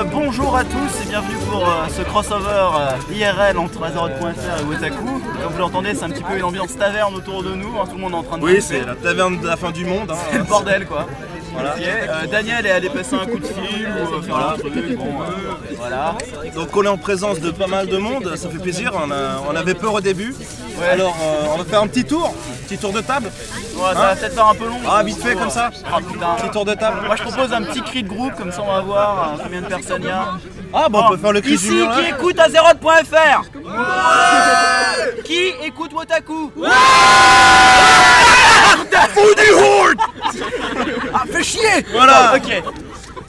euh, bonjour à tous et bienvenue pour euh, ce crossover euh, IRL entre Azeroth.fr et Wotaku. Comme vous l'entendez, c'est un petit peu une ambiance taverne autour de nous, hein, tout le monde est en train de Oui, c'est la taverne de la fin du monde. hein. C'est le bordel quoi. Voilà. Euh, Daniel est allé passer un coup de fil ou euh, faire un truc, bon, euh, voilà. Donc on est en présence de pas mal de monde, ça fait plaisir. On, a- on avait peur au début. Alors euh, on va faire un petit tour, petit tour de table. Ouais, ça va peut-être faire un peu long. Ah, vite fait comme ça. Ah putain. Petit tour de table. Moi je propose un petit cri de groupe, comme ça on va voir euh, combien de personnes il y a. Ah bon, on peut faire le cri Ici, du qui là. écoute Azeroth.fr Qui écoute Wotaku Ah, fais chier Voilà. Ok.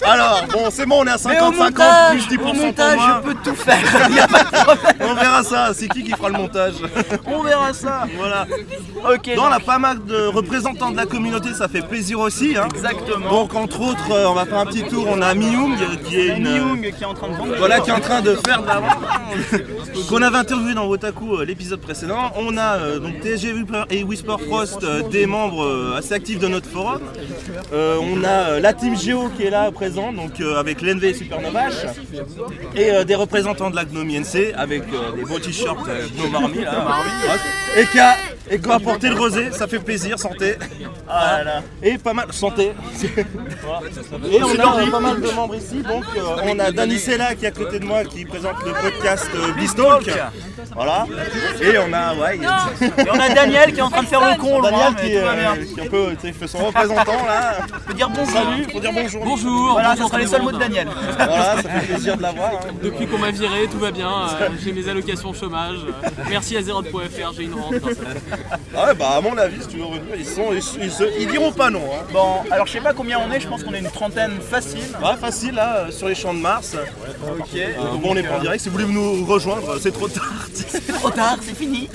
Alors, bon, c'est bon, on est à Mais au 50-50 montage, plus 10% au pour montage, moi. je peux tout faire. Y a pas de problème. On verra ça, c'est qui qui fera le montage On verra ça. Voilà. Ok. Donc on donc, a pas mal de représentants de la communauté, ça fait plaisir aussi. hein. Exactement. Donc entre autres, euh, on va faire un petit tour, on a Miyung qui est une... Young qui est en train de vendre. Voilà qui est en train de faire de la qu'on avait interviewé dans Wotaku euh, l'épisode précédent. On a euh, donc TSG et Whisper Frost, euh, des membres euh, assez actifs de notre forum. Euh, on a euh, la team Geo qui est là présent, donc euh, avec l'NV Supernovache. Et euh, des représentants de la Gnome NC avec euh, des beaux t-shirts euh, Gnome Army là. Et qui a, et qui a apporté le rosé, ça fait plaisir, santé. Ah là là. Et pas mal, santé. Et on a pas mal de membres ici. Donc euh, on a Danny Sella qui est à côté de moi qui présente le podcast euh, Beastalk. Voilà. Et on a ouais, Et on a Daniel qui est en train de faire le con, Daniel qui, euh, qui un peu tu sais, fait son représentant là. Peut dire bonjour. Salut, faut dire bonjour. Bonjour, Voilà, ce sera les seuls mots de. Daniel. Voilà, ça fait plaisir de l'avoir. hein. Depuis qu'on m'a viré, tout va bien. euh, j'ai mes allocations chômage. Euh, Merci à Zeroth.fr, j'ai une rente. ça. Ah ouais, bah à mon avis, si tu veux revenir, ils sont, ils, ils se- ils diront pas non. Hein. Bon, alors je sais pas combien on est, je pense qu'on est une trentaine facile. Ouais, facile là, euh, sur les champs de Mars. Ok. Euh, bon, on est pas en direct. Si vous voulez nous rejoindre, c'est trop tard. C'est trop tard, c'est fini.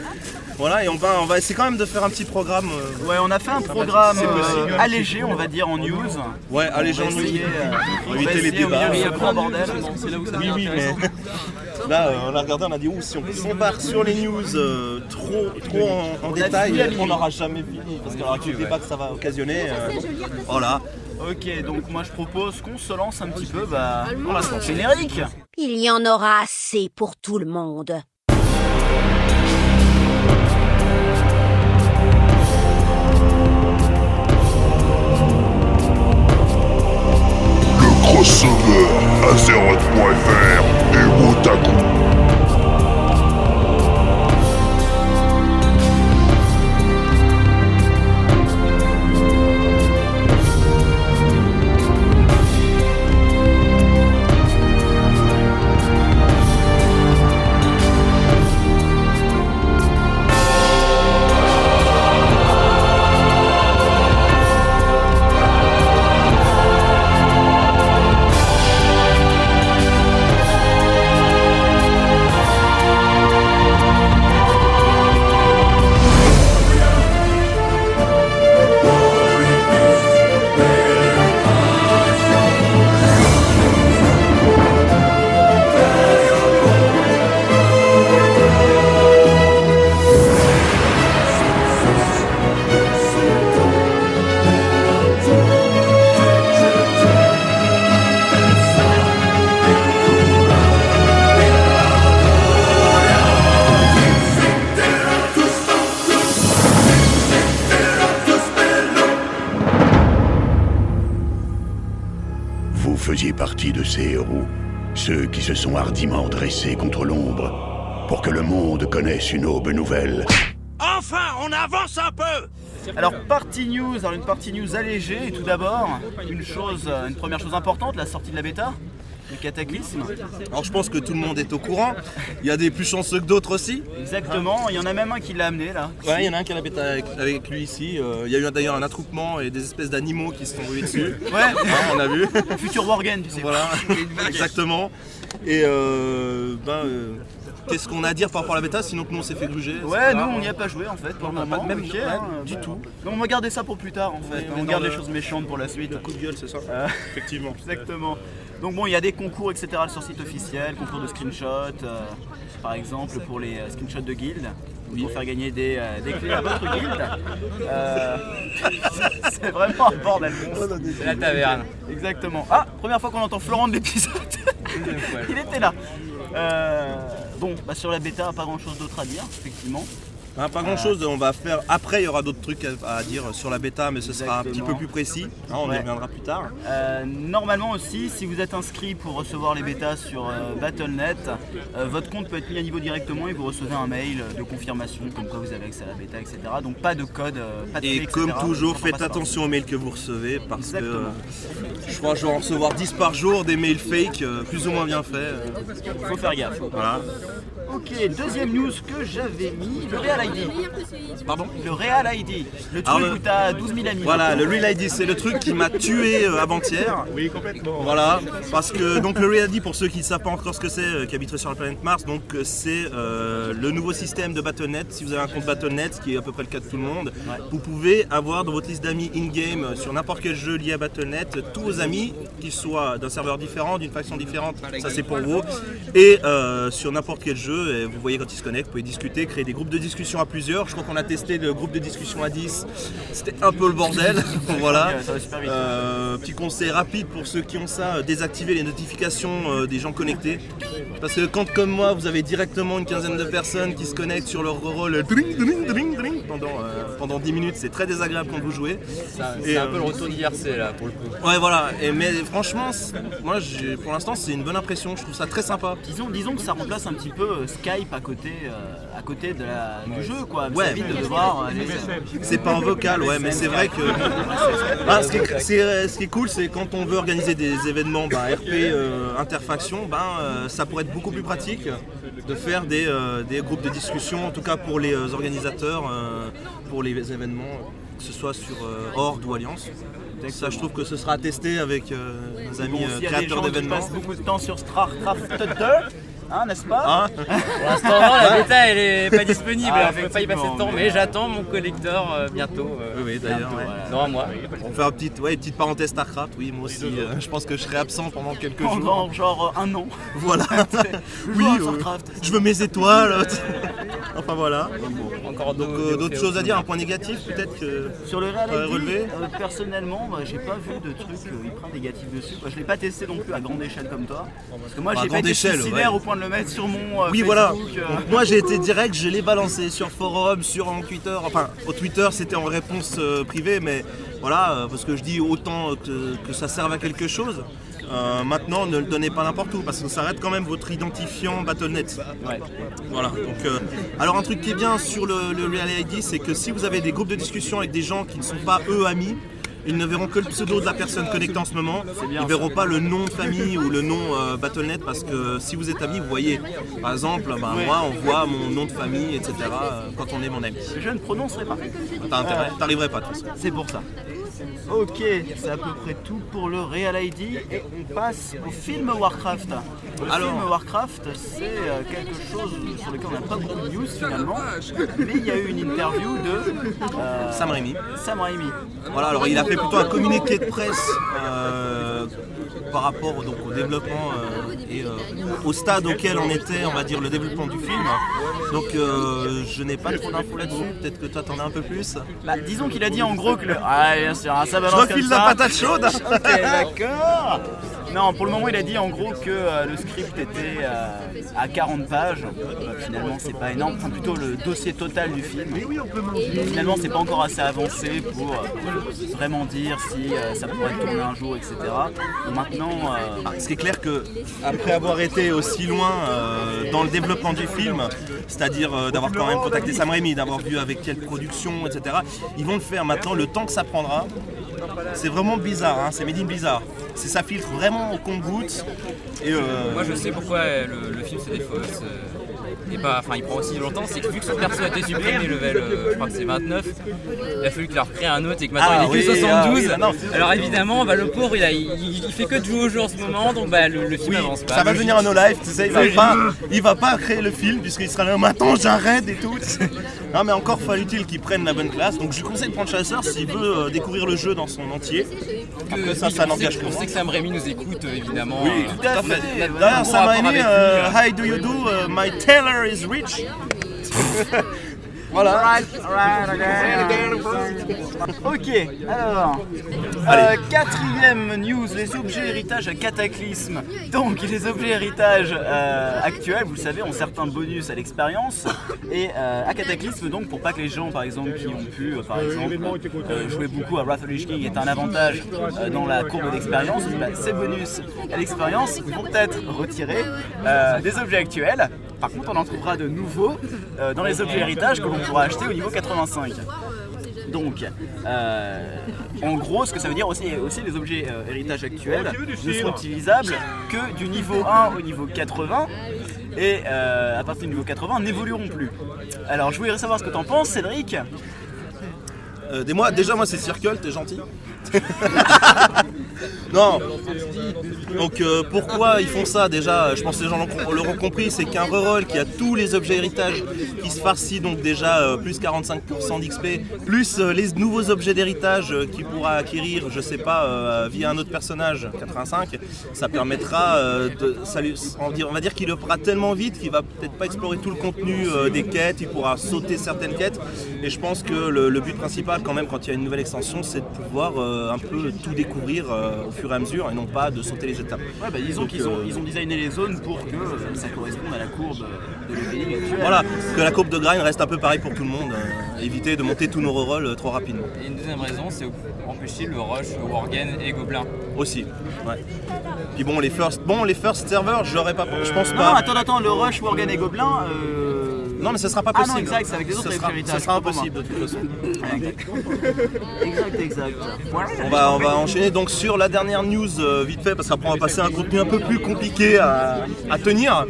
Voilà, et on va, on va essayer quand même de faire un petit programme. euh, Ouais, on a fait un programme C'est euh, allégé, on va dire, en news. Ouais, allez, On va essayer, euh, On on va va éviter les débats. il y a plein grand de bordel. bordel, c'est là où ça Oui, oui, mais là, euh, on a regardé, on a dit, ouh, si on s'embarque sur les news euh, trop, trop en, détail, fini à minuit. on n'aura jamais fini. Parce qu'avec le débat que ça va occasionner, euh, voilà. Ok, donc moi je propose qu'on se lance un petit peu bah, dans la générique. Il y en aura assez pour tout le monde. Le crossover Azeroth.fr et Wotaku. Se sont hardiment dressés contre l'ombre, pour que le monde connaisse une aube nouvelle. Alors partie news, alors une partie news allégée et tout d'abord une chose, une première chose importante, la sortie de la bêta, le cataclysme. Alors je pense que tout le monde est au courant. Il y a des plus chanceux que d'autres aussi. Exactement, il y en a même un qui l'a amené là. Ouais, il y en a un qui a la bête avec, avec lui ici. Euh, il y a eu d'ailleurs un attroupement et des espèces d'animaux qui se sont rués dessus. Ouais, Hein, on a vu. futur Worgen, tu sais. Voilà, exactement. Et euh, ben, euh, qu'est-ce qu'on a à dire par rapport à la bêta sinon que nous on s'est fait gruger Ouais, nous on n'y a pas joué en fait pour le On n'a pas moment. même ouais, hein, du bah, tout. Donc on va garder ça pour plus tard en fait. on garde le- les choses méchantes pour la suite. Coup de gueule, c'est ça Euh, Effectivement. Exactement. Donc bon, il y a des concours, etc. sur le site officiel, concours de screenshots, euh, par exemple pour les euh, screenshots de guild, pour faire gagner des, euh, des clés à votre guild. Euh, c'est vraiment un bordel. C'est la taverne. Exactement. Ah, première fois qu'on entend Florent de l'épisode. Il était là. Euh, bon, bah sur la bêta, pas grand chose d'autre à dire, effectivement. Hein, pas grand chose, on va faire. Après, il y aura d'autres trucs à, à dire sur la bêta, mais ce sera un petit peu plus précis. Hein, on Ouais. y reviendra plus tard. Euh, normalement aussi, si vous êtes inscrit pour recevoir les bêtas sur euh, Battle.net, euh, votre compte peut être mis à niveau directement et vous recevez un mail de confirmation comme quoi vous avez accès à la bêta, etc. Donc pas de code, pas de Et clé, comme etc. toujours, faites attention aux mails que vous recevez parce que Exactement. je crois que je vais en recevoir 10 par jour, des mails fake, plus ou moins bien faits. Faut faire gaffe. voilà. Ok, deuxième news que j'avais mis, le Real ID. Pardon Le Real ID, le truc Alors, où t'as 12 000 amis. Voilà, le Real ID, c'est le truc qui m'a tué euh, avant-hier. Oui, complètement. Voilà, parce que donc le Real ID, pour ceux qui ne savent pas encore ce que c'est, euh, qui habiteraient sur la planète Mars, donc euh, c'est euh, le nouveau système de Battle.net. Si vous avez un compte Battle.net, ce qui est à peu près le cas de tout le monde, vous pouvez avoir dans votre liste d'amis in-game sur n'importe quel jeu lié à Battle.net tous vos amis, qu'ils soient d'un serveur différent, d'une faction différente, ça c'est pour vous, et euh, sur n'importe quel jeu, et vous voyez quand ils se connectent, vous pouvez discuter, créer des groupes de discussion à plusieurs. Je crois qu'on a testé le groupe de discussion à 10, c'était un peu le bordel, voilà. Euh, petit conseil rapide pour ceux qui ont ça, euh, désactivez les notifications euh, des gens connectés. Parce que quand comme moi vous avez directement une quinzaine de personnes qui se connectent sur leur rôle pendant, euh, pendant 10 minutes, c'est très désagréable quand vous jouez. C'est un- Et, C'est un peu le retour d'IRC là pour le coup. Ouais voilà, et, mais franchement, moi pour l'instant c'est une bonne impression, je trouve ça très sympa. Disons, disons que ça remplace un petit peu Skype à côté, euh, à côté de la- du jeu, quoi. Ouais. Ça évite de devoir. C'est pas en vocal, ouais, mais c'est vrai que. Ah, ce, qui est, c'est- ce qui est cool, c'est quand on veut organiser des événements bah, RP euh, interfaction, ben, euh, ça pourrait être beaucoup plus pratique de faire des, euh, des groupes de discussion, en tout cas pour les organisateurs, pour les événements, que ce soit sur Horde ou Alliance. Ça, je trouve que ce sera testé avec nos amis Bon, s'il y a des créateurs d'événements. beaucoup de temps sur StarCraft 2, hein, n'est-ce pas Hein Pour l'instant, non, la bêta elle est pas disponible, Ah, je peux pas y passer de temps, mais- mais j'attends mon collector euh, bientôt. euh, Oui, oui, d'ailleurs. ouais. Dans un mois. On fait une petite, ouais, une petite parenthèse StarCraft. Oui, moi aussi, euh, je pense que je serai absent pendant quelques jours. Pendant genre un an. Voilà. Oui, euh, StarCraft. je veux mes étoiles. enfin voilà. Donc euh, deux d'autres Océos. choses à dire, un point négatif peut-être que. Sur le Real relever. euh, personnellement, bah, j'ai pas vu de trucs euh, hyper négatifs dessus. Bah, je l'ai pas testé non plus à grande échelle comme toi. Parce que moi, Bah, j'ai pas été échelle, ouais. au point de le mettre sur mon euh, Oui voilà. Facebook, euh, Donc, moi j'ai été direct, je l'ai balancé sur forum, sur en Twitter. Enfin au Twitter c'était en réponse euh, privée, mais voilà, euh, parce que je dis autant que, que ça serve à quelque chose. Euh, maintenant ne le donnez pas n'importe où parce que ça reste quand même votre identifiant Battle.net. ouais. Voilà. Donc, euh, alors un truc qui est bien sur le, le Real ID, c'est que si vous avez des groupes de discussion avec des gens qui ne sont pas eux amis, ils ne verront que le pseudo de la personne connectée en ce moment. bien, Ils verront pas le nom de famille ou le nom euh, Battle.net parce que si vous êtes amis, vous voyez. Par exemple, bah, Ouais. moi, on voit mon nom de famille, etc. quand on est mon ami. Je ne prononcerai pas. T'arriverais pas de toute façon. C'est pour ça. Ok, c'est à peu près tout pour le Real ID et on passe au film Warcraft. Le Alors. film Warcraft, c'est euh, quelque chose sur lequel on n'a pas beaucoup de news finalement, mais il y a eu une interview de euh, Sam Raimi. Sam Raimi. Voilà, alors il a fait plutôt un communiqué de presse euh, par rapport donc, au développement euh, et au stade auquel on était, on va dire, le développement du film. Donc je n'ai pas trop d'infos là-dessus, peut-être que toi t'en as un peu plus. Bah, disons qu'il a dit en gros que le. Ah, bien sûr, hein, ça Je balance refile comme la ça. patate chaude Ok, d'accord. Non, pour le moment, il a dit en gros que euh, le script était euh, à 40 pages. Euh, finalement, c'est pas énorme. Enfin, plutôt le dossier total du film. Finalement, c'est pas encore assez avancé pour euh, vraiment dire si euh, ça pourrait tourner un jour, etc. Maintenant, euh, Ah, Ce qui est clair que après avoir été aussi loin euh, dans le développement du film, c'est-à-dire euh, d'avoir quand même contacté Sam Raimi, d'avoir vu avec quelle production, etc., ils vont le faire maintenant, le temps que ça prendra. C'est vraiment bizarre, hein, c'est made bizarre. C'est ça filtre vraiment au compte-goutte. Euh, Moi je sais pourquoi euh, le, le film c'est des fausses. Et pas, enfin il prend aussi longtemps, c'est que vu que son perso a été supprimé level, euh, je crois que c'est 29, il a fallu qu'il leur crée un autre et que maintenant Ah il est que oui, 72. ah oui, Alors évidemment, bah, le pauvre il, a, il, il fait que de jouer au jeu en ce moment, donc bah, le, le film Oui, avance pas. ça va devenir un no-life, tu sais, il va, pas, il va pas créer le film puisqu'il sera là, maintenant j'arrête et tout. Non mais encore fallu-il qu'il prenne la bonne classe, donc je lui conseille de prendre Chasseur s'il veut euh, découvrir le jeu dans son entier. Après ça, ça n'engage que On sait que Sam Raimi nous écoute euh, évidemment. Oui, tout à fait. D'ailleurs, Sam Raimi. Hi do you do, my is rich. voilà. Ok, alors, euh, quatrième news, les objets héritage à cataclysme. Donc, les objets héritage euh, actuels, vous le savez, ont certains bonus à l'expérience. Et euh, à cataclysme, donc, pour pas que les gens, par exemple, qui ont pu, euh, par exemple, euh, jouer beaucoup à Wrath of Lich King est un avantage euh, dans la courbe d'expérience, bah, ces bonus à l'expérience vont être retirés euh, des objets actuels. Par contre, on en trouvera de nouveaux euh, dans les objets héritage que l'on pourra acheter au niveau 85. Donc, euh, en gros, ce que ça veut dire aussi, aussi les objets euh, héritage actuels ne seront utilisables que du niveau 1 au niveau 80 et euh, à partir du niveau 80 n'évolueront plus. Alors, je voudrais savoir ce que t'en penses, Cédric. Euh, des mois, déjà moi c'est Circle, t'es gentil. non. Donc euh, pourquoi ils font ça déjà Je pense que les gens l'auront compris, c'est qu'un reroll qui a tous les objets héritage qui se farcit donc déjà euh, plus 45% d'XP, plus euh, les nouveaux objets d'héritage qu'il pourra acquérir, je sais pas, via un autre personnage, 85, ça permettra de. ça on va dire, qu'il le fera tellement vite qu'il va peut-être pas explorer tout le contenu des quêtes, il pourra sauter certaines quêtes. Et je pense que le, but principal quand même quand il y a une nouvelle extension, c'est de pouvoir un peu tout découvrir au fur et à mesure et non pas de sauter les. Ouais, bah, disons qu'ils ont, euh, ils ont designé les zones pour que euh, ça corresponde à la courbe de leveling actuelle. Voilà, que la courbe de grind reste un peu pareil pour tout le monde. euh, éviter de monter tous nos rerolls euh, trop rapidement. Et une deuxième raison, c'est empêcher le rush Worgen et Gobelin. Aussi. Ouais. Puis bon les first, bon les first servers, j'aurais pas, je pense Non, pas. attends, attends, le rush Worgen et Gobelin. euh, Non mais ça sera pas Ah non, possible. exact, c'est avec les autres ça avec sera, impossible de toute façon. Exact, exact. On va, on va enchaîner donc sur la dernière news euh, vite fait parce qu'après on va passer à un contenu un peu plus compliqué à, à tenir.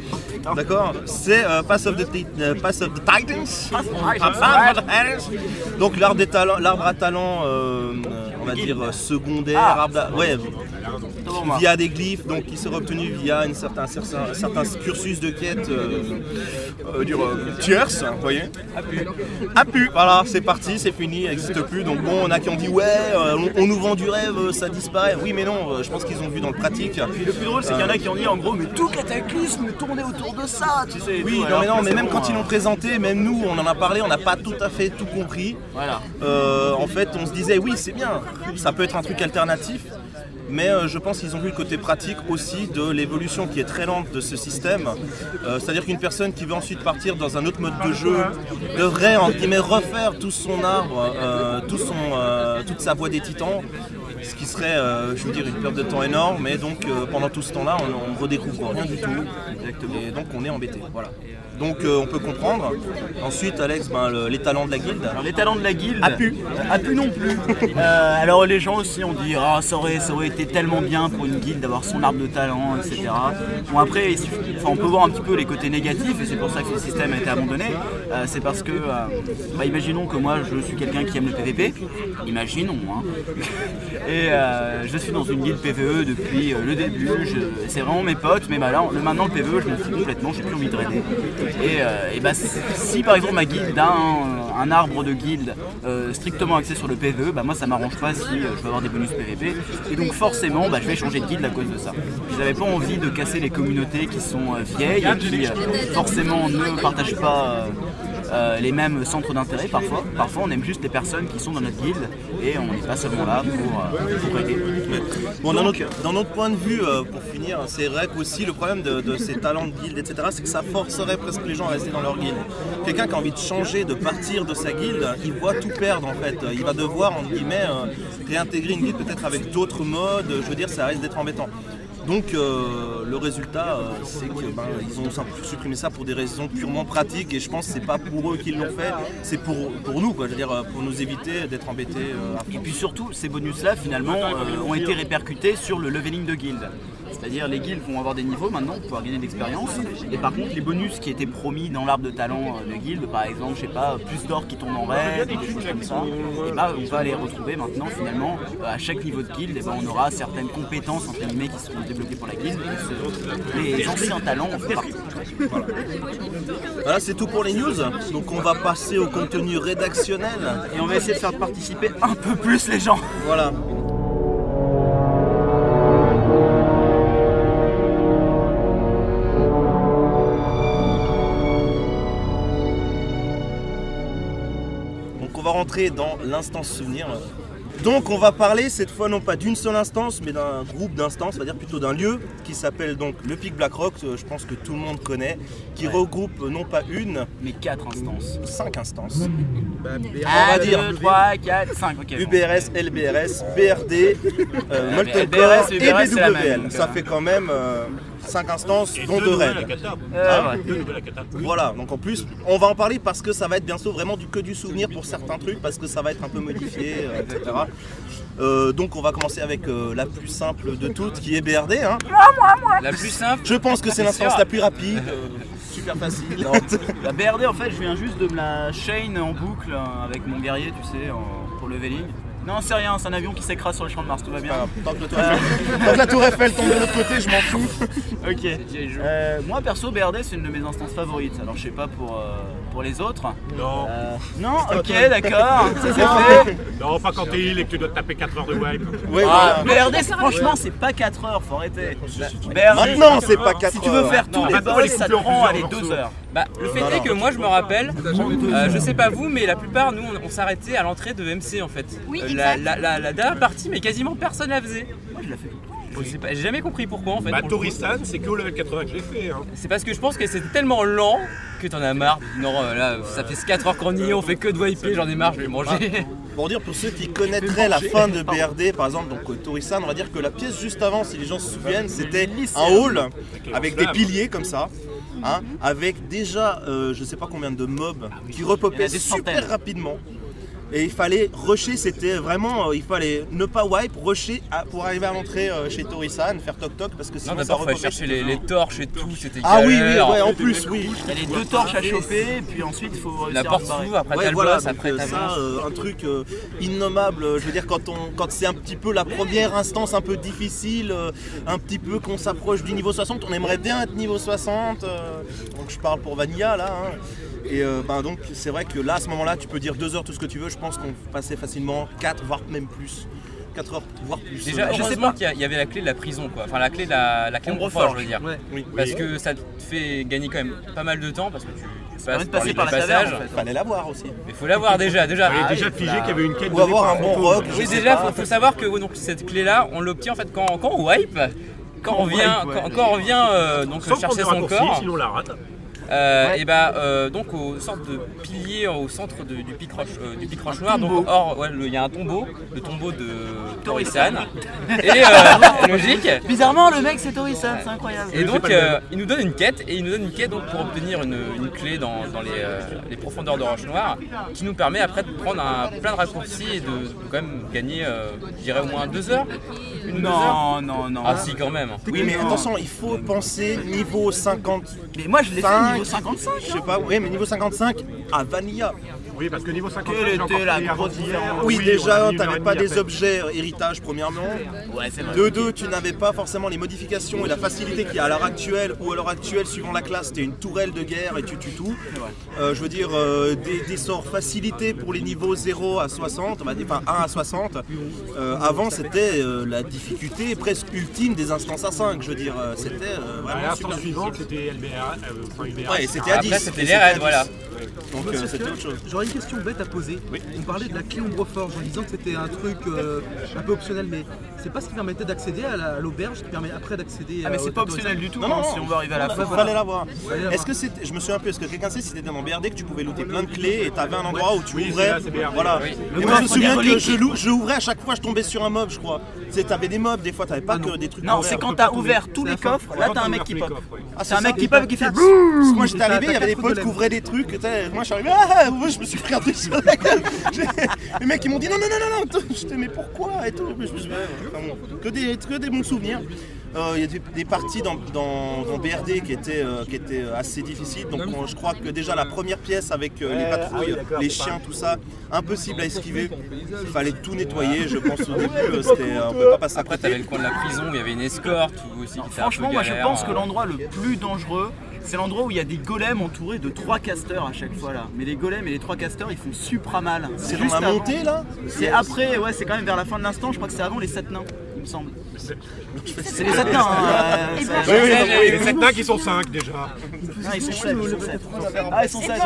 D'accord? C'est euh, Pass, of the euh, Pass of the Titans. Pass of the Titans. Donc l'arbre à talent, va dire euh, secondaire, Ah. ouais, via des glyphes, donc qui sera obtenu via certain, un certain, certain cursus de quête euh, euh, tierce, vous voyez A pu, voilà, c'est parti, c'est fini, elle n'existe plus. Donc bon, on a qui ont dit ouais, on, on nous vend du rêve, ça disparaît. Oui, mais non, je pense qu'ils ont vu dans le pratique. Et le plus drôle, c'est qu'il y en a qui ont dit en gros, mais tout cataclysme tournait autour de ça, tu sais. Oui, non, mais non, mais même bon, quand ils hein. l'ont présenté, même nous, on en a parlé, on n'a pas tout à fait tout compris. Voilà. Euh, en fait, on se disait oui, c'est bien, ça peut être un truc alternatif. Mais euh, je pense qu'ils ont vu le côté pratique aussi de l'évolution qui est très lente de ce système. Euh, C'est-à-dire qu'une personne qui veut ensuite partir dans un autre mode de jeu devrait en guillemets refaire tout son arbre, euh, tout son, toute sa voie des titans. Ce qui serait, je une perte de temps énorme, mais donc pendant tout ce temps-là, on, on redécouvre rien du tout. Et donc on est embêté. Voilà. Donc euh, on peut comprendre. Ensuite, Alex, ben, le- les talents de la guilde. Alors les talents de la guilde. A pu. A pu non plus. Euh, alors les gens aussi ont dit ah ça aurait, ça aurait été tellement bien pour une guilde d'avoir son arbre de talent, etc. Bon après il suffit- enfin, on peut voir un petit peu les côtés négatifs et c'est pour ça que ce système a été abandonné. Euh, c'est parce que euh, bah, imaginons que moi je suis quelqu'un qui aime le PVP. Imaginons hein. Et euh, je suis dans une guilde PVE depuis euh, le début. Je- C'est vraiment mes potes, mais bah, là, le- maintenant le PVE je m'en fous complètement, j'ai plus envie de raider. Et, euh, et bah, si, par exemple ma guilde a un, arbre de guilde euh, strictement axé sur le PVE, bah moi ça m'arrange pas si euh, je veux avoir des bonus PVP. Et donc forcément bah, je vais changer de guilde à cause de ça. Je n'avais pas envie de casser les communautés qui sont vieilles et qui forcément ne partagent pas. Euh, les mêmes centres d'intérêt parfois. Parfois on aime juste les personnes qui sont dans notre guilde et on n'est pas seulement là pour, euh, pour aider. Bon, d'un autre point de vue, euh, pour finir, c'est vrai qu'aussi le problème de, de ces talents de guilde, etc., c'est que ça forcerait presque les gens à rester dans leur guilde. Quelqu'un qui a envie de changer, de partir de sa guilde, il voit tout perdre en fait. Il va devoir, entre guillemets, réintégrer une guilde peut-être avec d'autres modes. Je veux dire, ça risque d'être embêtant. Donc euh, le résultat, euh, c'est que ben, ont supprimé ça pour des raisons purement pratiques et je pense que c'est pas pour eux qu'ils l'ont fait, c'est pour, nous, euh, pour nous éviter d'être embêtés. Et puis surtout, ces bonus-là, finalement, ont été répercutés sur le leveling de guilde. C'est-à-dire les guildes vont avoir des niveaux maintenant pour pouvoir gagner de l'expérience. Et par contre les bonus qui étaient promis dans l'arbre de talent euh, de guilde, par exemple, je sais pas, plus d'or qui tombe en raid, des choses comme ça, et bah on va les retrouver maintenant finalement euh, à chaque niveau de guilde, et ben on aura certaines compétences entre guillemets qui seront débloquées pour la guilde. Et les anciens talents en font partie. Voilà, c'est tout pour les news. Donc on va passer au contenu rédactionnel. Et on va essayer de faire participer un peu plus les gens. Voilà. Rentrer dans l'instance souvenir. Donc on va parler cette fois non pas d'une seule instance mais d'un groupe d'instances, on va dire plutôt d'un lieu qui s'appelle donc le Pic Blackrock, euh, je pense que tout le monde connaît, qui regroupe euh, non pas une, Mais quatre instances. cinq instances. On va dire 3, 4, 5, ok. bon. UBRS, LBRS, BRD, euh, LBRS, et BWL. Ça euh. fait quand même 5 instances, dont 2 raids. Euh, ouais. Voilà, donc en plus, on va en parler parce que ça va être bientôt vraiment du que du souvenir pour certains trucs, parce que ça va être un peu modifié, euh, etc. Euh, donc on va commencer avec euh, la plus simple de toutes, qui est BRD. hein. La plus simple, Je pense que c'est l'instance sûr. la plus rapide, super facile. La BRD en fait je viens juste de me la chain en boucle euh, avec mon guerrier tu sais en- pour leveling. Non c'est rien, c'est un avion qui s'écrase sur le champ de Mars, tout va bien. Tant que, la tour Eiffel- tant que la tour Eiffel tombe de l'autre côté, je m'en fous. Ok. Euh, moi perso BRD c'est une de mes instances favorites. Alors je sais pas pour, euh, pour les autres. Non, Euh, non, ok d'accord, ça c'est fait. non, pas quand t'es heal et que tu dois te taper 4 heures de wipe. Ouais, Ah, voilà. BRD c'est- franchement c'est pas 4 heures, faut arrêter. BRD, Maintenant, c'est pas 4 si tu veux faire tous les boss les ça te prend allez morceaux. 2 heures. bah, le fait est que moi je me rappelle, euh, je sais pas vous, mais la plupart nous on, on s'arrêtait à l'entrée de MC en fait. Oui, Euh, la, exact. la, la- la dernière partie, mais quasiment personne la faisait. Moi je l'ai fait. Je sais pas, J'ai jamais compris pourquoi en fait. Bah. Toristan, c'est que au level 80 que j'ai fait. Hein. C'est parce que je pense que c'était tellement lent que t'en as marre. Non, euh, là, ça fait 4 heures qu'on y est, on fait que de wiper, j'en ai marre, je vais manger. Pour dire pour ceux qui connaîtraient la fin de BRD, par exemple, donc euh, Torisan, on va dire que la pièce juste avant, si les gens se souviennent, c'était un hall avec des piliers comme ça. hein, avec déjà euh, je sais pas combien de mobs qui Il y en repopaient a des super centaines. rapidement. Et il fallait rusher, c'était vraiment, euh, il fallait ne pas wipe, rusher à- pour arriver à l'entrée euh, chez Torisan, faire toc toc parce que sinon Non, ça d'abord, fallait chercher les, les torches et tout, c'était Ah oui, oui, ouais, en plus, oui. Il y a les deux torches à choper, puis ensuite il faut La porte s'ouvre, après Ouais, t'as le voilà, boss, après euh, t'as ça, euh, un truc euh, innommable. Je veux dire, quand, on, quand c'est un petit peu la première instance un peu difficile, euh, un petit peu qu'on s'approche du niveau 60, on aimerait bien être niveau 60. euh, donc je parle pour Vanilla là. hein. Et euh, ben, donc c'est vrai que là, à ce moment-là, tu peux dire 2 heures tout ce que tu veux. Je pense qu'on passait facilement 4, voire même plus. 4 heures, voire plus. Déjà, je sais pas. qu'il y avait la clé de la prison, quoi. Enfin, la clé de la, la clé Ombre Ombre-Forge, Forge. je veux dire. oui. Parce que ça te fait gagner quand même pas mal de temps, parce que tu, passes de par passer les par la passages. en fait. Fallait l'avoir aussi. Mais faut l'avoir déjà, déjà. Ah, déjà figé qu'il y avait une quête Ou avoir un bon rock. Oui, déjà, faut, faut savoir que donc, cette clé-là, on l'obtient en fait quand, quand on wipe. Quand on on vient, wipe, ouais. quand, quand on vient euh, donc Sans chercher son corps, sinon on la rate. Euh, et bah euh, donc au sorte de pilier au centre de- du pic roche, euh, du pic roche noir. Donc or, ouais, il y a un tombeau, le tombeau de Torisan. Et euh, logique. Bizarrement le mec c'est Torisan, c'est incroyable. Et donc euh, il nous donne une quête et il nous donne une quête donc pour obtenir une, une clé dans, dans les, euh, les profondeurs de Roche Noire qui nous permet après de prendre un, plein de raccourcis et de, de quand même gagner euh, je dirais au moins deux heures. Une ou deux heures Non, non, non. Ah si quand même. Oui, mais attention, il faut penser niveau 50. Mais moi je l'ai fait Cinq. niveau 55. Je sais pas, oui, mais niveau 55 à Vanilla. Oui, parce que niveau 50, Quelle était la grosse différence Oui, déjà, t'avais et pas des objets héritage, premièrement. Ouais, c'est vrai. De deux, tu n'avais pas forcément les modifications et la facilité qu'il y a à l'heure actuelle, ou à l'heure actuelle, suivant la classe, t'es une tourelle de guerre et tu tues tout. Euh, je veux dire, euh, des, des sorts facilités pour les niveaux 0 à 60, on va dire, enfin 1 à 60. Euh, avant, c'était la difficulté presque ultime des instances à 5. Je veux dire, c'était vraiment l'instant super suivante, c'était LBR, euh, enfin UBR. Ouais, c'était à 10. Après c'était les raids 10. voilà. Donc euh, c'était autre chose. J'aurais une question bête à poser. On parlait de la clé Ombreforge en disant que c'était un truc euh, un peu optionnel, mais c'est pas ce qui permettait d'accéder à la- l'auberge, qui permet après d'accéder Ah mais c'est pas optionnel du tout Non, non, hein, non, si on veut arriver à la il fin. fallait l'avoir. l'avoir. Est-ce que c'était, je me souviens plus, est-ce que quelqu'un sait si c'était dans BRD que tu pouvais looter plein de clés et t'avais un endroit où tu ouvrais c'est c'est. Voilà. Et moi je me souviens que je, ouvrais à chaque fois, je tombais sur un mob, je crois. C'est, t'avais des mobs, des fois t'avais pas que des trucs. Non, c'est quand t'as ouvert tous C'est les la coffres, là Quand t'as un mec qui pop. Ah, C'est un mec qui pop qui fait quatre- Parce que moi j'étais arrivé, il y avait des potes qui ouvraient des trucs, moi je suis arrivé, ah, ouais, je me suis pris un truc sur la gueule. Les mecs ils m'ont dit non, non, non, non, non, j'étais mais pourquoi et tout. Je me suis dit, enfin bon, que, des, que des bons souvenirs. Euh, Il y a des, des parties dans, dans- dans BRD qui étaient, euh, qui étaient euh, assez difficiles. Donc on- je crois que déjà la première pièce avec euh, les patrouilles, ah oui, les chiens, tout ça, impossible à esquiver. Il fallait tout nettoyer, je pense au début, euh, c'était, euh, on peut pas passer à Après, côté. t'avais le coin de la prison où il y avait une escorte aussi. un Franchement, moi je pense que l'endroit le plus dangereux, c'est l'endroit où il y a des golems entourés de trois casteurs à chaque fois là. Mais les golems et les trois casteurs ils font super mal. C'est juste dans la montée là C'est après, ouais, c'est quand même vers la fin de l'instant. Je crois que c'est avant les sept nains, il me semble. C'est les sept nains. hein, euh, Oui, oui, les ouais, sept nains qui sont 5 déjà. Non, ils sont sept, ils sont sept. Ah, ils sont sept, ouais.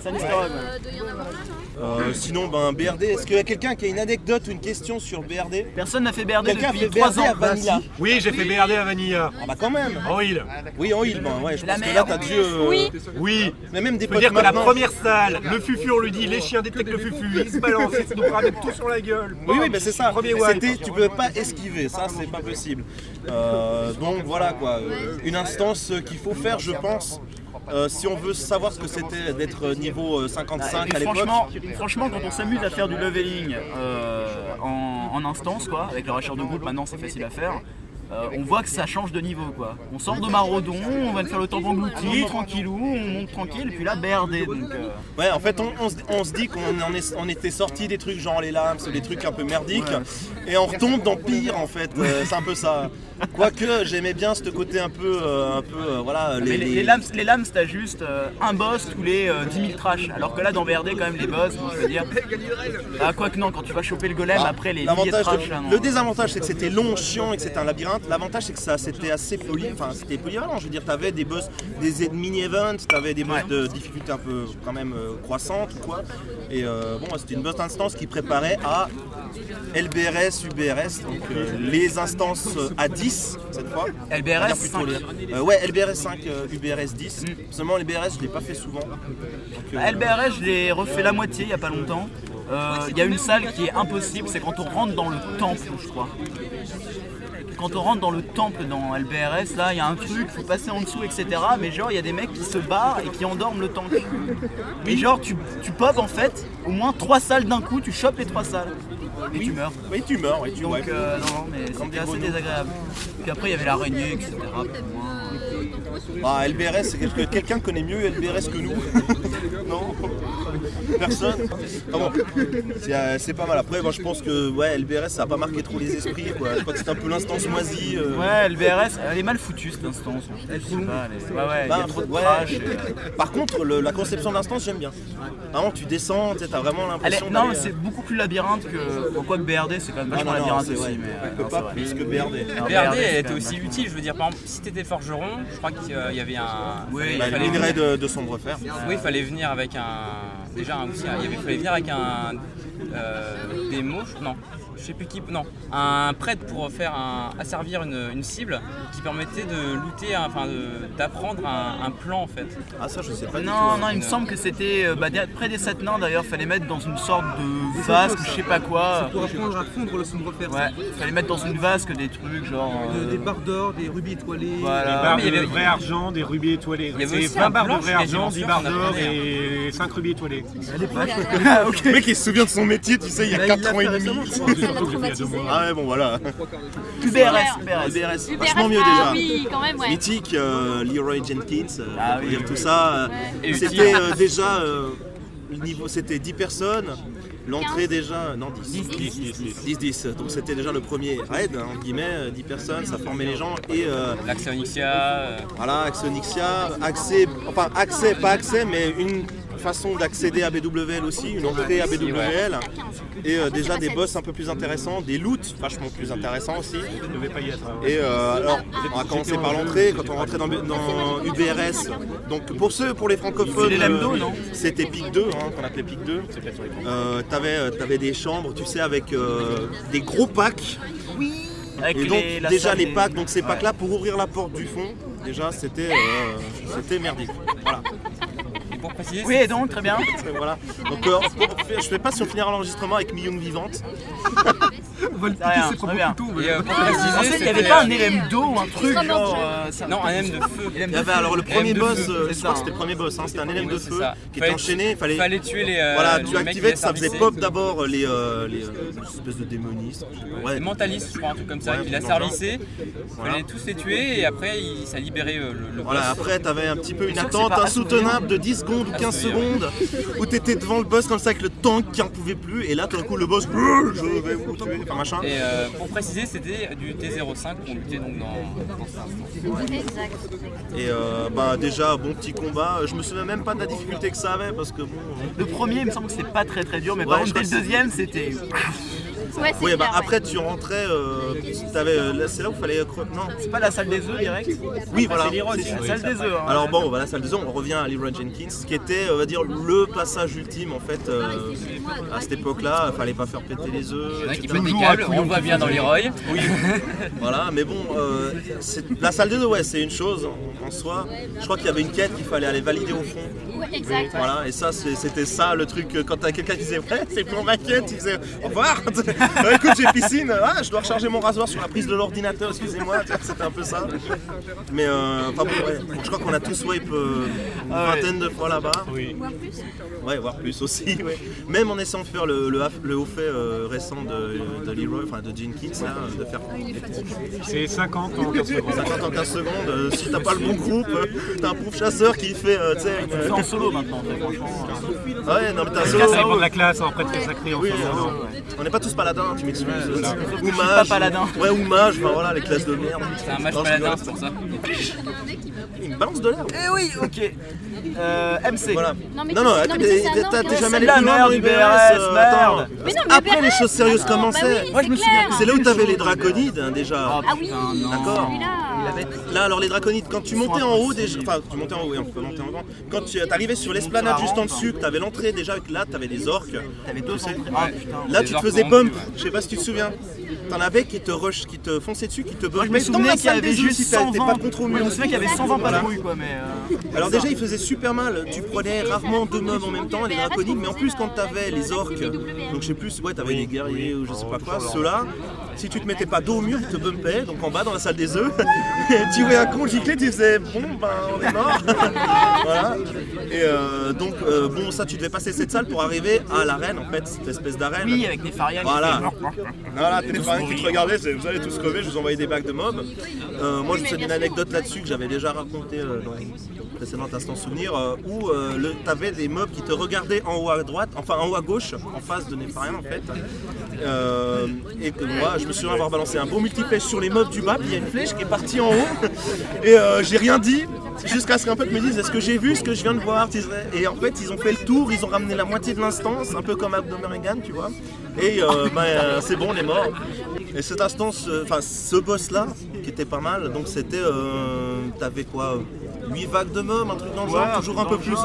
c'est un- easter ouais. Euh, Sinon, ben, BRD, est-ce qu'il y a quelqu'un qui a une anecdote ou une question sur BRD Personne n'a fait BRD Quelqu'un depuis fait 3 BRD à ans. Vanilla Oui, j'ai fait BRD à Vanilla. Ah bah quand même En Hill. Oui, en Hill, ben ouais, je La pense que là merde. t'as dû... euh, Oui. Oui. Mais même des Je potes dire que la maintenant. première salle, le fufu, on lui dit les chiens détectent le fufu, il se balance, il se nous ramène tout sur la gueule. Oui, oui, bah c'est ça. Premier wipe. C'était, tu peux pas esquiver, ça c'est pas possible. Euh, donc voilà quoi, Euh, une instance qu'il faut faire, je pense, euh, si on veut savoir ce que c'était d'être niveau euh, Ah, et 55 puis à l'époque. franchement, franchement, quand on s'amuse à faire du leveling euh, en, en instance, quoi, avec le racheur de groupe, maintenant c'est facile à faire. euh, on voit que ça change de niveau quoi. On sort de Maraudon, on va faire le temps englouti, tranquillou, on monte tranquille, et puis là BRD. Donc, euh, Ouais, en fait, on, on se, dit qu'on on était sorti des trucs genre les lames, des trucs un peu merdiques, et on retombe dans pire en fait. euh, c'est un peu ça. Quoique j'aimais bien ce côté un peu, euh, un peu, euh, voilà, mais les, les lames, les lames t'as juste euh, un boss tous les euh, 10 000 trash. Alors que là dans BRD quand même les boss, bon, je veux dire. Ah quoi que non, quand tu vas choper le golem Ah, après les milliers de L'avantage, trash là, non. le désavantage, c'est que c'était long, chiant et que c'était un labyrinthe. L'avantage, c'est que ça, c'était assez poly, enfin, c'était polyvalent. Je veux dire, t'avais des boss, des mini-events, t'avais des boss Ouais. de difficulté un peu, quand même, euh, croissantes ou quoi. Et euh, bon, c'était une bonne instance qui préparait à LBRS, UBRS, donc euh, les instances euh, à 10 cette fois. LBRS On va dire plutôt 5. les- euh, ouais, LBRS 5, euh, UBRS 10. Seulement LBRS, je l'ai pas fait souvent. Donc, euh, Bah, LBRS, je l'ai refait la moitié il y a pas longtemps. Il y a une salle qui est impossible, c'est quand on rentre dans le temple, je crois. Quand on rentre dans le temple dans LBRS, là, il y a un truc, faut passer en dessous, etc. Mais genre, il y a des mecs qui se barrent et qui endorment le tank. Et genre, tu, tu pop en fait, au moins trois salles d'un coup, tu chopes les trois salles. Et tu meurs. Oui, tu meurs, oui, tu Donc, ouais. euh, non, non, mais c'était assez désagréable. Puis après, il y avait l'araignée, etc. Ah, LBRS, quelqu'un connaît mieux LBRS que nous Non? Personne? Ah bon, c'est euh, c'est pas mal. Après, moi je pense que ouais, LBRS ça a pas marqué trop les esprits. Quoi. Je crois que c'est un peu l'instance moisie. euh. Ouais, LBRS, elle est mal foutue cette instance. Pas, elle est- Ouais, ouais, y Bah, a trop de ouais. trash. et, euh, Par contre, le- la conception de l'instance, j'aime bien. Vraiment, tu descends, tu t'as vraiment l'impression. non, d'aller, c'est beaucoup plus labyrinthe que. Bon, quoi que BRD, c'est quand même Ah, vachement non, non, labyrinthe c'est aussi. vrai. Mais, euh, non, pas plus que BRD. Non, BRD elle était aussi utile, je veux dire, par exemple, si t'étais forgeron, je crois qu'il y avait un. Oui, il Bah, il fallait de, de sombre fer. Oui, il fallait venir avec un. Déjà, un- aussi, il fallait venir avec un. Euh, des mots, non, je sais plus qui. Non, un prêtre pour faire un, asservir une, une cible qui permettait de looter, enfin de- d'apprendre un, un plan en fait. Ah, ça, je sais pas du tout. Non, non, il me semble que c'était euh, bah, près des sept nains d'ailleurs, fallait mettre dans une sorte de vasque, je sais pas quoi. Pour apprendre à fondre le sombre fer. Ouais, fallait mettre dans une vasque des trucs genre. De- euh, des barres d'or, des rubis étoilés. Voilà. barres mais il y de avait- vrai argent, des rubis étoilés. Il y avait C'est aussi 20 un barres de vrai argent, 10 sûr barres d'or et 5 rubis étoilés. Ah, ok. Le mec, il se souvient de son métier, tu sais, il y a Bah, il 4 l'a ans et demi. Surtout que j'ai fait il y a deux mois. Ah ouais, bon, voilà. UBRS, UBRS. Vachement mieux ah déjà. oui, quand même, ouais. Mythique, euh, Leroy Jenkins, euh, Ah pour oui. dire tout ça. euh, Et C'était euh, déjà, euh, le niveau, c'était 10 personnes. L'entrée déjà, non 10. 10, 10, Donc c'était déjà le premier raid, hein, entre guillemets, euh, 10 personnes, ça formait les gens. Et euh, L'accès Onyxia, euh, voilà, accès Onyxia, accès, enfin accès, pas accès, mais une façon d'accéder à BWL aussi, une entrée à BWL. Et euh, déjà des boss un peu plus intéressants, des loots vachement plus intéressants aussi. Hein. Et euh, alors, on va commencer par l'entrée, quand on rentrait dans, dans UBRS. Donc pour ceux, pour les francophones, euh, c'était PIC 2, hein, qu'on appelait PIC 2. Euh, t'avais, t'avais des chambres, tu sais, avec euh, des gros packs. Avec Et donc les- déjà les des- packs, donc ces Ouais. packs là pour ouvrir la porte du fond, déjà c'était euh, c'était merdique. Voilà. Pour préciser, Oui, et donc, très bien. voilà. Donc euh, je sais pas si on finira l'enregistrement avec Millioune vivante. va le piquer ses couteaux. Et euh, pour En préciser, fait, il n'y avait c'était, pas un euh, élème d'eau ou un truc genre. euh, ça- Non, un M de feu. élème Il de y avait feu. alors le premier boss, euh, je crois que c'était hein. le premier boss, hein, c'était un élème Oui, de c'est feu ça. qui Fallait- était enchaîné, il fallait. Fallait tuer les. euh, Voilà, les tu mecs activais, ça faisait pop d'abord les, euh, les euh, espèces de démonistes. Ouais, Les mentalistes, je crois, un truc comme ça, Ouais, qui la dans le genre. servissait. Voilà. Fallait tous les tuer et après, il- ça libérait euh, le, le Voilà, boss. après t'avais un petit peu une sûr que attente insoutenable de 10 secondes ou 15 Assourir. secondes où t'étais devant le boss comme ça avec le tank qui en pouvait plus et là tout d'un coup le boss je vais vous tuer, enfin machin. Et euh, pour préciser, c'était du T05 qu'on luttait donc dans. Exact. Et euh, bah déjà bon petit combat, je me souviens même pas de la difficulté que ça avait parce que bon. Le premier, il me semble que c'était pas très très dur, mais Ouais, par contre, dès le deuxième, c'était. Ouais, Oui bah après tu rentrais, euh, euh, là, c'est là où il fallait cre- non. C'est pas la salle des œufs direct? Oui voilà. C'est la salle des œufs. hein. Alors bon, voilà, salle des œufs, on revient à Leroy Jenkins, qui était, on va dire, le passage ultime en fait euh, à cette époque-là. Fallait pas faire péter les œufs. Il y en a qui des câbles, on voit bien dans les rois. Oui, voilà, mais bon, euh, la salle des œufs, ouais, c'est une chose en, en soi. Je crois qu'il y avait une quête qu'il fallait aller valider au fond. Exact. Voilà, et ça, c'est- c'était ça le truc. euh, Quand t'as quelqu'un qui disait, ouais, c'est pour ma quête, il disait, au revoir. Bah, écoute, j'ai piscine, ah, je dois recharger mon rasoir sur la prise de l'ordinateur, excusez-moi, c'était un peu ça. Mais euh, enfin bon, ouais, je crois qu'on a tous swipe euh, une Ah vingtaine de fois là-bas. Ouais, voire plus aussi. ouais. Même en essayant de faire le, le, haf- le haut fait euh, récent de, de Leroy, enfin de Jenkins, là, de faire C'est 50 en 15 secondes. 50 en 15 secondes, euh, si t'as pas le bon groupe, t'as un pauvre chasseur qui fait, euh, tu sais, une- en solo maintenant, franchement. Ah ouais, non mais t'as un Ça solo. dépend de la classe, après tu fais sacré en Oui, solo. on n'est pas tous tu m'excuses. ou mage. pas paladin. Ouais, ou mage, enfin voilà, les classes de merde. C'est un je paladin, c'est pour ça. Il me balance de l'air. Eh oui, ok. Euh, MC. Voilà. Non, mais non, non, t'es jamais allé plus loin merde dans BRS, euh, merde. attends. Mais non, mais Après les choses sérieuses commençaient. bah Moi, je me c'est souviens. C'est là où t'avais les draconides hein, déjà. Ah oui, D'accord. Celui-là. Là, alors les draconides, quand tu montais en haut déjà, enfin tu montais en haut, oui, on peut monter en haut. Quand tu arrivais sur l'esplanade juste en dessus, que t'avais l'entrée déjà, avec là t'avais des orques. T'avais deux entrées. Ah putain. Là tu te faisais bump, je sais pas si tu te souviens. T'en avais qui te rush, qui te fonçaient dessus, qui te bumpaient je me la qu'il y avait juste si t'étais 120. pas contre je mur. me souviens qu'il y avait 120 patrouilles quoi, mais. euh, Alors déjà il faisait super mal, tu prenais rarement deux mobs en même temps, les draconides, mais en plus quand t'avais les orques, donc je sais plus, ouais t'avais les guerriers ou je sais pas quoi, ceux-là, si tu te mettais pas dos au mur, ils te bumpaient, donc en bas dans la salle des œufs, tu voyais un con gicler, tu disais bon ben on est mort, voilà, et euh, donc euh, bon ça tu devais passer cette salle pour arriver à l'arène en fait, cette espèce d'arène. Oui, avec des Farian. Voilà. Voilà, t'es des fans qui te regardaient, vous allez tous crever, je vous envoyais des bacs de mobs. Euh, moi, je vous donne une anecdote là-dessus que j'avais déjà raconté euh, dans une précédente instant souvenir, où le- t'avais des mobs qui te regardaient en haut à droite, enfin en haut à gauche, en face de Nefarian en fait. Et que moi, je me souviens avoir balancé un beau multipèche sur les mobs du bas, puis il y a une flèche qui est partie en haut, et euh, j'ai rien dit. Jusqu'à ce qu'un pote me dise est-ce que j'ai vu ce que je viens de voir Et en fait ils ont fait le tour, ils ont ramené la moitié de l'instance, un peu comme Abdomerigan tu vois. Et euh, ben, euh, c'est bon on est mort. Et cette instance, enfin ce boss là, qui était pas mal, donc c'était, t'avais quoi 8 vagues de mobs, un truc dans le genre, toujours un peu, plus-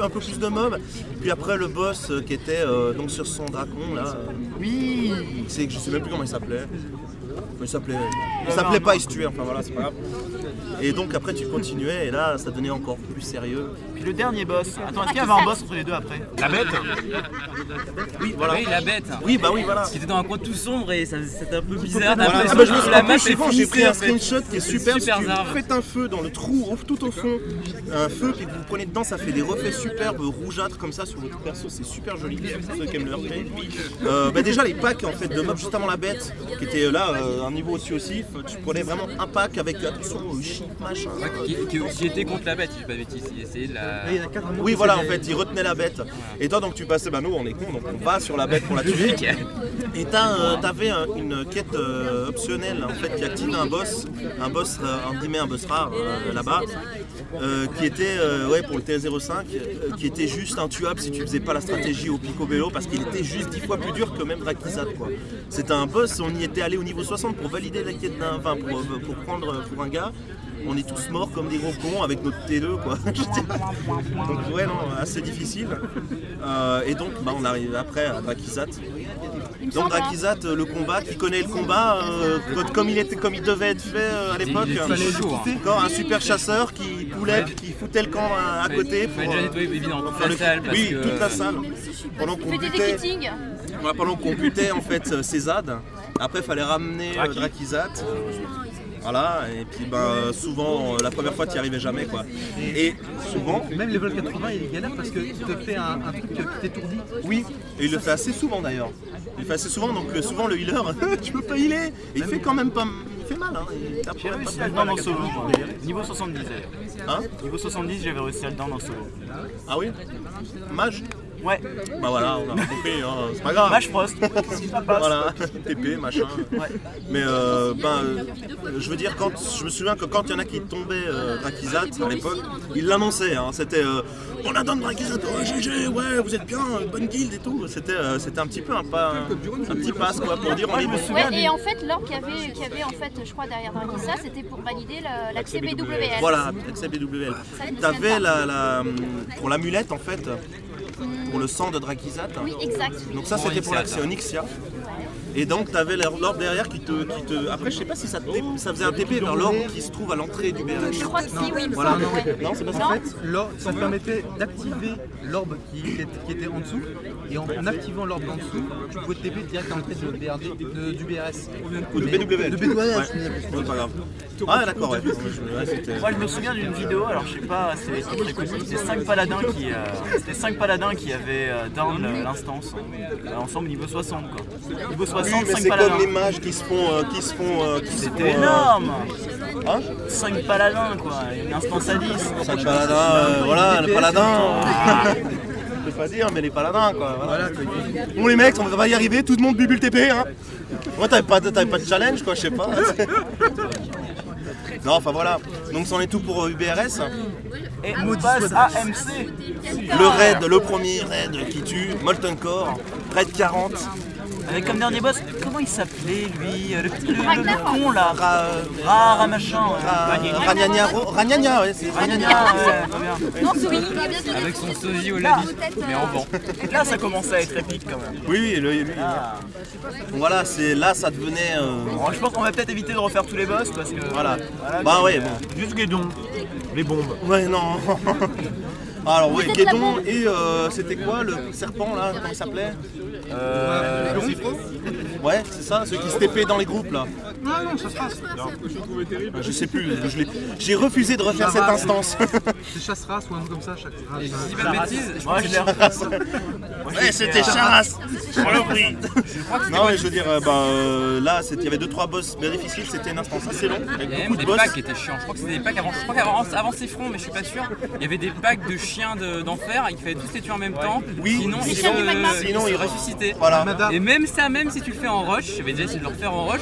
un peu plus de mobs. Puis après le boss euh, qui était euh, donc sur son dracon là, euh, Oui. c'est que je sais même plus comment il s'appelait. Il s'appelait, il s'appelait pas, il se tuait, enfin voilà, c'est pas grave. Et donc après tu continuais et là ça devenait encore plus sérieux. Le dernier boss. Attends, est-ce qu'il y avait un boss entre les deux après La bête Oui, voilà. Oui, la bête. Oui, bah oui, voilà. Qui était dans un coin tout sombre et ça- c'était un peu bizarre. Voilà. Ah bah, je me suis la map est j'ai pris un screenshot qui est super. Super si tu faites un feu dans le trou au- tout au fond, un feu puis que vous prenez dedans, ça fait des reflets superbes rougeâtres comme ça sur votre perso, c'est super joli pour ceux qui aiment le. Euh, bah déjà les packs en fait de mobs juste avant la bête, qui était là euh, un niveau aussi aussi, tu prenais vraiment un pack avec attention euh, shit machin. Qui, qui, qui était contre la bête, si je dis pas de bêtises. Il essayait de la. Il y en a quatre à monter, Oui voilà en fait, des- il retenait la bête. Et toi donc tu passais, bah nous on est cons donc on va sur la bête pour la tuer. Et t'as, euh, t'avais un- une quête euh, optionnelle en fait qui activait un boss, un boss euh, entre guillemets un boss rare euh, là-bas, euh, qui était euh, ouais pour le TL05, euh, qui était juste intuable si tu faisais pas la stratégie au picobello parce qu'il était juste dix fois plus dur que même Drakizat quoi. C'était un boss, on y était allé au niveau 60 pour valider la quête d'un, enfin pour, euh, pour prendre euh, pour un gars. On est tous morts comme des gros cons avec notre T2 quoi. Donc ouais non, assez difficile. Euh, et donc bah, on arrive après à Drakizat. Donc. Drakizat, euh, le combat, qui connaît le combat, euh, comme, il était, comme il devait être fait euh, à l'époque. Hein. Encore un super chasseur qui poulait, qui foutait le camp à, à côté. Pour, déjà euh, nettoyer évidemment toute faire la le- salle parce oui, que. toute la salle. Pendant qu'on butait, pendant qu'on butait en fait. Après, il fallait ramener Drakizat. Voilà, et puis ben, souvent, la première fois, tu n'y arrivais jamais. quoi. Et souvent, Même level 80, il est galère parce que tu te fais un, un truc qui t'étourdit. oui, et il le fait assez souvent d'ailleurs. Il le fait assez souvent, donc euh, souvent le healer, tu peux pas healer. Et il fait quand même pas. Il fait mal, hein. J'ai réussi à le down en solo. Niveau 70 d'ailleurs. Hein Niveau 70, j'avais réussi à le down en solo. Ah oui? Mage? Ouais, Bah voilà, on a compris, hein, c'est pas grave. Ça passe. Voilà, TP, machin. Mais euh, ben, euh, je veux dire, quand, je me souviens que quand il y en a qui tombaient euh, Drakizat à l'époque, ils l'annonçaient. hein. C'était euh, on a donné Drakizat, oh, GG, ouais, vous êtes bien, euh, bonne guilde et tout. C'était euh, c'était un petit peu un, pas, un petit passe quoi, pour dire on est bon. Ouais, et en fait, l'or qu'il y avait, qu'il y avait en fait, je crois, derrière Dragissa, c'était pour valider l'accès BWL. Voilà, accès BWL. T'avais la, la, pour l'amulette en fait, pour le sang de Drakizat. Oui, exact. Donc ça c'était pour l'accès Onyxia. Et donc tu avais l'orbe derrière qui te, qui te... Après je sais pas si ça, te- ça faisait un TP vers l'orbe qui se trouve à l'entrée du BRH. Je crois que si, oui, Voilà. Non, c'est pas ça. Non. En fait, ça te permettait d'activer l'orbe qui était en dessous. Et en, en activant l'orbe en dessous, tu pouvais te TP direct à l'entrée de BRD, de- du BRS. Ou de Mais- BWL. De BWL, Ouais. pas grave. Ah d'accord, ouais. Ouais, c'était- Moi je me souviens d'une vidéo, alors je sais pas, c'est c'est très connu, c'était 5 paladins qui euh, c'était cinq paladins qui avaient euh, down le- l'instance, euh, ensemble niveau 60 quoi. Niveau Oui, 60, mais 5 c'est comme mages qui se font, euh, qui se font, euh, qui se font, C'était euh, énorme Hein 5 paladins quoi, une instance à 10. Cinq paladins, euh, voilà, le paladin. Je peux pas dire, mais les paladins quoi. Voilà. Bon les mecs, on va y arriver, tout le monde bubule TP hein. Moi t'avais pas, t'avais pas de challenge quoi, je sais pas. Non, enfin voilà. Donc c'en est tout pour euh, UBRS. Et on passe à MC. Le raid, le premier raid qui tue, Molten Core, raid 40. Avec comme dernier boss, comment il s'appelait lui euh, Le, le- le- con là Ra- Rara machin. ouais. Ra- Ragnagna, Ragnagna, ouais, c'est Ragnagna. Non. Avec son sosie au labi, mais en vent. Là ça commençait à être épique quand même. Oui, oui, lui, lui. Ah. Voilà, c'est là, ça devenait. euh, je pense qu'on va peut-être éviter de refaire tous les boss parce que. Voilà. Voilà, Bah ouais, euh, bon. Juste Guédon, les bombes. Ouais, non. Alors, ouais, êtes Guédon et euh, c'était quoi le serpent là Comment il s'appelait Euh, Ouais, c'est ça, ceux qui se TP dans les groupes là. Non, non, ça se passe. Ah, Je sais plus, j'ai refusé de refaire cette instance. C'est chasse-race ou un truc comme ça, chaque race. Je dis pas de bêtises, je Moi je l'ai Ouais, c'était chasse Pour le prix Non, mais je veux dire, bah, là, il y avait 2-3 boss bien difficiles, c'était une instance assez longue, avec Il y a beaucoup même de des boss. packs qui étaient chiants. Je crois que c'était des packs avant. Je crois qu'avant avant ces fronts, mais je suis pas sûr. Il y avait des packs de chiens de- d'enfer et qui fallait tous les tuer en même temps. Oui, sinon chiens se, Sinon. Voilà. Et même ça, même si tu le fais en rush, j'avais déjà essayé de le refaire en rush.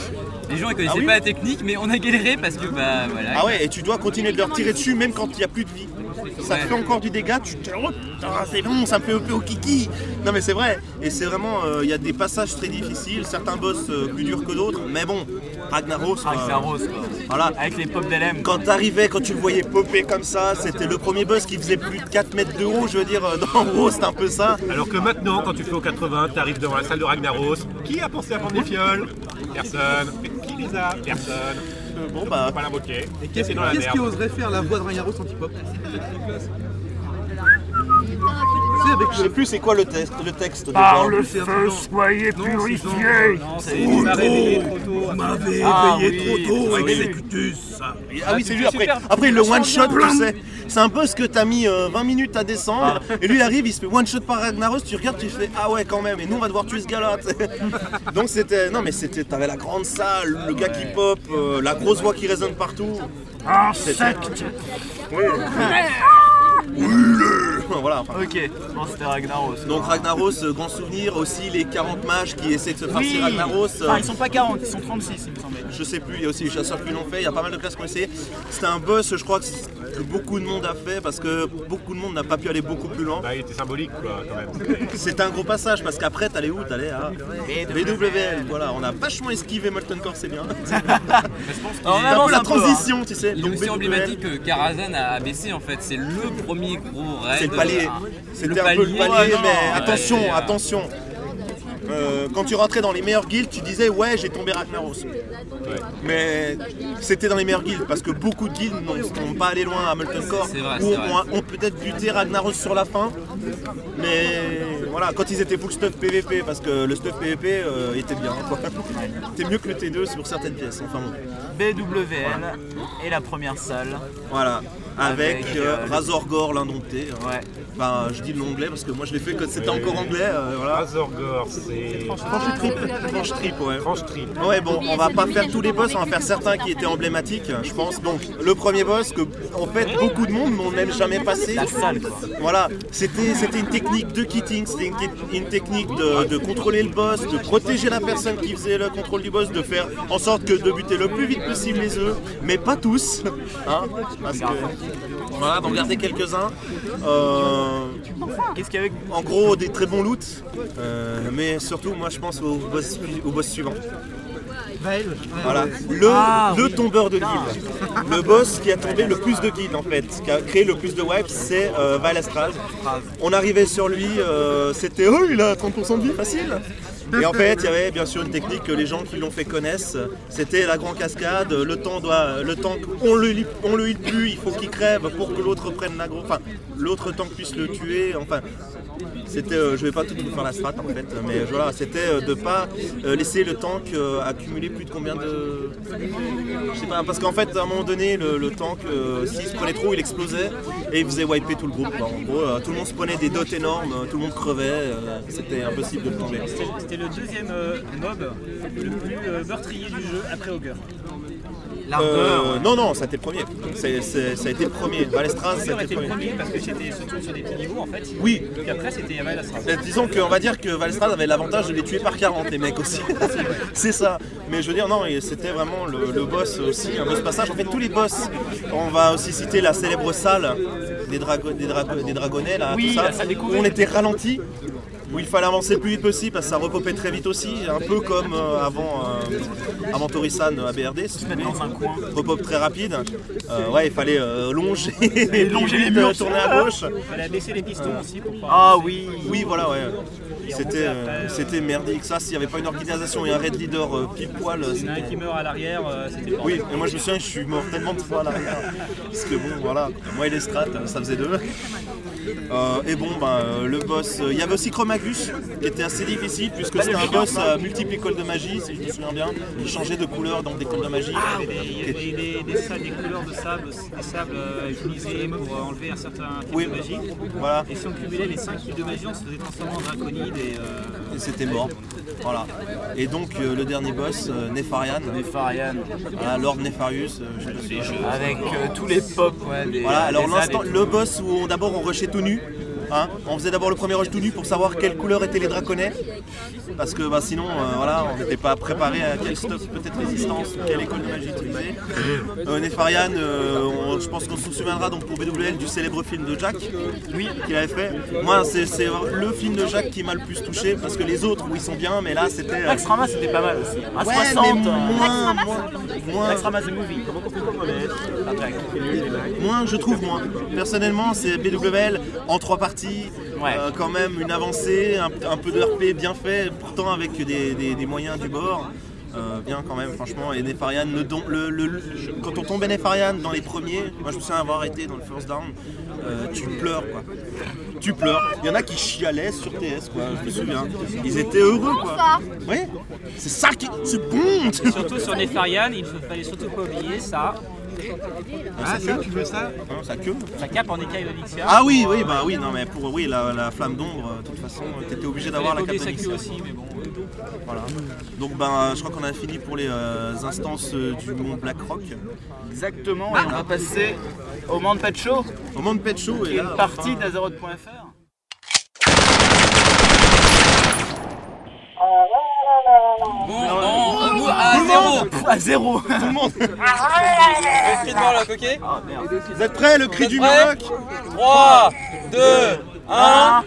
Les gens ils connaissaient Ah oui pas la technique, mais on a galéré parce que bah voilà. Ah ouais, et tu dois continuer de leur tirer dessus même quand il n'y a plus de vie. Ça Ouais. fait encore du dégât, tu te dis, oh, c'est bon, ça me fait un peu au kiki. Non mais c'est vrai, et c'est vraiment, euh, il y a des passages très difficiles, certains boss euh, plus durs que d'autres, mais bon, Ragnaros, quoi. voilà. Avec les pop d'LM. Quand t'arrivais, quand tu le voyais popper comme ça, c'était le premier boss qui faisait plus de 4 mètres de haut, je veux dire, euh, dans le haut, c'était un peu ça. Alors que maintenant, quand tu fais au 80, tu arrives devant la salle de Ragnaros. Qui a pensé à prendre des fioles? Personne. Mais qui les a? Personne. Euh, Bon bah, Pas l'invoquer. Et Et qu'est-ce c'est qui oserait faire la voix de Ragnaros anti-pop? Je sais le. plus c'est quoi le, texte, le texte de Par le feu, soyez purifiés. Vous m'avez réveillé trop tôt. Vous m'avez Ah, éveillé oui, trop tôt, oui. Executus. Ah oui, c'est lui après. Après, il le one shot, tu sais. C'est un boss que t'as mis euh, 20 minutes à descendre. Et lui, il arrive, il se fait one shot par Ragnaros. Tu regardes, tu fais Ah ouais, quand même. Et nous, on va devoir tuer ce gars-là. Donc, c'était. Non, mais c'était. T'avais la grande salle, le gars qui pop, euh, la grosse voix qui résonne partout. Insecte Oui. Voilà, enfin. Ok, bon c'était Ragnaros. Donc Ragnaros, euh, grand souvenir, aussi les 40 mages qui essaient de se farcir oui. Ragnaros. euh, Enfin, ils sont pas 40, ils sont 36 il me semblait. Je sais plus, il y a aussi les chasseurs qui l'ont fait, il y a pas mal de classes qui ont essayé. C'était un boss, je crois, que, beaucoup de monde a fait parce que beaucoup de monde n'a pas pu aller beaucoup plus loin. Bah, il était symbolique, quoi, quand même. C'était un gros passage parce qu'après, t'allais où? T'allais à BWL. Voilà, on a vachement esquivé Molten Core, c'est bien. Mais je pense on un peu la peu, hein. transition, tu sais. Il est Donc aussi BWL, emblématique que Karazhan a abaissé en fait. C'est le premier gros raid. c'est le palier. C'était un peu le palier, mais ouais, attention, et, euh, attention. euh, quand tu rentrais dans les meilleures guildes, tu disais ouais j'ai tombé Ragnaros. Mais c'était dans les meilleures guildes parce que beaucoup de guildes n'ont pas allé loin à Molten Core ou ont, ont peut-être buté Ragnaros sur la fin. Mais voilà, quand ils étaient full stuff PVP parce que le stuff PVP euh, était bien. C'était mieux que le T2 sur certaines pièces. Enfin bon. BWL et la première salle. Voilà, avec, Avec, euh, euh, Razorgore l'Indompté. hein. Ouais. Enfin, je dis l'anglais parce que moi je l'ai fait quand c'était encore anglais. euh, voilà. Razorgore, c'est. Franche trip, franche trip, ouais. Franche trip. Ouais, bon, on va pas faire tous les boss, on va faire certains qui étaient emblématiques, je pense. Donc, le premier boss que, en fait, beaucoup de monde n'ont même jamais passé. La salle, quoi. Voilà, c'était c'était une technique de kitting, c'était une technique de, de contrôler le boss, de protéger la personne qui faisait le contrôle du boss, de faire en sorte que de buter le plus vite possible les œufs, mais pas tous. Hein, parce que, voilà, d'en garder quelques-uns. Euh, Qu'est-ce qu'il y avait en gros, des très bons loots, euh, mais surtout, moi je pense au boss, au boss suivant. Voilà, le, Ah, le tombeur de guild. Le boss qui a tombé le plus de guilds en fait, qui a créé le plus de wipes, c'est euh, Valastral. On arrivait sur lui, euh, c'était oh il a 30% de vie facile. Et en fait, il y avait bien sûr une technique que les gens qui l'ont fait connaissent. C'était la grande cascade. Le temps doit, le le, on le heal plus, il faut qu'il crève pour que l'autre prenne la grosse. Enfin, l'autre tank puisse le tuer. Enfin, c'était, euh, je vais pas tout vous faire la strat en fait, mais voilà, c'était euh, de pas euh, laisser le tank accumuler plus de combien de, je sais pas, parce qu'en fait à un moment donné le, tank, s'il se prenait trop, il explosait et il faisait wiper tout le groupe. En gros, tout le monde se prenait des dots énormes, tout le monde crevait, c'était impossible de le tomber. Le deuxième euh, mob le plus euh, meurtrier du jeu après Ogre. Euh, non, non, ça a été le premier. C'est- c'est- ça a été le premier. Valestras, ça a été le premier. premier parce que c'était surtout sur des petits niveaux en fait. Oui. Puis après c'était Valastras. Euh, Disons qu'on va dire que Valstrad avait l'avantage de les tuer par 40 les mecs aussi. c'est ça. Mais je veux dire non, c'était vraiment le, le boss aussi, un boss passage. En fait tous les boss, on va aussi citer la célèbre salle des, drago- des, drago- des dragonnets là, Oui, tout ça, la salle des où couvées. on était ralenti. Où il fallait avancer le plus vite possible parce que ça repopait très vite aussi, un peu comme euh, avant, euh, avant Torisan à BRD, si dans un coin. repop très rapide. Euh, ouais, il fallait euh, longer, longer les murs. euh, tourner à gauche. Il fallait baisser les pistons aussi pour pas. Ah oui. Oui, voilà, ouais. C'était euh, c'était merdique. Ça, s'il n'y avait pas une organisation et un raid leader euh, pile poil, Il y en a un c'était. qui meurt à l'arrière, euh, c'était le Oui, et moi je me souviens, je suis mort tellement de fois à l'arrière. Parce que bon, voilà, moi et les strats, ça faisait deux. Euh, et bon, bah, euh, le boss. euh, Il y avait aussi Chromagus, qui était assez difficile, puisque c'était un boss à multiples écoles de magie, si je me souviens bien. Il changeait de couleur dans des écoles de magie. Il y avait des, il y avait des, des, sa- des couleurs de sable, des sables utilisés pour enlever un certain type Oui, de magie. voilà. Et si on cumulait les 5 types de magie, on se faisait transformer en draconide et. Et c'était mort. Voilà. Et donc euh, le dernier boss, euh, Nefarian. Nefarian. Voilà, Lord Nefarius, euh, je sais pas si- Avec euh, tous les pop, ouais, Voilà, alors l'instant, le boss où on- d'abord on rushait tout nu. Hein. on faisait d'abord le premier rush tout nu pour savoir quelle couleur étaient les draconnets. Parce que bah, sinon, euh, voilà, on n'était pas préparé à quel stuff peut-être résistance, quelle école de magie utiliser. Euh, Nefarian, euh, on- je pense qu'on se souviendra donc pour BWL du célèbre film de Jack. Oui, qu'il avait fait. Moi, c'est le film de Jack qui m'a le plus touché parce que les autres, oui, ils sont bien, mais là c'était. euh, Max Rama c'était pas mal aussi. À Ouais, 60. mais euh, moins, moins, moins, Max Rama c'est movie. Comment on mettre Moins, je trouve moins. Personnellement, c'est BWL en trois parties. Ouais. Euh, quand même une avancée, un, un peu de RP bien fait, pourtant avec des, des- des moyens du bord. Euh, bien quand même, franchement. Et Nefarian, le don- le- le- le- quand on tombait Nefarian dans les premiers, moi je me souviens avoir été dans le first down, euh, tu pleures quoi. Tu pleures. Il y en a qui chialaient sur TS quoi, je me souviens. Ils étaient heureux quoi. Oui, c'est ça qui. C'est bon Surtout sur Nefarian, il ne fallait surtout pas oublier ça. Ah, ça, tu veux ça Ça queue Sa cape en écaille d'Onyxia. Ah oui, oui, bah oui, non mais pour oui la, la flamme d'ombre, euh, de toute façon, t'étais obligé d'avoir la cape sa aussi, mais bon. Voilà. Donc ben je crois qu'on a fini pour les euh, instances euh, du mont Blackrock. Exactement, et on va passer au Mount Pet Show, Au mont Pet Show qui et là, une partie d'Azeroth.fr. Bon, non, nous, à zéro. À zéro tout le monde. Le cri de ok. Vous êtes prêts le cri du Murloc 3, 2, 1.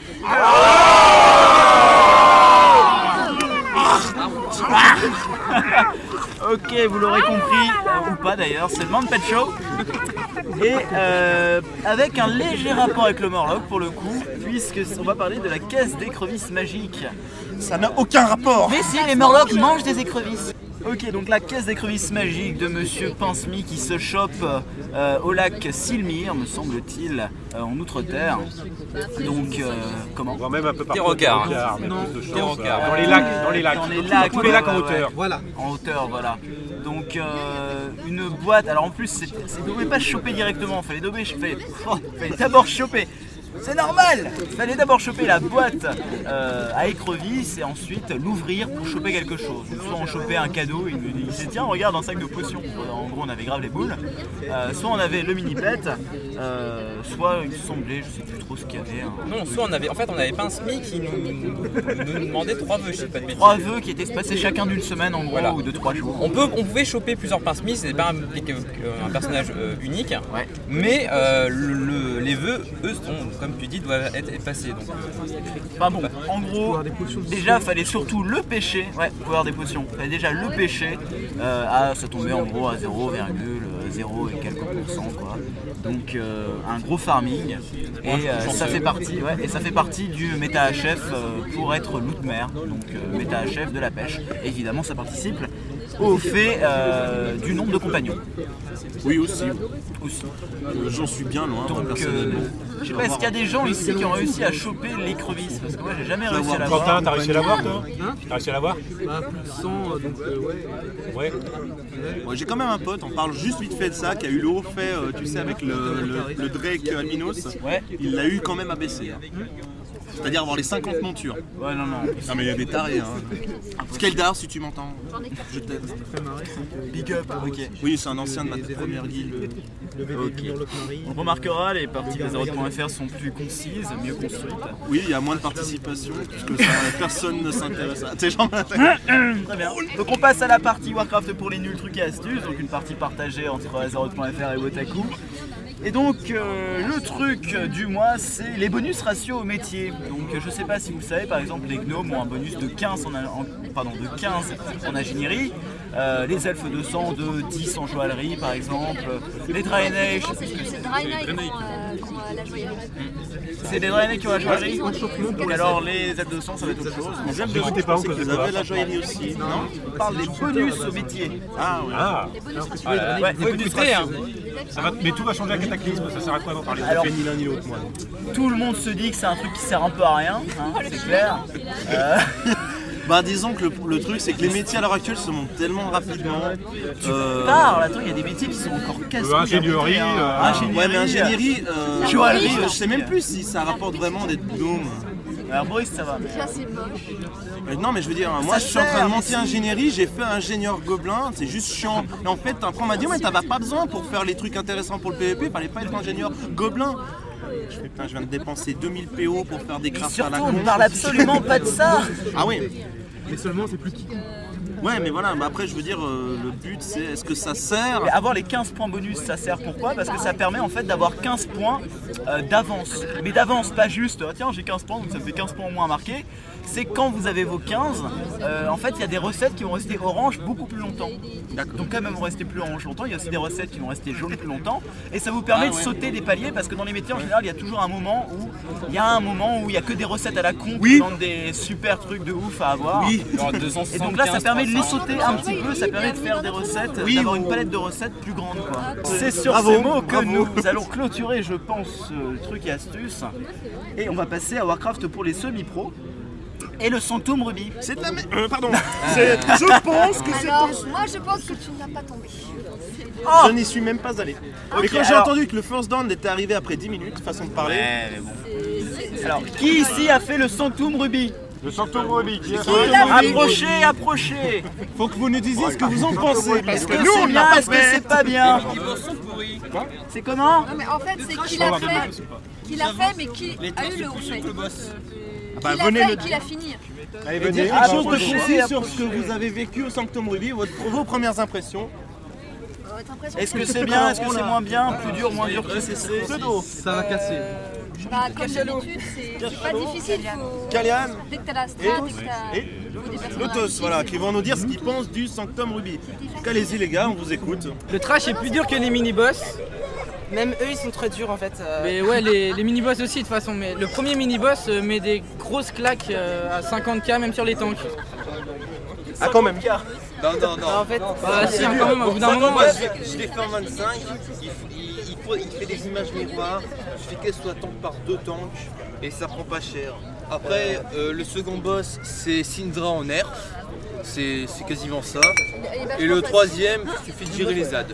Ok, vous l'aurez compris, ou pas d'ailleurs, c'est le Mount Pet Show. Et euh, avec un léger rapport avec le Morlock pour le coup, puisque on va parler de la caisse d'écrevisses magique. Ça n'a aucun rapport Mais si, les Morlocks mangent des écrevisses Ok, donc la caisse d'écrevisses magique de Monsieur Pinsmy qui se chope euh, au lac Silmire, me semble-t-il, euh, en Outre-Terre. Donc, euh, comment Voire même un peu partout. Des rocards. Des rocards, mais Non, plus de des chance, rocards. euh, Dans les lacs, dans les lacs. Dans les lacs, Tous les lacs en ouais, hauteur. ouais. Voilà. En hauteur, voilà. Donc euh, une boîte. Alors en plus, c'est- c'est- vous ne pouvez pas choper directement. Fallait dober, fallait, oh, fallait d'abord choper. C'est normal. Il fallait d'abord choper la boîte euh, à écrevisses et ensuite l'ouvrir pour choper quelque chose. Soit on chopait un cadeau, il nous disait tiens regarde un sac de potions. En gros on avait grave les boules. Euh, soit on avait le mini pet, euh, soit il semblait, je sais plus trop ce qu'il y avait. hein. Non, soit on avait, en fait, on avait pas un SMI qui nous, nous demandait trois vœux, je sais pas de bêtises. Trois vœux qui étaient passés chacun d'une semaine en gros Voilà. ou de trois jours. On, peut, on pouvait choper plusieurs pince Smith, c'était pas un, un personnage unique, mais le- le- les vœux, eux, sont, comme tu dis, doivent être effacés. Donc, euh, Enfin bon, en gros, déjà fallait surtout le pêcher, ouais, pouvoir des potions, fallait déjà le pêcher, euh, à, ça tombait en gros à 0,0 et quelques pourcents quoi. Donc euh, un gros farming et euh, ça fait partie, ouais, et ça fait partie du méta HF euh, pour être loot-mer, donc euh, méta HF de la pêche. Et évidemment ça participe au fait euh, du nombre de compagnons. Oui, aussi. Aussi. Euh, J'en suis bien loin, moi, euh, personnellement. je sais pas, est-ce qu'il y a des gens ici qui ont réussi à choper l'écrevisse Parce que moi j'ai jamais réussi à la voir. Quentin, t'as réussi à l'avoir toi Hein T'as réussi à l'avoir Bah, plus de 100, euh, donc euh, ouais. Ouais. Ouais, J'ai quand même un pote, on parle juste vite fait de ça, qui a eu le haut fait, tu sais, avec le, le- le Drake Albinos. Il l'a eu quand même à baisser. hein. C'est-à-dire avoir les 50 montures. Ouais, non, non. Non, mais il y a des tarés. Hein. Skeldar, si tu m'entends. Je t'aide. Big up, ok. Oui, c'est un ancien de ma première guilde. On remarquera, les parties des Azeroth.fr sont plus concises, mieux construites. Oui, il y a moins de participation, puisque ça, personne ne s'intéresse à ces gens Très bien. Donc on passe à la partie Warcraft pour les nuls trucs et astuces, donc une partie partagée entre Azeroth.fr et Wotaku. Et donc euh, le truc du mois c'est les bonus ratios au métier. Donc je sais pas si vous le savez, par exemple les gnomes ont un bonus de 15 en, en- pardon, de 15 en ingénierie, Euh, les elfes de sang de 10 en joaillerie par exemple, les Draenei, je sais plus ce que C'est euh, qui ont, euh, la joaillerie. C'est les Draenei qui ont la joaillerie. Et alors les elfes de sang ça va être autre chose. Les elfes de sang, avaient la joaillerie aussi, non On parle des bonus au métier. Ah ouais. Ah, ouais, des bonus hein. ratios. ça va, mais tout va changer à Cataclysme, ça sert à quoi d'en parler? Alors- ni l'un ni l'autre moi. Tout le monde se dit que c'est un truc qui sert un peu à rien, hein, c'est clair. Euh, Bah disons que le, le truc c'est que les métiers à l'heure actuelle se montent tellement rapidement. euh, Parle, attends, il y a des métiers qui sont encore casse Euh, ingénierie, euh, ingénierie, Ouais mais ingénierie, euh, Joaillerie je sais même plus si ça rapporte vraiment d'être gnome. Alors Boris, ça va. c'est moche. Euh, Non mais je veux dire, moi je suis en train de monter ingénierie, j'ai fait ingénieur gobelin, c'est juste chiant. Et en fait après on m'a dit mais t'avais pas besoin pour faire les trucs intéressants pour le PVP, fallait pas être ingénieur gobelin. Je fais, putain je viens de dépenser 2000 PO pour faire des crafts à la on con. ne parle absolument pas de ça. Ah oui Mais seulement, c'est plus qui. Ouais mais voilà, mais après je veux dire, euh, le but c'est est-ce que ça sert Mais avoir les 15 points bonus, ça sert pourquoi? Parce que ça permet en fait d'avoir 15 points euh, d'avance. Mais d'avance, pas juste, ah, tiens j'ai 15 points, donc ça me fait 15 points au moins à marquer. C'est quand vous avez vos 15, euh, en fait il y a des recettes qui vont rester orange beaucoup plus longtemps. Donc quand même vont rester plus orange longtemps, il y a aussi des recettes qui vont rester jaunes plus longtemps. Et ça vous permet Ah de ouais. sauter des paliers parce que dans les métiers en général il y a toujours un moment où il y a un moment où il y a que des recettes à la con Oui. qui vendent des super trucs de ouf à avoir. Oui. Et 275, donc là, ça permet de les 300. sauter un petit peu, ça permet de faire des recettes, Oui, d'avoir une palette de recettes plus grande. C'est sur Bravo, ces mots que bravo. nous allons clôturer, je pense, le truc et astuce. Et on va passer à Warcraft pour les semi-pros. Et le Sanctum Ruby. C'est de la merde. Euh, pardon. C'est- Je pense que c'est Alors, moi, je pense que tu n'as pas tombé. Oh Je n'y suis même pas allé. Mais quand j'ai alors- entendu que le first down était arrivé après 10 minutes, façon de parler. mais bon. Alors, qui ici a fait le Sanctum Ruby Le Sanctum Ruby qui est Approchez, approchez Faut que vous nous disiez ce que vous en pensez. Parce Est-ce que que nous, c'est on bien, l'a pas est-ce que fait. c'est pas bien. C'est comment Non, mais en fait, c'est qui l'a fait, qui l'a fait, mais qui a eu le fait. Bah, Qui l'a venez fait le et qui l'a fini. Allez, venez. dire quelque chose de précis sur ce que vous avez vécu au Sanctum Ruby, votre- vos premières impressions. Impressionné. Est-ce que c'est bien, est-ce que c'est moins bien, plus dur, moins dur que CC Ça va casser. Bah, comme d'habitude, c'est c'est pas difficile. Kalian Dès que t'as la strat, et Lotus, voilà, qui vont nous dire ce qu'ils pensent du Sanctum Ruby. En tout cas, allez-y les gars, on vous écoute. Le trash est plus dur que les mini-boss. Même eux, ils sont très durs en fait. euh. Mais ouais, les, les mini-boss aussi de toute façon. Mais le premier mini-boss euh, met des grosses claques euh, à 50k même sur les tanks. Ah, quand même. Non, non, non. en fait, bah, si, hein, quand même, au bout d'un moment. Moi, je, je l'ai fait en 25. Il, il- il faut- il fait des images miroirs. Je fais qu'elle soit tank par deux tanks. Et ça prend pas cher. Après, euh, le second boss, c'est Syndra en nerf. C'est c'est quasiment ça. Et le troisième, il suffit de gérer les ZAD.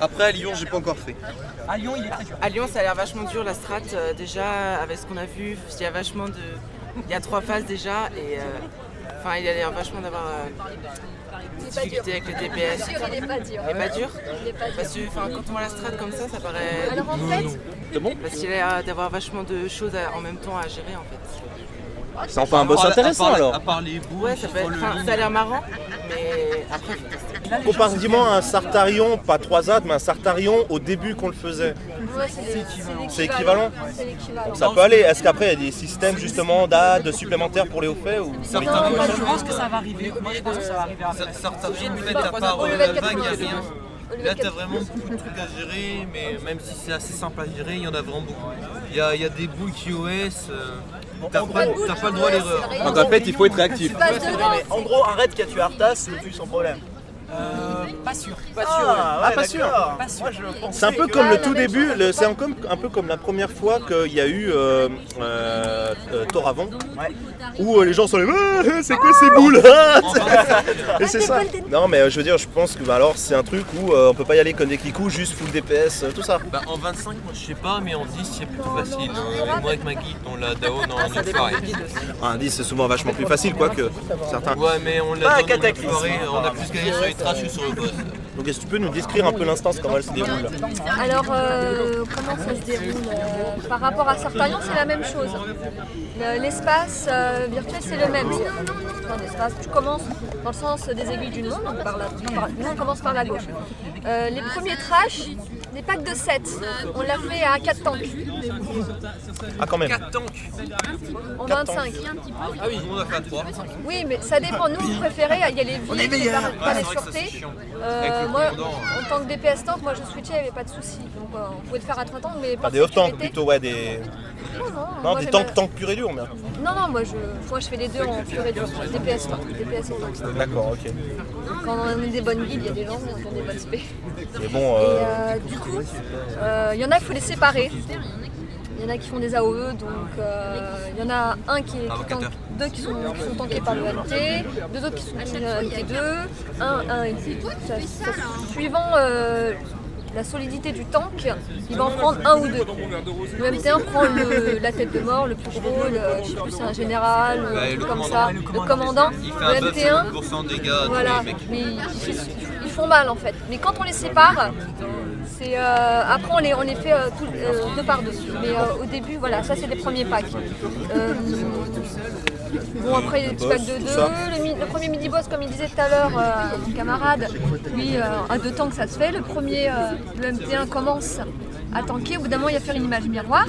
Après, à Lyon, j'ai pas encore fait. À Lyon, il est très dur. À Lyon, ça a l'air vachement dur la strat. euh, déjà, avec ce qu'on a vu, il y a vachement de. Il y a trois phases déjà et. euh, Enfin, il a l'air vachement d'avoir euh, des difficultés avec le DPS. Il est pas dur. Il est pas dur Il est pas dur. Parce que enfin, quand on voit la strat comme ça, ça paraît. Alors, en fait- C'est bon? Parce qu'il a l'air d'avoir vachement de choses à- en même temps à gérer en fait. C'est enfin un boss À intéressant à part- alors. À part les boules, Ouais, ça, enfin, ça a l'air marrant, mais après. Comparativement à un Sartarion, pas 3 ZAD, mais un Sartarion au début qu'on le faisait. Ouais, c'est C'est équivalent C'est l'équivalent. Ça peut aller. Est-ce qu'après il y a des systèmes justement d'AD supplémentaires pour les hauts faits ou... je pense que ça va arriver. Moi, je pense que ça va arriver après. Sartarien, peut-être à part euh, la vague, 80, il n'y a rien. Là, t'as 80. vraiment beaucoup de trucs à gérer, mais même si c'est assez simple à gérer, il y en a vraiment beaucoup. Il y a, il y a des boules QoS, euh, t'as pas, t'as pas le droit à l'erreur. Donc, en fait, il faut être réactif. En gros, arrête qui a tué Arthas, c'est plus sans problème. Pas sûr. Pas Ah, ouais, Ah, pas sûr. d'accord. Pas sûr. Moi, je pensais C'est un peu que- comme Ah, le la tout début, c'est un, comme- un peu comme la première fois qu'il y a eu euh, euh, euh, Ouais. où euh, les gens sont les Ah, c'est quoi ces boules ah Et c'est ça. Non mais euh, je veux dire, je pense que bah, alors c'est un truc où euh, on peut pas y aller comme des kikous, juste full DPS, euh, tout ça. Bah, en 25, moi je sais pas, mais en 10, c'est plutôt facile. Euh, moi avec ma guide, on l'a Daon en une soirée. Un 10 c'est souvent vachement plus facile quoi que certains. Ouais, mais on l'a une soirée, on a plus gagné sur les trashs que sur le boss. Donc est-ce que tu peux nous décrire un peu l'instance, comment elle se déroule Alors, euh, comment ça se déroule euh, Par rapport à Sartarion, c'est la même chose. Le- L'espace euh, virtuel, c'est le même. C'est un espace. Tu commences dans le sens des aiguilles d'une montre, donc par la, par- nous, on commence par la gauche. Euh, les premiers trash, des packs de 7. On l'a fait à 4 tanks, Ah quand même. 4 tanks en 25. Ah oui, on a fait à 3. Oui, mais ça dépend. Nous, on préférait, il y a les villes, pas, les sûretés. Euh, moi, en tant que DPS tank, moi je switchais, il n'y avait pas de souci. Donc euh, on pouvait le faire à 30 ans, mais Ah, par des off tanks sécurité- plutôt, ouais, des. Non, non, Non, moi, des tanks, tanks purs et durs, mais. Non, non, moi je, moi, je fais les deux en pur et dur. DPS tank, DPS et tank. D'accord, ok. Quand on est des bonnes guildes, il y a des gens qui ont des bonnes spé. Mais bon, Et euh, euh, du coup, euh, il y en a, il faut les séparer. Il y en a qui font des AOE, donc euh, il y en a un qui est tank- deux qui sont, qui sont tankés par le MT, deux autres qui sont euh, MT2, un, un. Ça- ça- suivant euh, la solidité du tank, il va en prendre un ou deux. Le MT1 prend le- la tête de mort, le plus gros, le, je sais plus, c'est un général, ou un Ouais, truc le comme commandant. ça. Le commandant, le buff de MT1, 50% de dégâts à voilà, mais ils font mal en fait. Mais quand on les sépare, c'est euh, après on les, on les fait euh, tout- euh, deux par deux. Mais au début, voilà, ça c'est les premiers packs. Bon après il y a des petits packs de deux. Le, mi- le premier midi boss, comme il disait tout à l'heure, mon camarade, lui à deux tanks ça se fait. Le premier, le MT1 commence à tanker. Au bout d'un moment, il va faire une image miroir.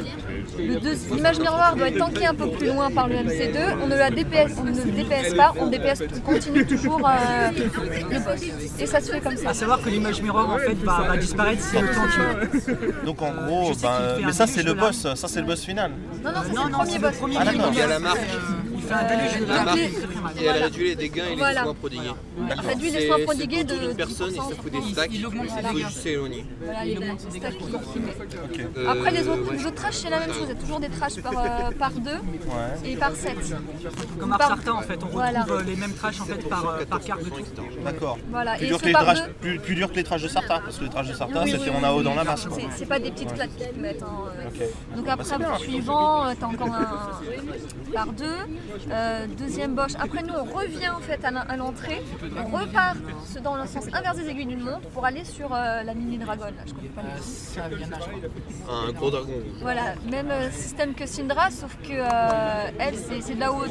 Le deux- L'image miroir doit être tankée un peu plus loin par le MC2. On ne la DPS, on ne le DPS pas, on DPS on continue toujours euh, le boss. Et ça se fait comme ça. À savoir que l'image miroir en fait va, va disparaître si le temps tue. donc en gros, ben, fait mais ça c'est le boss, ça c'est le boss final. Non, non, c'est Non, le non, premier boss. Ah, d'accord. boss. Il y a la marque. Il La marque, et elle réduit les dégâts et les Voilà. soins prodigués. Il réduit les soins c'est prodigués autour de d'une personne et ça 10%. fout des stacks. Il augmente ses Il faut dégâts. juste s'éloigner. Voilà, les stacks qui. Euh, Après les autres, ouais. trashs c'est la même chose, il y a toujours des trashs par, euh, par deux et par 7. Comme Arsarta en fait, on retrouve Voilà. euh, les mêmes trashs en fait par, euh, par carte de tout. D'accord. Voilà, Plus et dur, que les par trash- deux. plus, plus dur que les trash de Sarta, parce que les trash de Sarta Oui, c'était oui, oui, dans la oui. masse. quoi. C'est- C'est pas des petites claques qu'ils te mettent. hein, euh. Donc Bah, après, bien. suivant, euh, t'as encore un par deux. Euh, deuxième boche. Après nous, on revient en fait à l'en- à l'entrée. On repart dans le sens inverse des aiguilles d'une montre pour aller sur euh, la mini dragon. Là, je connais pas noms. Un gros dragon. Voilà, même euh, système que Syndra, sauf que euh, elle, c'est de la haute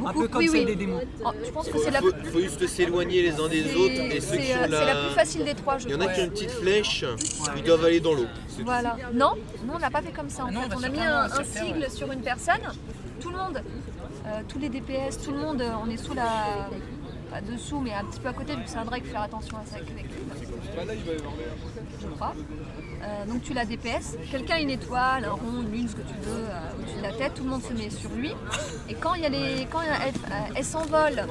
Oh. Un peu comme celle des démons. Oh, je pense que c'est la, Faut, faut juste s'éloigner les uns des autres et ceux qui c'est, sont là. c'est la plus facile des trois, je Il y en a qui ont une petite flèche, ils doivent aller dans l'eau. Voilà. Non, nous on l'a pas fait comme ça en Ah non, fait. bah, On a mis un, sigle sur une personne, tout le monde, euh, tous les DPS, tout le monde, euh, on est sous la pas dessous, mais un petit peu à côté, vu que c'est un faut faire attention à ça avec les je crois. Euh, donc tu la DPS, quelqu'un une étoile, un rond, une lune, ce que tu veux, euh, au-dessus de la tête, tout le monde se met sur lui. Et quand, il y a les, quand elle, s'envole,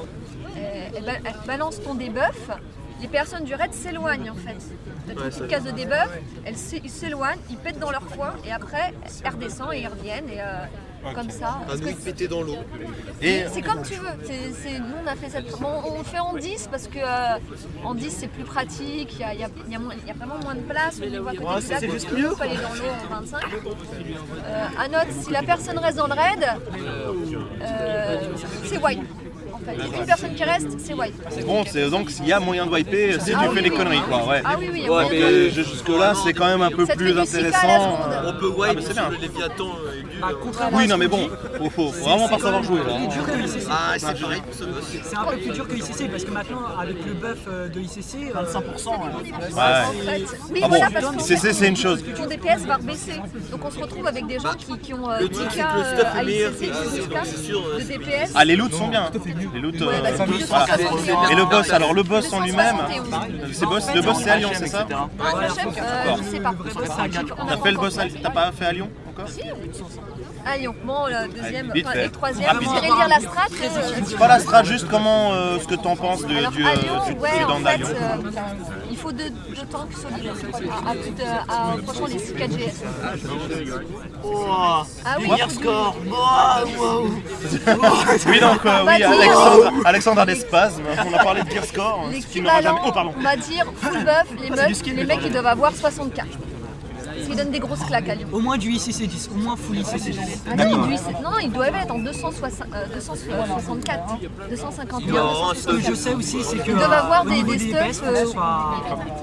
elle, ba- elle balance ton debuff, les personnes du raid s'éloignent en fait. T'as une petite case de debuff, elles s'éloignent, ils pètent dans leur coin et après elles redescendent et ils reviennent et euh, comme ça. Un Parce que nouille pété dans l'eau. Et c'est comme tu veux. Nous, on a fait cette. bon, on le fait en 10 parce que euh, en 10 c'est plus pratique. Il y a, il y a- il y a moins- il y a vraiment moins de place. On voit à côté Ouais, du c'est- lac, juste mieux, aller dans l'eau en 25. Euh, à note, si la personne reste dans le raid, euh, c'est white. En fait, il y a une personne qui reste, c'est white. Bon, c'est donc s'il y a moyen de wiper si Ah tu oui, fais des oui. conneries, quoi. Ouais. Ah oui, oui, Ouais, wiper. jusque-là, c'est quand même un peu plus intéressant. On peut Ah, wipe mais c'est bien. le Léviathan et lui. Bah, Oui, non, mais bon, faut, faut vraiment pas savoir jouer là. plus dur que. Ah, c'est. C'est un peu plus dur que ICC parce que maintenant, avec le buff euh, de ICC, 25%. Ouais. En fait, oui, Ah voilà, parce ICC, c'est une chose. Ton DPS va rebaisser. Donc on se retrouve avec des gens qui, qui ont euh, Le 10 truc, k c'est que le stuff euh, est à meilleur ICC, que ICC, 10 donc k c'est sûr, euh, de DPS. Ah, les loots sont bien. Les loots, euh, bah. 271. Et le boss, alors le boss en lui-même, 271. c'est boss, le boss c'est à Lyon, c'est ça Ah, euh. T'as fait le boss, à- t'as pas fait à Lyon encore Si. À Lyon. Bon, le deuxième, Vite enfin, fait. le troisième, Rapide. vous irez lire la strat. euh, Pas la strat, juste comment, euh, ce que t'en penses de, Alors du, à euh, Lyon, du ouais, en fait, euh, il faut deux, deux tanks solides à, à plus de, à, franchement, les 6 4 GS. Oh, Ah oui. meilleur score. Wow. Oui, donc euh, oui, dire- Alexandre, Alexandre a des spasmes. On a parlé de Gear Score, ce qui n'aura L'équivalent, jamais. Oh, pardon. on va dire full buff, les, Ah, meufs, les mecs ils doivent avoir 60k. Qui donne des grosses claques à Lyon. au moins du ICC 10, au moins full ICC 10. Ah non, lui, c'est- non, non, ils doivent être en 260, euh, 264, 251. Non, ce que je sais aussi, c'est que Ils doivent avoir des, niveau des des stuffs. Euh,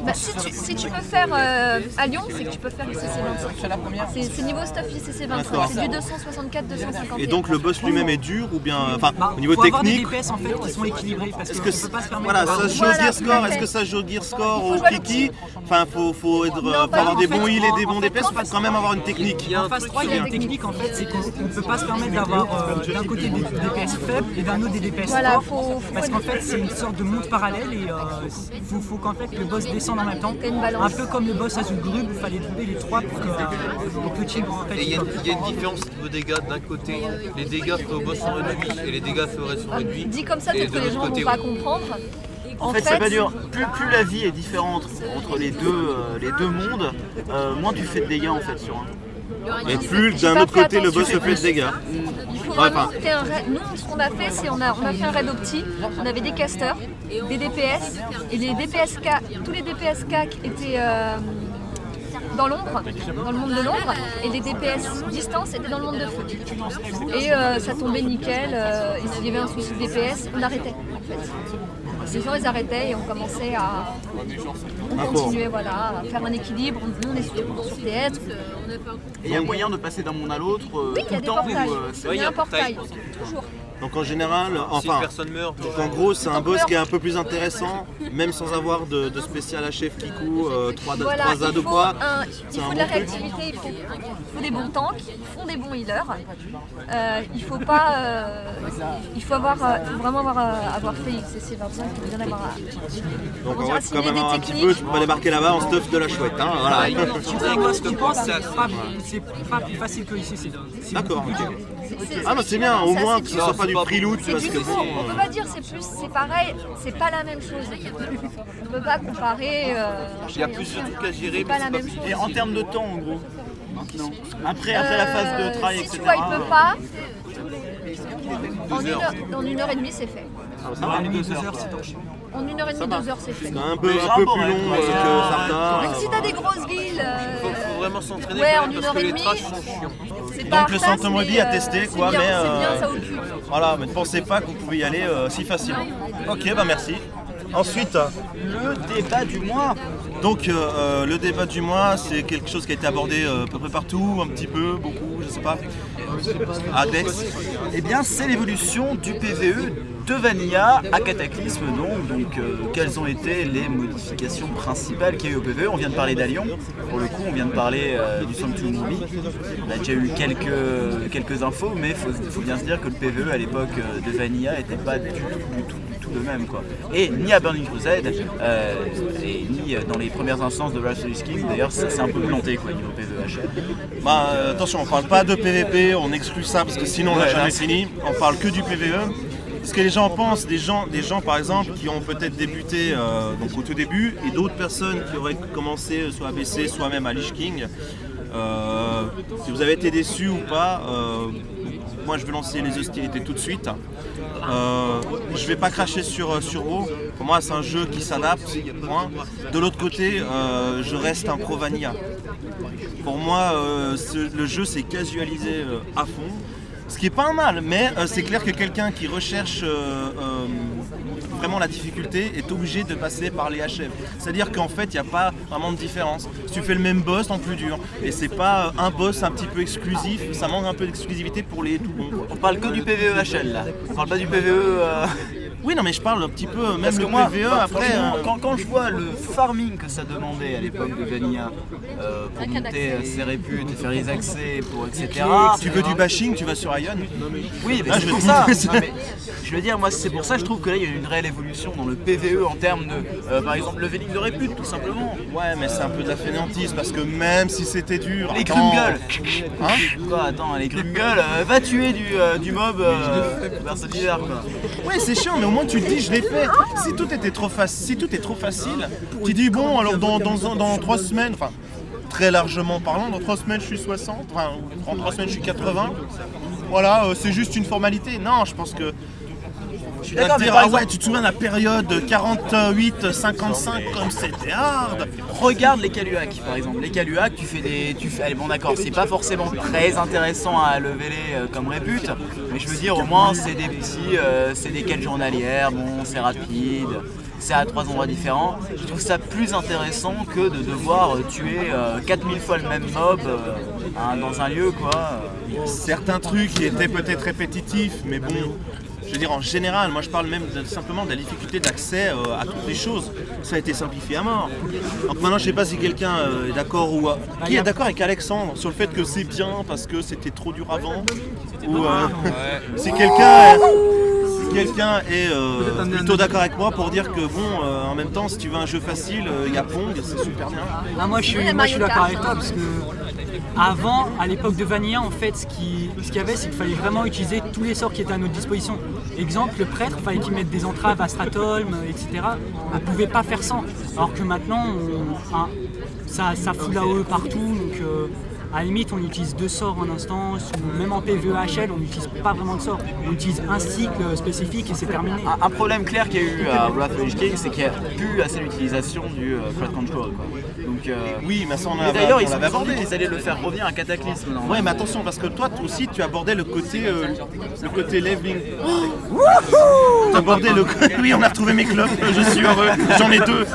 bah, si, tu, si tu peux faire euh, à Lyon, c'est que tu peux faire ICC 25. C'est niveau stuff ICC 25. D'accord. C'est du 264, 251. Et donc le boss lui-même est dur ou bien, enfin, au niveau Bah, faut avoir des technique, DPS en fait qui sont équilibrés parce que peut pas se permettre voilà, ça se joue au Gear Score Est-ce que ça se joue au Gear Score au Kiki Enfin, faut, faut, être, euh, faut avoir des bons heals et des en fait, DPS, faut quand même avoir une technique. En phase 3, il y a une technique en fait, c'est qu'on ne peut pas se permettre d'avoir euh, d'un côté des DPS faibles et d'un autre des DPS Voilà, forts. faut- faut parce qu'en fait, c'est une sorte de monde parallèle et euh, il faut, faut qu'en fait le boss descende en même temps. Un peu comme le boss Azul Grub, il fallait trouver les trois pour que euh, le petit en fait. Et il y, a- il y a une différence au dégâts d'un côté, les dégâts faits au boss sont réduits et les dégâts faits au reste sont réduits. Dit comme ça, peut-être de que les gens vont côté, pas comprendre. En fait, c'est pas dur. Plus, plus la vie est différente entre les deux, euh, les deux mondes, euh, moins tu fais de dégâts en fait sur un. Et plus d'un autre côté le boss se fait de dégâts. Faut Ouais, enfin. Nous, ce qu'on a fait, c'est on a, on a fait un raid opti. On avait des casters, des DPS, et les DPS CAC, tous les DPS CAC étaient euh, dans l'ombre, dans le monde de l'ombre, et les DPS distance étaient dans le monde de feu. Et euh, ça tombait nickel. euh, et s'il y avait un souci de DPS, on arrêtait en fait. Les gens ils arrêtaient et on commençait à. On continuait voilà, à faire un équilibre. On, on est sur, sur TS. Et il y a moyen de passer d'un monde à l'autre euh, Oui, il y tout a le des temps euh, c'est- Il y a un portail, toujours. Donc en général, enfin, personne meurt, donc en gros c'est un boss qui est un peu plus intéressant, même sans avoir de, de spécial à chef 3 Voilà, AD il ou faut, quoi. il faut de la réactivité, il faut, il faut des bons tanks, il faut des bons healers. Euh, il faut pas, euh, il faut avoir, euh, il faut vraiment avoir, euh, avoir fait XCC 25, il faut bien avoir. Donc vrai, assimiler quand même un petit peu, tu peux pas débarquer là-bas en stuff de la chouette. Hein, voilà. Tu ce que je pense, c'est pas, plus facile que. C'est D'accord, ok. Ah bah c'est bien, au moins que ce soit pas du C'est parce du que bon. On peut pas dire c'est plus, c'est pareil, c'est pas la même chose. On peut pas comparer. euh, il y a plus de trucs à gérer, C'est pas la même chose. Et en termes de temps en gros. Après, après la phase de travail, Euh, etc. Si tu vois, il peut pas. En une, heure, en une heure et demie, c'est fait. ça va, deux deux heures. heures, c'est. En une heure et demie, deux heures, c'est fait. C'est un peu, un peu plus long que certains. Même si t'as des grosses villes. euh, faut, faut vraiment s'entraîner Ouais, en une parce heure que et les demie. trashs sont chiants. Donc le centre mobile à euh, tester c'est quoi, bien, mais euh, voilà, mais ne pensez pas que vous pouvez y aller euh, si facilement. Ok, bah merci. Ensuite, le débat du mois. Donc euh, le débat du mois, c'est quelque chose qui a été abordé euh, à peu près partout, un petit peu, beaucoup, je sais pas. Adex. Eh bien, c'est l'évolution du PVE de Vanilla à Cataclysme, donc. Donc, euh, quelles ont été les modifications principales qu'il y a eu au PVE On vient de parler d'Alion. Pour le coup, on vient de parler euh, du Sanctuary Movie. On a déjà eu quelques, quelques infos, mais il faut, faut bien se dire que le PVE à l'époque euh, de Vanilla n'était pas du tout, du tout, du tout le même quoi. Et ni à Burning Crusade, euh, et ni dans les premières instances de Wrath of the King, d'ailleurs ça s'est un peu planté quoi niveau PvHL. Bah attention, on parle pas de PVP, on exclut ça parce que sinon on n'a Ouais, jamais fini. On parle que du PVE. Ce que les gens pensent, des gens, des gens par exemple qui ont peut-être débuté euh, donc au tout début et d'autres personnes qui auraient commencé euh, soit à BC, soit même à Lich King. Euh, si vous avez été déçus ou pas, moi je veux lancer les hostilités tout de suite. Euh, je vais pas cracher sur, sur. Pour moi c'est un jeu qui s'adapte. De l'autre côté, je reste un pro vanilla. Pour moi, le jeu s'est casualisé à fond. Ce qui est pas un mal, mais euh, c'est clair que quelqu'un qui recherche euh, euh, vraiment la difficulté est obligé de passer par les HF. C'est-à-dire qu'en fait, il n'y a pas vraiment de différence. Si tu fais le même boss en plus dur, et c'est pas un boss un petit peu exclusif, ça manque un peu d'exclusivité pour les tout bons. On parle que du PvEHL là, on parle pas du PvE. Oui, non, mais je parle un petit peu, même Parce que le moi, PVE bah, après. euh, quand, quand je vois le farming que ça demandait à l'époque de Vanilla euh, pour monter euh, ses réputes et faire les accès, pour etc. tu veux du bashing, tu vas sur Ion. Oui, mais Ah, c'est je pour ça. Non, mais je veux dire, moi, c'est pour ça que je trouve que là, il y a une réelle évolution dans le PVE en termes de, euh, par exemple, leveling de répute, tout simplement. Ouais, mais c'est un peu de la fainéantise parce que même si c'était dur. Les attends. Hein Quoi, attends, les Grumgull, euh, va tuer du, euh, du mob euh, versatile, quoi. Ouais, c'est chiant, mais moins tu te dis, je l'ai fait. Si tout était trop facile, si tout est trop facile, tu dis bon, alors dans, dans, trois semaines, enfin très largement parlant, dans trois semaines je suis 60, enfin en trois semaines je suis 80. Voilà, euh, c'est juste une formalité. Non, je pense que. Je suis d'accord, mais dire, par ah exemple- ouais, tu te souviens de la période 48-55 comme c'était hard Regarde les Caluac par exemple. Les Caluac, tu fais des. Tu fais, allez, bon d'accord, c'est pas forcément très intéressant à leveler euh, comme répute, mais je veux dire, au moins, c'est des petits. euh, c'est des quêtes journalières, bon, c'est rapide, c'est à trois endroits différents. Je trouve ça plus intéressant que de devoir euh, tuer euh, 4000 fois le même mob euh, hein, dans un lieu, quoi. Certains trucs qui étaient peut-être répétitifs, mais bon, je veux dire en général, moi je parle même de- simplement de la difficulté d'accès euh, à toutes les choses. Ça a été simplifié à mort. Donc maintenant, je sais pas si quelqu'un euh, est d'accord ou euh, qui est d'accord avec Alexandre sur le fait que c'est bien parce que c'était trop dur avant, ou euh, si quelqu'un quelqu'un est euh, plutôt d'accord avec moi pour dire que bon, euh, en même temps, si tu veux un jeu facile, euh, il y a Pong, c'est super bien. Ah, moi je suis, moi, je suis d'accord avec toi parce que avant, à l'époque de Vanilla, en fait, ce qui- ce qu'il y avait, c'est qu'il fallait vraiment utiliser tous les sorts qui étaient à notre disposition. Exemple, le prêtre, il fallait qu'il mette des entraves à Stratholm, etc. On ne pouvait pas faire sans. Alors que maintenant, on- hein, ça, ça fout la AOE partout. Donc, euh, à la limite, on utilise deux sorts en instance, ou même en PvEHL, on n'utilise pas vraiment de sorts. On utilise un cycle spécifique et c'est terminé. Un, un problème clair qu'il y a eu à Wrath of King, c'est qu'il n'y a plus assez l'utilisation du euh, crowd control. Quoi. Donc, euh, Oui, mais ça on et avait- d'ailleurs, ils l'avait ils abordé. qu'ils allaient le faire revenir à Cataclysme. non Ouais, mais attention parce que toi aussi tu abordais le côté euh, le côté leveling. tu abordais le côté. Oui, on a retrouvé mes clubs. Je suis heureux. J'en ai deux.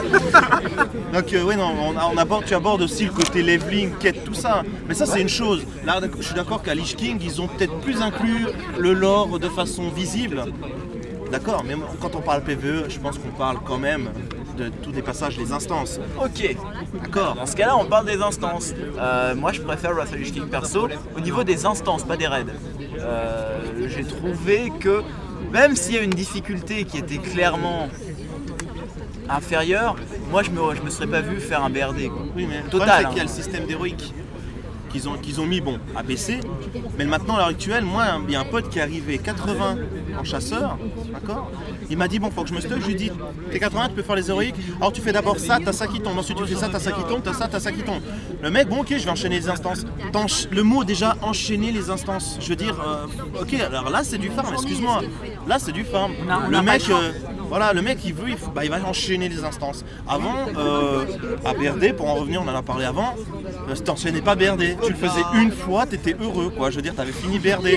Donc euh, ouais non, on, on aborde, tu abordes aussi le côté leveling, quête, tout ça. Mais ça c'est une chose. Là, je suis d'accord qu'à Lich King, ils ont peut-être plus inclus le lore de façon visible. D'accord, mais quand on parle PVE, je pense qu'on parle quand même de tous les passages, les instances. Ok. D'accord. Dans ce cas-là, on parle des instances. Euh, moi, je préfère Wrath of Lich King perso au niveau des instances, pas des raids. Euh, J'ai trouvé que même s'il y a une difficulté qui était clairement inférieure, moi, je me, je me serais pas vu faire un BRD. Quoi. Oui, mais Total. c'est hein. qu'il y a le système d'héroïque qu'ils ont, mis bon à baisser. Mais maintenant, à l'heure actuelle, moi, il y a un pote qui est arrivé 80 en chasseur, d'accord? Il m'a dit, bon, faut que je me stocke. Je lui dis, t'es 80, tu peux faire les héroïques. Alors tu fais d'abord ça, t'as ça qui tombe. Ensuite, tu fais ça, t'as ça qui tombe, t'as ça, t'as ça qui tombe. Le mec, bon, ok, je vais enchaîner les instances. Le mot déjà, enchaîner les instances. Je veux dire, euh, ok, alors là, c'est du farm, excuse-moi. Là, c'est du farm. Le mec. euh, voilà, le mec il veut, il, faut- bah, il va enchaîner les instances. Avant, euh, à BRD, pour en revenir, on en a parlé avant, euh, t'enchaînais pas BRD. Tu le faisais une fois, t'étais heureux, quoi. Je veux dire, t'avais fini BRD.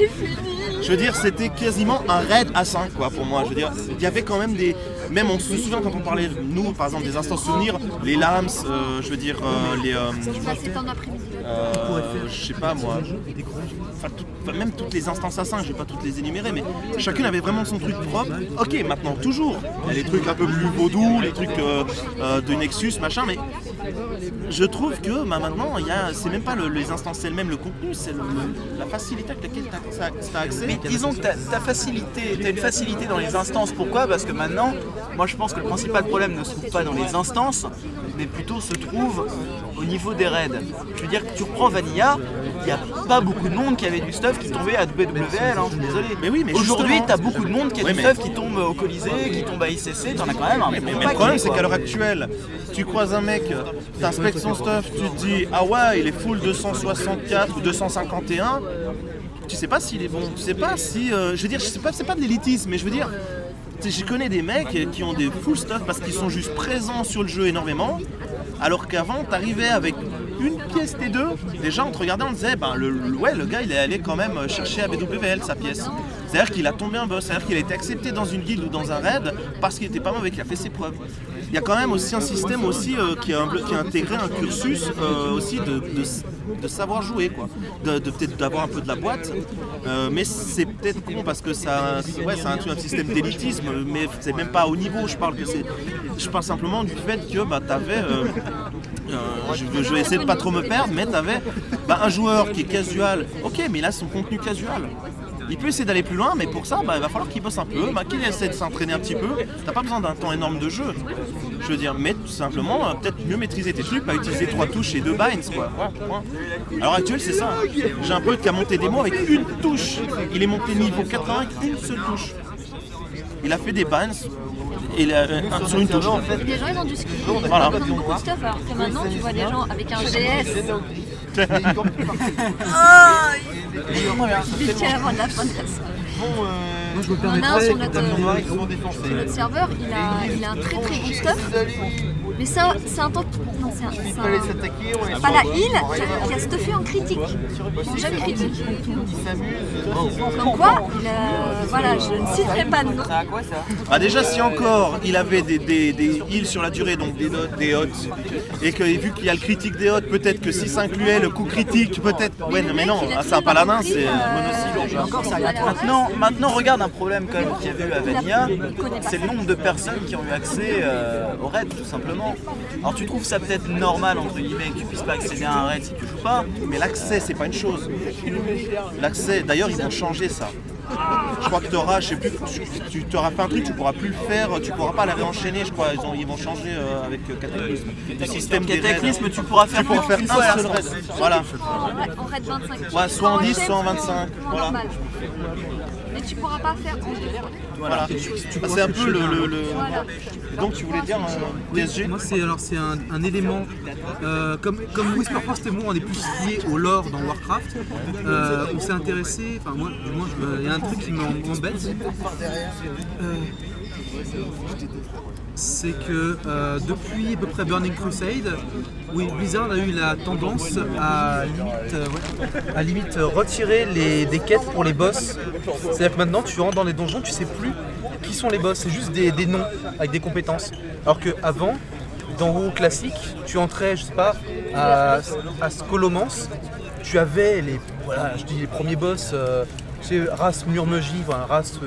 Je veux dire, c'était quasiment un raid à 5, quoi, pour moi. Je veux dire, il y avait quand même des. Même on se souvient quand on parlait, nous, par exemple, des instances souvenirs, les lams, euh, je veux dire, euh, les. euh, euh, je sais pas moi. Enfin, tout- enfin, même toutes les instances à 5, je vais pas toutes les énumérer, mais chacune avait vraiment son truc propre. Ok, maintenant toujours, il y a les trucs un peu plus vaudous, les trucs de Nexus, machin, mais je trouve que bah, maintenant, c'est même pas le- les instances elles-mêmes, le contenu, c'est la facilité avec laquelle tu as, accès. Mais disons que ta facilité, t'as une facilité dans les instances. Pourquoi? Parce que maintenant, moi je pense que le principal problème ne se trouve pas dans les instances, mais plutôt se trouve au niveau des raids. Je veux dire que tu reprends Vanilla, il n'y a pas beaucoup de monde qui avait du stuff qui tombait à WWL, hein, je suis désolé. Mais oui, mais Aujourd'hui, t'as beaucoup de monde qui a Oui, du mais- stuff qui tombe au Colisée, qui tombe à ICC, t'en as quand même un Mais, le problème, c'est qu'à l'heure actuelle, tu croises un mec, t'inspectes son stuff, tu te dis Ah ouais, il est full 264 ou 251. Tu sais pas s'il est bon, tu sais pas si. euh, je veux dire, je sais pas, c'est pas de l'élitisme, mais je veux dire, je connais des mecs qui ont des full stuff parce qu'ils sont juste présents sur le jeu énormément, alors qu'avant, t'arrivais avec une pièce T2, déjà on te regardait, on disait, ben le, le- ouais, le gars il est allé quand même chercher à BWL sa pièce. C'est-à-dire qu'il a tombé un boss, c'est-à-dire qu'il a été accepté dans une guilde ou dans un raid parce qu'il était pas mauvais, qu'il a fait ses preuves. Il y a quand même aussi un système aussi euh, qui, a, intégré un cursus euh, aussi de, savoir jouer, quoi. De, peut-être d'avoir un peu de la boîte, Euh, mais c'est peut-être con parce que ça, ouais, un, système d'élitisme, mais c'est même pas au niveau. Je parle que c'est, je parle simplement du fait que bah, t'avais je, vais- essayer de pas trop me perdre, mais tu avais un joueur qui est casual, ok, mais il a son contenu casual. Il peut essayer d'aller plus loin, mais pour ça, bah, il va falloir qu'il bosse un peu, bah, qu'il essaie de s'entraîner un petit peu. T'as pas besoin d'un temps énorme de jeu. Je veux dire, mais tout simplement, euh, peut-être mieux maîtriser tes trucs, pas utiliser trois touches et deux binds, quoi. À l'heure actuelle, c'est ça. J'ai un pote qui a monté des mots avec une touche. Il est monté niveau 80 avec une seule touche. Il a fait des et a, euh, un- sur une touche. Les gens ils ont du skill, Voilà. de stuff, alors que maintenant tu vois des gens avec un GS. Ah, Vite qu'il y a avant de la fin de la soirée. Moi, je me en permettrais. sur notre, sur notre serveur, il a, il a un très très bon stuff. Mais c'est un, c'est un tank. Non, c'est un. c'est un- Pas la heal qui a, stuffé en critique. Sont jamais critiques. Comme quoi, il a- voilà, je ne citerai pas de nom. Ah déjà si encore il avait des, des, des heals sur la durée, donc des dots, des hots, et que vu qu'il y a le critique des hots, peut-être que si ça incluait le coup critique, peut-être. Ouais non, mais non, ah, c'est un paladin, c'est un monocycle. Encore, c'est aléatoire. Maintenant, maintenant, regarde un problème quand même qu'il y a eu à Vanilla, c'est le nombre de personnes qui ont eu accès euh, au raid, tout simplement. Alors tu trouves ça peut-être normal, entre guillemets, que tu puisses pas accéder à un raid si tu joues pas, Mais l'accès, c'est pas une chose. L'accès, d'ailleurs, ils vont changer ça. Je crois que tu auras, je sais plus, tu, tu auras fait un truc, tu pourras plus le faire, tu pourras pas la réenchaîner, je crois. Ils, ont- ils vont changer euh, avec euh, Cataclysme. Le système. Cataclysme, tu pourras faire tu pourras faire une un seul raid. Voilà. En raid 25. Ouais, soit en 10, soit en Soit 25, en voilà. Mais tu pourras pas faire en Voilà. C'est un peu le. le- le- Donc tu voulais dire euh, Oui, PSG Moi, c'est alors c'est un, un élément euh, comme comme Whisper Frost et moi, on est plus liés au lore dans Warcraft. Euh, on s'est intéressé, enfin moi, du moins, il y a un truc qui m'embête. C'est que euh, depuis à peu près Burning Crusade, oui, Blizzard a eu la tendance à limite, euh, à limite euh, retirer les, des quêtes pour les boss. C'est-à-dire que maintenant tu rentres dans les donjons, tu sais plus qui sont les boss, c'est juste des, des noms avec des compétences. Alors que avant, dans WoW classique, tu entrais, je sais pas, à, à tu avais les, je dis les premiers boss, tu sais, race Murmegie, race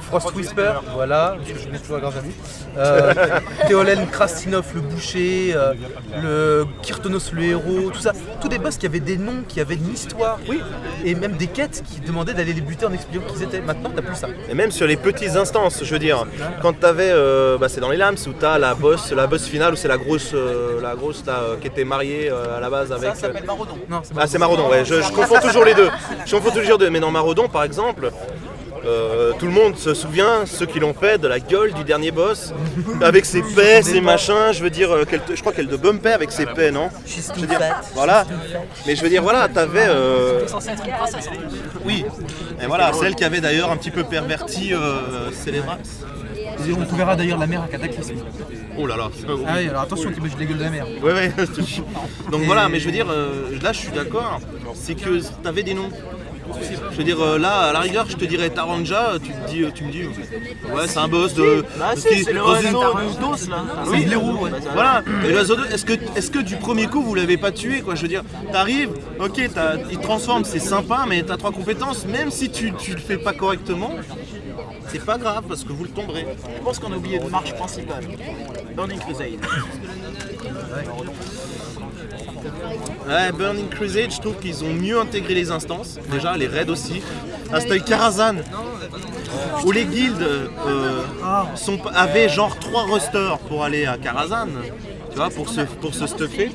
Frost Whisper, voilà, je je mets toujours à lui. Euh, Théolène Krastinov le boucher, euh, le Kirtonos le héros, tout ça, tous des boss qui avaient des noms, qui avaient une histoire, oui, et même des quêtes qui demandaient d'aller les buter en expliquant qui ils étaient. Maintenant, t'as plus ça. Et même sur les petites instances, je veux dire, quand t'avais, euh, bah, c'est dans les lames où t'as la boss, la boss finale où c'est la grosse, euh, la grosse là, euh, qui était mariée euh, à la base avec. Ça s'appelle Marodon. Non, c'est Ah c'est Marodon, ouais, je, je confonds toujours les deux. Je confonds toujours les deux, mais dans Marodon par exemple, euh, tout le monde se souvient, ceux qui l'ont fait, de la gueule du dernier boss, avec ses paix, ses machins, je veux dire, euh, qu'elle te- je crois qu'elle te bumpait avec ses paix, non Je veux dire, Voilà, mais je veux dire, voilà, t'avais... euh, C'est censé être une princesse. Oui, et voilà, celle qui avait d'ailleurs un petit peu perverti euh, Célébrax. On verra d'ailleurs la mer à Cataclysme. Oh là là, Ah oui, alors attention, t'imagines la gueule de la mer. Ouais, ouais. Donc voilà, mais je veux dire, euh, là je suis d'accord, c'est que t'avais des noms. Je veux dire, euh, là, à la rigueur, je te dirais Taranja, tu, te dis, tu me dis, ouais, c'est un boss de. Bah, c'est le là. Oui, C'est le roues, ouais. Voilà, et l'oiseau de- est-ce que, est que du premier coup vous l'avez pas tué quoi? Je veux dire, t'arrives, ok, t'as- il te transforme, c'est sympa, mais t'as trois compétences, même si tu, tu le fais pas correctement, c'est pas grave parce que vous le tomberez. Je pense qu'on a oublié une marche principale. Burning Crusade. Ouais, Burning Crusade, je trouve qu'ils ont mieux intégré les instances. Déjà, les raids aussi. Ah, c'était Karazhan. Où les guildes euh, sont, avaient genre 3 rosters pour aller à Karazhan. Tu vois, pour se, pour se stuffer.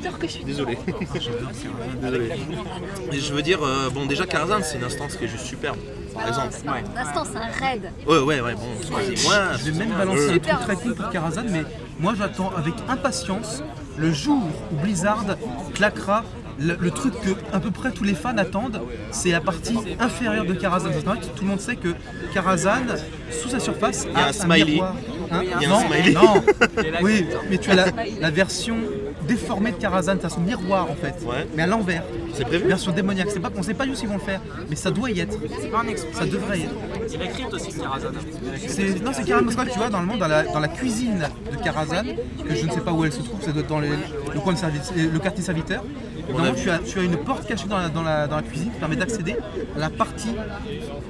Désolé. Désolé. Et je veux dire, euh, bon, déjà Karazhan, c'est une instance qui est juste superbe. Par exemple. L'instant, c'est un raid. Ouais, ouais, ouais, bon, excusez-moi. Je vais même balancer un truc très cool pour Karazhan, mais moi j'attends avec impatience le jour où Blizzard claquera le, le truc que à peu près tous les fans attendent, c'est la partie inférieure de Karazhan. Tout le monde sait que Karazhan, sous sa surface, a un smiley. miroir. Hein Il y a un non, smiley. non. Oui, mais tu as la, la version déformée de Karazhan, c'est son miroir en fait, mais à l'envers. C'est prévu Version démoniaque. C'est pas, on sait pas où ils vont le faire, mais ça doit y être. C'est pas un exploit. Ça devrait y être. Il y a la crypte aussi, Karazhan. C'est- Non, c'est carrément quoi, tu vois, dans le monde, dans la, dans la cuisine de Karazhan, que je ne sais pas où elle se trouve, c'est dans les- le coin de service, euh, le quartier serviteur. Normalement, tu as, tu as une porte cachée dans la, dans la, dans la cuisine qui permet d'accéder à la partie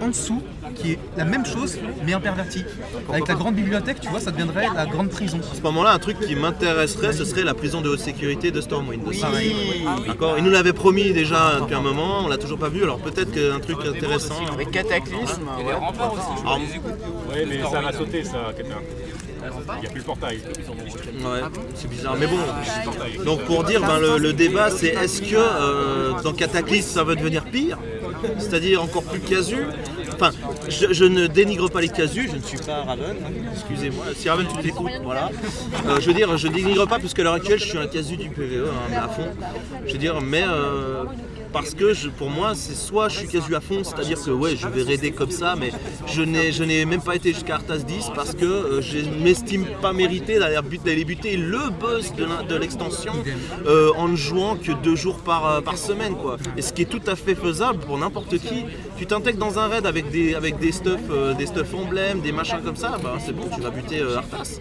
en dessous, qui est la même chose, mais en perverti. Avec la grande bibliothèque, tu vois, ça deviendrait la grande prison. À ce moment-là, un truc qui m'intéresserait, ce serait la prison de haute sécurité de Stormwind. Oui. Pareil. Ah oui. D'accord Il nous l'avait promis déjà depuis un moment, on l'a toujours pas vu, alors peut-être qu'un truc intéressant. Avec Cataclysme, Et les remparts aussi, je Ah, les écoute. Ouais, mais ça va sauter ça, quelqu'un. Il n'y a plus le portail. Ouais, c'est bizarre, mais bon. Donc pour dire, ben, le, le débat c'est est-ce que euh, dans Cataclysme ça va devenir pire? C'est-à-dire encore plus casu? Enfin, je, je ne dénigre pas les casus, je ne suis pas Raven, hein, excusez-moi. Si Raven tu t'écoutes, voilà. Euh, je veux dire, je dénigre pas puisque à l'heure actuelle je suis un casu du PVE hein, à fond. Je veux dire, mais euh, parce que je- pour moi c'est soit je suis casu à fond, c'est-à-dire que ouais je vais raider comme ça, mais je n'ai je n'ai même pas été jusqu'à Arthas 10 parce que euh, je ne m'estime pas mérité d'aller but- d'aller buter le boss de l'extension euh, en ne jouant que deux jours par, euh, par semaine quoi. Et ce qui est tout à fait faisable pour n'importe qui. Tu t'intègres dans un raid avec des avec des stuff euh, des stuff emblèmes, des machins comme ça, bah c'est bon, tu vas buter Arthas.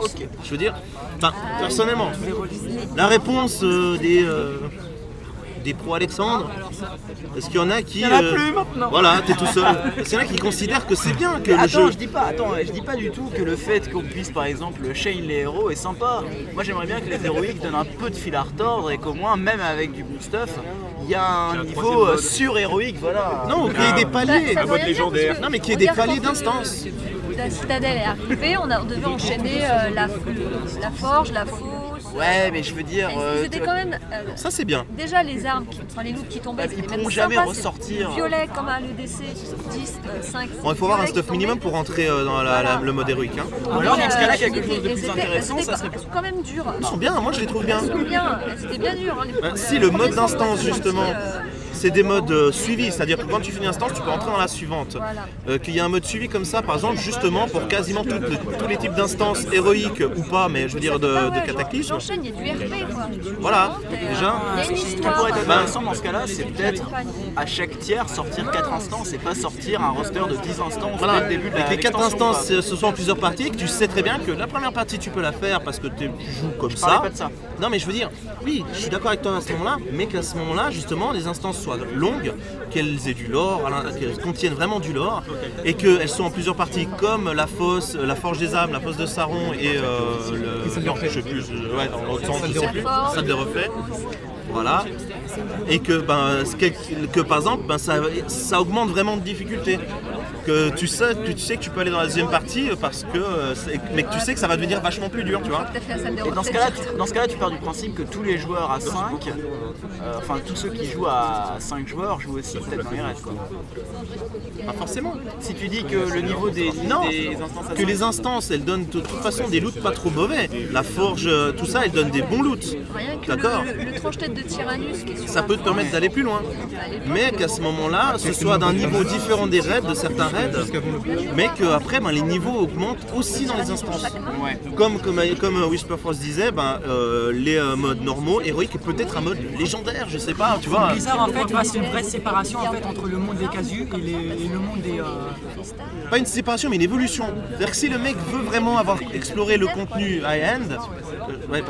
Ok. Je veux dire, enfin personnellement, la réponse des des pro Alexandre Est-ce qu'il y en a qui. Il y en a euh, plus maintenant. Voilà, t'es tout seul. Est-ce qu'il y en a qui considèrent que c'est bien que Mais le attends, jeu. je dis pas, attends, je dis pas du tout que le fait qu'on puisse par exemple chain les héros est sympa. Moi j'aimerais bien que les héroïques donnent un peu de fil à retordre et qu'au moins même avec du bon stuff, il y a un niveau euh, sur-héroïque, voilà. Non, qu'il y ait des paliers. Ça- ça parce que- Non, mais qu'il y ait des paliers quand, d'instances. La citadelle est arrivée, on, a- on devait enchaîner euh, la, la forge, la fosse. Ouais, mais je veux dire. euh, C'était tu- quand même. euh, Ça, c'est bien. Déjà, les armes, qui, enfin les loots qui tombaient, Ils c'était pourront jamais ressortir. Violet comme à l'EDC 10, euh, 5. Bon, il faut avoir un stuff minimum pour rentrer euh, dans le mode héroïque. Hein. Ou alors dans ce cas-là, quelque chose de plus intéressant, ça serait. Quand même dures. Ils sont bien, moi je les trouve bien. Elles sont bien, c'était bien dur. hein, si le mode d'instance justement, c'est des modes euh, suivis, c'est-à-dire que quand tu finis l'instance, tu peux entrer dans la suivante. Euh, Qu'il y a un mode suivi comme ça, par exemple, justement pour quasiment tous les types d'instances héroïques ou pas, mais je veux dire de, de cataclysme. Il y a du RP quoi. Voilà, déjà. Ce qui pourrait être Ben, intéressant dans ce cas-là, c'est peut-être à chaque tiers sortir 4 instances et pas sortir un roster de 10 instances Voilà, dès le début de et la que les quatre l'extension, instances quoi. ce sont en plusieurs parties, et que tu sais très bien que la première partie tu peux la faire parce que tu joues comme ça. pas de ça. Non mais je veux dire, oui, je suis d'accord avec toi à ce moment-là, mais qu'à ce moment-là, justement, les instances soient longues, qu'elles aient du lore, qu'elles contiennent vraiment du lore, et qu'elles soient en plusieurs parties comme la fosse, la forge des âmes, la fosse de Saron et euh, le. non, je sais plus, je- ouais, dans l'autre sens, je sais plus, salle de refait. Voilà. Et que, ben, que, que, par exemple, ben, ça, ça augmente vraiment de difficulté. Que tu sais, tu sais que tu peux aller dans la deuxième partie parce que, euh, mais que tu sais que ça va devenir vachement plus dur, tu vois. Et dans ce cas-là, tu, dans ce cas-là, tu pars du principe que tous les joueurs à 5, euh, enfin tous ceux qui jouent à 5 joueurs jouent aussi peut-être dans les raids. Quoi. Pas forcément. Si tu dis que le niveau des, Non, des instances que 5, les instances, elles donnent de toute façon des loots pas trop mauvais. La forge, euh, tout ça, elles donnent des bons loots. Que D'accord le, le, le tranche-tête de Tyrannus qui est sur Ça peut te permettre d'aller plus loin. Mais qu'à ce moment-là, ce soit d'un niveau différent des raids, de certains raids, mais qu'après, ben, les niveaux augmentent aussi dans les instances. Comme, comme, comme euh, disait, ben, euh, les euh, modes normaux, héroïques, et peut-être un mode légendaire, je sais pas, tu vois. Blizzard en fait, c'est une vraie séparation en fait entre le monde des casus et, les- et le monde des. euh, Pas une séparation, mais une évolution. C'est-à-dire que si le mec veut vraiment avoir exploré le contenu high-end, euh, ouais,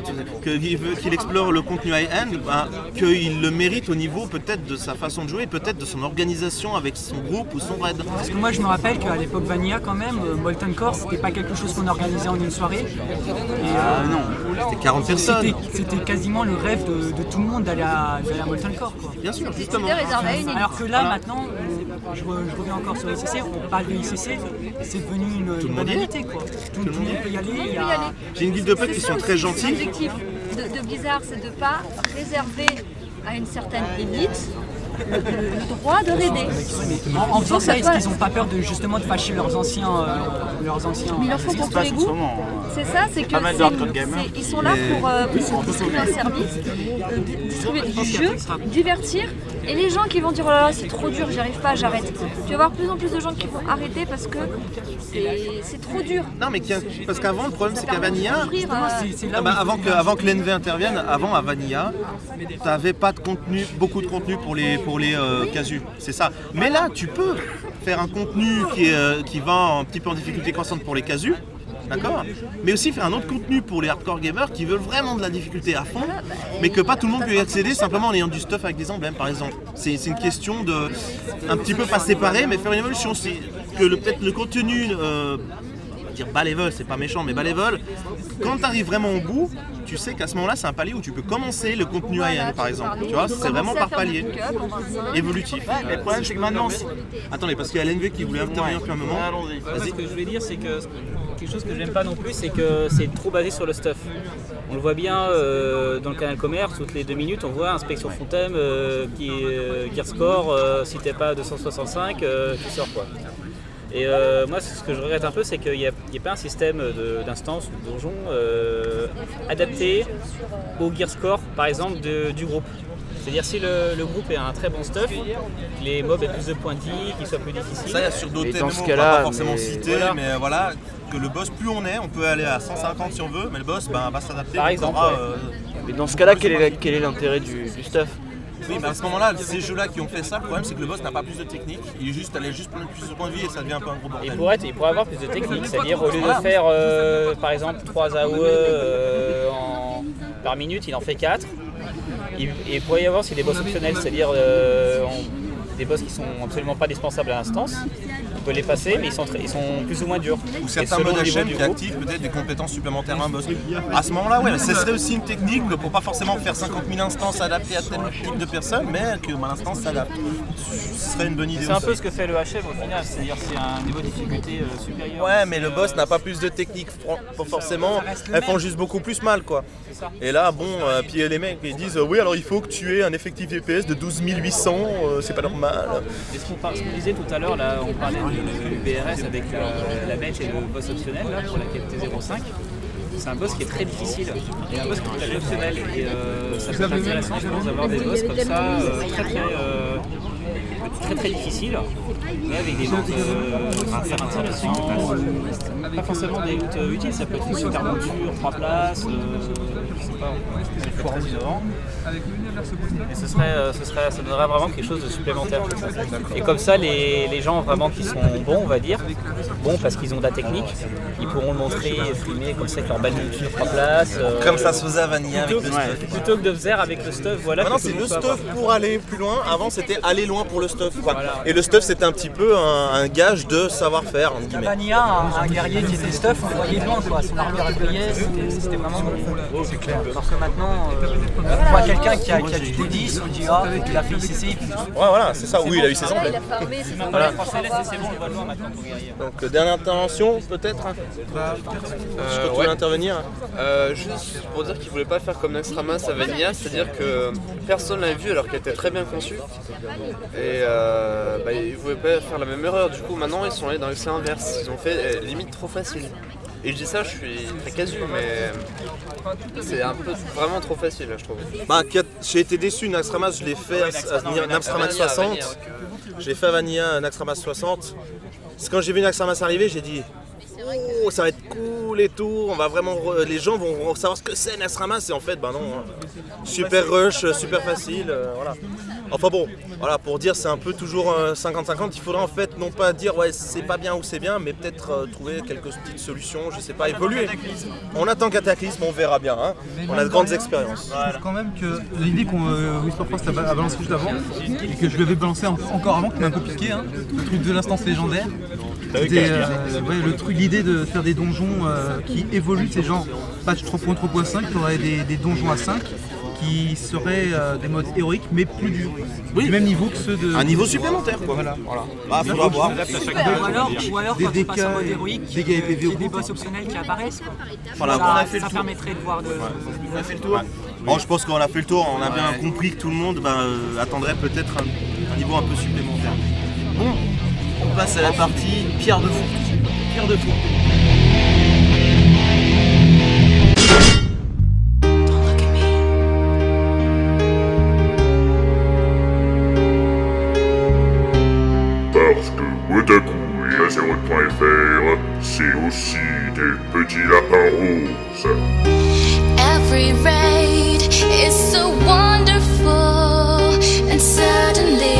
qu'il explore le contenu high-end, ben, qu'il le mérite au niveau peut-être de sa façon de jouer, peut-être de son organisation avec son groupe ou son raid. Parce que moi je me rappelle qu'à l'époque Vanilla quand même, euh, Molten Core c'était pas quelque chose qu'on organisait en une soirée. Et, Ah non, c'était 40 personnes. C'était- quasiment le rêve de, de tout le monde d'aller à, à Molten Core. Quoi. Bien sûr, justement. Alors que là Voilà. maintenant, on- je, re- je reviens encore sur ICC, on parle de ICC, c'est devenu une, banalité quoi. Tout, tout le monde peut y aller. a- J'ai une guilde de potes qui sont très gentils. L'objectif de, de Blizzard, c'est de ne pas réserver à une certaine élite le, le- droit de raider. En, en faisant ça, est-ce qu'ils n'ont pas peur de justement de fâcher leurs anciens, euh, leurs anciens Mais ils leur font pour tous les goûts. C'est ça, c'est que ils sont là pour, euh, pour distribuer un service, euh, di- distribuer du jeu, divertir. Et les gens qui vont dire oh là là c'est trop dur, j'y arrive pas, j'arrête. Tu vas voir plus en plus de gens qui vont arrêter parce que c'est c'est trop dur. Non mais parce qu'avant le problème c'est qu'à euh, Ah bah, avant que avant que l'NV intervienne, avant à Vanilla, t'avais pas de contenu, beaucoup de contenu pour les pour les euh, casus, c'est ça. Mais là tu peux faire un contenu qui est, euh, qui va un petit peu en difficulté croissante pour les casus. D'accord Mais aussi faire un autre contenu pour les hardcore gamers qui veulent vraiment de la difficulté à fond, mais que pas tout le monde peut y accéder simplement en ayant du stuff avec des emblèmes par exemple. C'est une question de un petit peu pas séparer, mais faire une évolution. C'est que peut-être le contenu euh, dire bas level, c'est pas méchant, mais bas level, quand tu arrives vraiment au bout, tu sais qu'à ce moment-là, c'est un palier où tu peux commencer le contenu high-end par exemple. Tu vois, c'est vraiment par palier. Évolutif. Mais le problème, c'est que maintenant, Attendez, parce qu'il y a l'NV qui voulait intervenir depuis un moment. Ce que je voulais dire, c'est que quelque chose que j'aime pas non plus, c'est que c'est trop basé sur le stuff. On le voit bien euh, dans le canal commerce, toutes les deux minutes, on voit inspection Fontem euh, qui est euh, gear score, euh, si t'es pas à 265, euh, tu sors quoi. Et moi, ce que je regrette un peu, c'est qu'il n'y a, pas un système d'instance ou de donjon adapté au gear score, par exemple, de- du groupe. C'est-à-dire si le, le groupe est un très bon stuff, que les mobs aient plus de points de vie, qu'ils soient plus difficiles. Ça, il y a sur d'autres Et dans ce on va cas-là, pas forcément mais- citer, voilà. mais euh, voilà, que le boss, plus on est, on peut aller à 150 si on veut, mais le boss ben, va s'adapter. Par exemple, aura, ouais. euh, Mais dans ce cas-là, quel est, la- quel est l'intérêt du, du stuff? Oui, mais à ce moment-là, ces jeux-là qui ont fait ça, le problème c'est que le boss n'a pas plus de technique, il est juste allé juste prendre plus de points de vie et ça devient un peu un gros bordel. Il pourrait, il pourrait avoir plus de technique, c'est-à-dire au lieu de faire euh, par exemple 3 AOE euh, en- par minute, il en fait 4. Il, et il pourrait y avoir aussi des boss optionnels, c'est-à-dire euh, des boss qui sont absolument pas dispensables à l'instance. On peut les passer, mais ils sont, très- ils sont plus ou moins durs. Ou certains modes HM qui activent peut-être des compétences supplémentaires à un boss. À ce moment-là, ouais, ce serait aussi une technique pour pas forcément faire 50 000 instances adaptées à tel type de personnes, mais que bah, l'instance s'adapte. Ce serait une bonne idée C'est un peu ce que fait le HM au final, c'est-à-dire c'est un niveau de difficulté euh, supérieur. Ouais, mais le boss n'a pas plus de technique, pas forcément. Elles font juste beaucoup plus mal, quoi. Et là, bon, euh, puis les mecs ils disent euh, oui, alors il faut que tu aies un effectif DPS de 12 800, euh, c'est pas normal. Et ce qu'on par- ce qu'on disait tout à l'heure, là, on parlait du BRS avec la, la bête et le boss optionnel là, pour la quête T05. C'est un boss qui est très difficile et un boss qui est très optionnel. Et euh, ça peut être intéressant, je pense, d'avoir des boss comme ça, euh, très très, euh, très très difficiles, mais avec des euh, super intéressants. ou Pas forcément des loots euh, utiles, ça peut être une super monture, 3 places, euh, je sais pas, des foires innovants. Et ce serait, euh, ce serait, ça donnerait vraiment quelque chose de supplémentaire. Et comme ça, les, les gens vraiment qui sont bons, on va dire, bons parce qu'ils ont de la technique, ils pourront le montrer, streamer comme ça avec leur balle sur trois places. euh, Comme ça se faisait à Vanilla plutôt, avec le stuff. Plutôt que de faire avec le stuff, voilà. Maintenant c'est le stuff pour aller plus loin. Avant c'était aller loin pour le stuff. quoi. Et le stuff c'était un petit peu un, un gage de savoir-faire un, un guerrier qui était stuff, on voyait quoi. Son armure brillait, c'était vraiment bon. C'est clair. Alors que maintenant, euh, on voit quelqu'un qui a, qui a du D10, on dit ah, il a fait ICC. Ouais voilà c'est ça, oui il a eu ses Voilà, emblèmes. il a farmé, c'est Voilà. sympa. C'est bon, on le voit de loin maintenant, ton guerrier. Donc dernière intervention peut-être Je peux ouais. intervenir Euh, juste pour dire qu'il voulait pas faire comme Naxxramas à Vanilla, c'est-à-dire que personne l'a vu alors qu'elle était très bien conçue. Et euh, bah, ils voulaient pas faire la même erreur. Du coup, maintenant ils sont allés dans l'excès inverse. Ils ont fait euh, limite trop facile. Et je dis ça, je suis très casu, mais c'est un peu vraiment trop facile, je trouve. Bah, j'ai été déçu, Naxxramas, je l'ai fait à, Naxxramas Vanilla, 60. Vanilla, Je l'ai fait à Vanilla, Naxxramas 60. C'est quand j'ai vu Naxxramas arriver, j'ai dit Oh, ça va être cool et tout. On va vraiment, les gens vont savoir ce que c'est Naxxramas. Et en fait, bah non. hein. Super rush, super facile. euh, voilà. Enfin bon, voilà, pour dire c'est un peu toujours euh, 50-50, il faudra en fait non pas dire ouais c'est pas bien ou c'est bien, mais peut-être euh, trouver quelques petites solutions, je sais pas, évoluer. On attend Cataclysme, on verra bien, hein. on a de grandes expériences. Je trouve quand même que l'idée qu'on euh, Whisper Frost a, ba- a balancé juste avant, et que je lui avais balancé en- encore avant, qui m'a un peu piqué, hein, le truc de l'instance légendaire. C'était euh, ouais, le truc, l'idée de faire des donjons euh, qui évoluent, c'est genre patch 3.3.5, tu aurais des, des donjons à 5 qui seraient euh, des modes héroïques mais plus durs. Du même niveau que ceux de. Un niveau supplémentaire quoi. Voilà. Bah, faudra voir. Ou alors, ou alors Des quand tu passes en mode héroïque, et euh, au des bout. boss optionnels qui apparaissent. Quoi. Voilà, ça, on a fait le tour. permettrait de voir de. On a fait le tour. Bon, je pense qu'on a fait le tour, on a bien compris que tout le monde ben, euh, attendrait peut-être un, un niveau un peu supplémentaire. Bon, on passe à la partie pierre de fou. Pierre de fou. C'est aussi des petits lapins roses. Every raid is so wonderful, and suddenly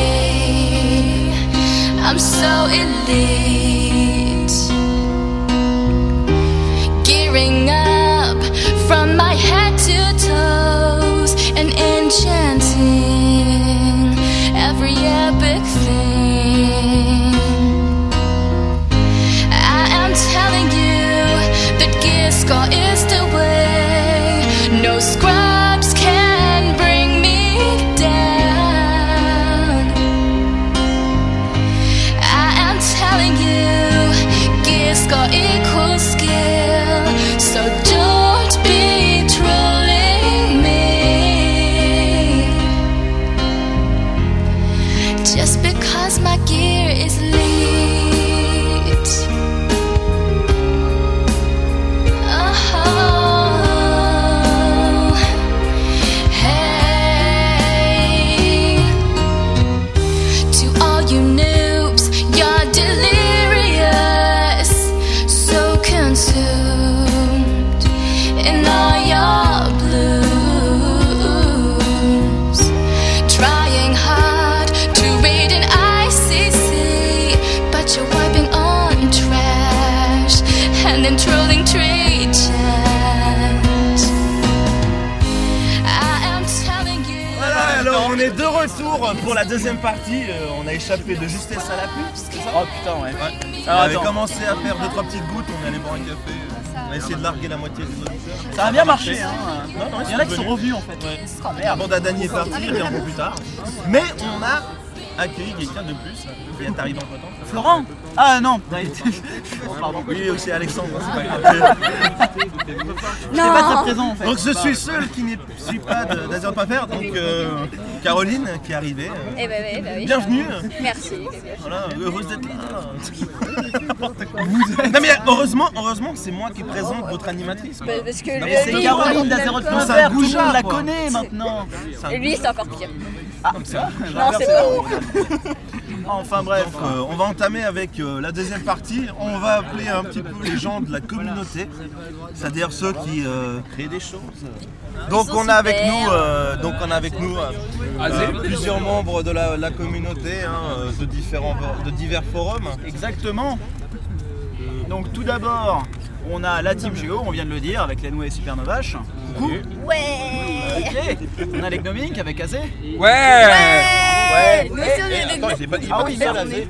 I'm so elite. Deuxième partie. Euh, on a échappé de justesse à la pub. c'est ça Oh putain, ouais. On Alors, avait attends. commencé à faire deux trois petites gouttes, on allait boire un café. On a essayé de larguer la moitié des auditeurs. Ça a bien marché, hein. Non, non, Il y en a qui sont revenus en fait. Oh merde. Bon, Dany est parti, il revient un peu plus tard. Mais on a accueilli quelqu'un de plus qui est arrivé en temps. Florent Ah non Pardon. Oui, aussi Alexandre, c'est pas grave. Je pas très présent en fait. Donc je suis seul qui ne suis pas d'Azure.fr, donc euh, Caroline qui est arrivée. euh, Eh ben oui, bah oui. Bienvenue. Merci. Voilà, heureuse d'être là. non mais heureusement, heureusement c'est moi qui présente votre animatrice. quoi. Bah, parce que c'est Caroline tout le monde la connaît maintenant. Et lui, c'est encore pire. Ah, ça Non, c'est pas Enfin bref, euh, on va entamer avec euh, la deuxième partie. On va appeler un petit peu les gens de la communauté, c'est-à-dire ceux qui euh, créent des choses. Donc on a avec nous, euh, donc on a avec nous euh, euh, plusieurs membres de la, la communauté, hein, de différents, de divers forums. Exactement. Donc tout d'abord, on a la team Géo, on vient de le dire, avec Lenway et Supernovache. Coucou. Ouais Ok. On a l'Egnomink avec Azé. Ouais Ouais. Nous aussi, on est des pas- il est Ah pas oui, merde, Azé.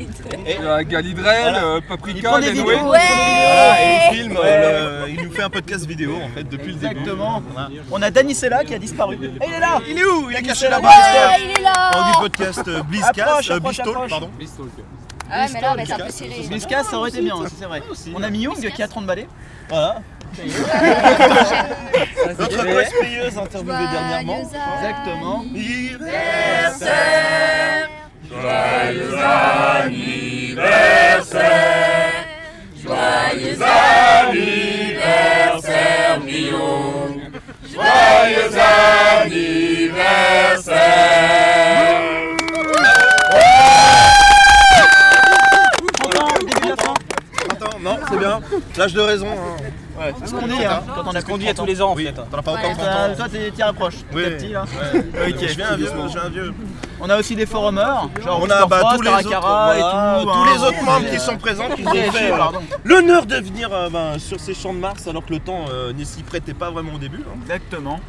Euh, Galidrel, Voilà. euh, Paprika, Lenway. Ouais. Voilà, et il filme, euh, le- il nous fait un podcast vidéo en fait depuis le début. Exactement. On a Danicella qui a disparu. Et il est là Il est où? Il est caché là-bas. Ouais, il est là du podcast Blizzcast, euh, approche. pardon. Ah, mais là, c'est un peu serré. Ça aurait été bien, c'est vrai. On a Myung qui a 30 balais. Voilà. Notre cosplayeuse interviewée dernièrement. Exactement. Anniversaire Joyeux anniversaire Joyeux anniversaire, Myung Joyeux anniversaire c'est bien. L'âge de raison. hein. Ouais, C'est ce qu'on dit hein, quand on a dit à tous 30 les ans en Oui. fait. T'en as pas encore Ouais, 30 toi, ans. Toi, t'es- t'y rapproches. Oui. T'es petit là. Ouais. Ok, je viens un vieux, je viens un vieux. On a aussi des forumers, genre On a bah, tous les autres, Caracara et voilà, tout. tous hein. les autres membres qui sont présents qui ont fait euh, l'honneur de venir euh, ben, sur ces champs de Mars alors que le temps euh, n'y s'y prêtait pas vraiment au début. hein. Exactement.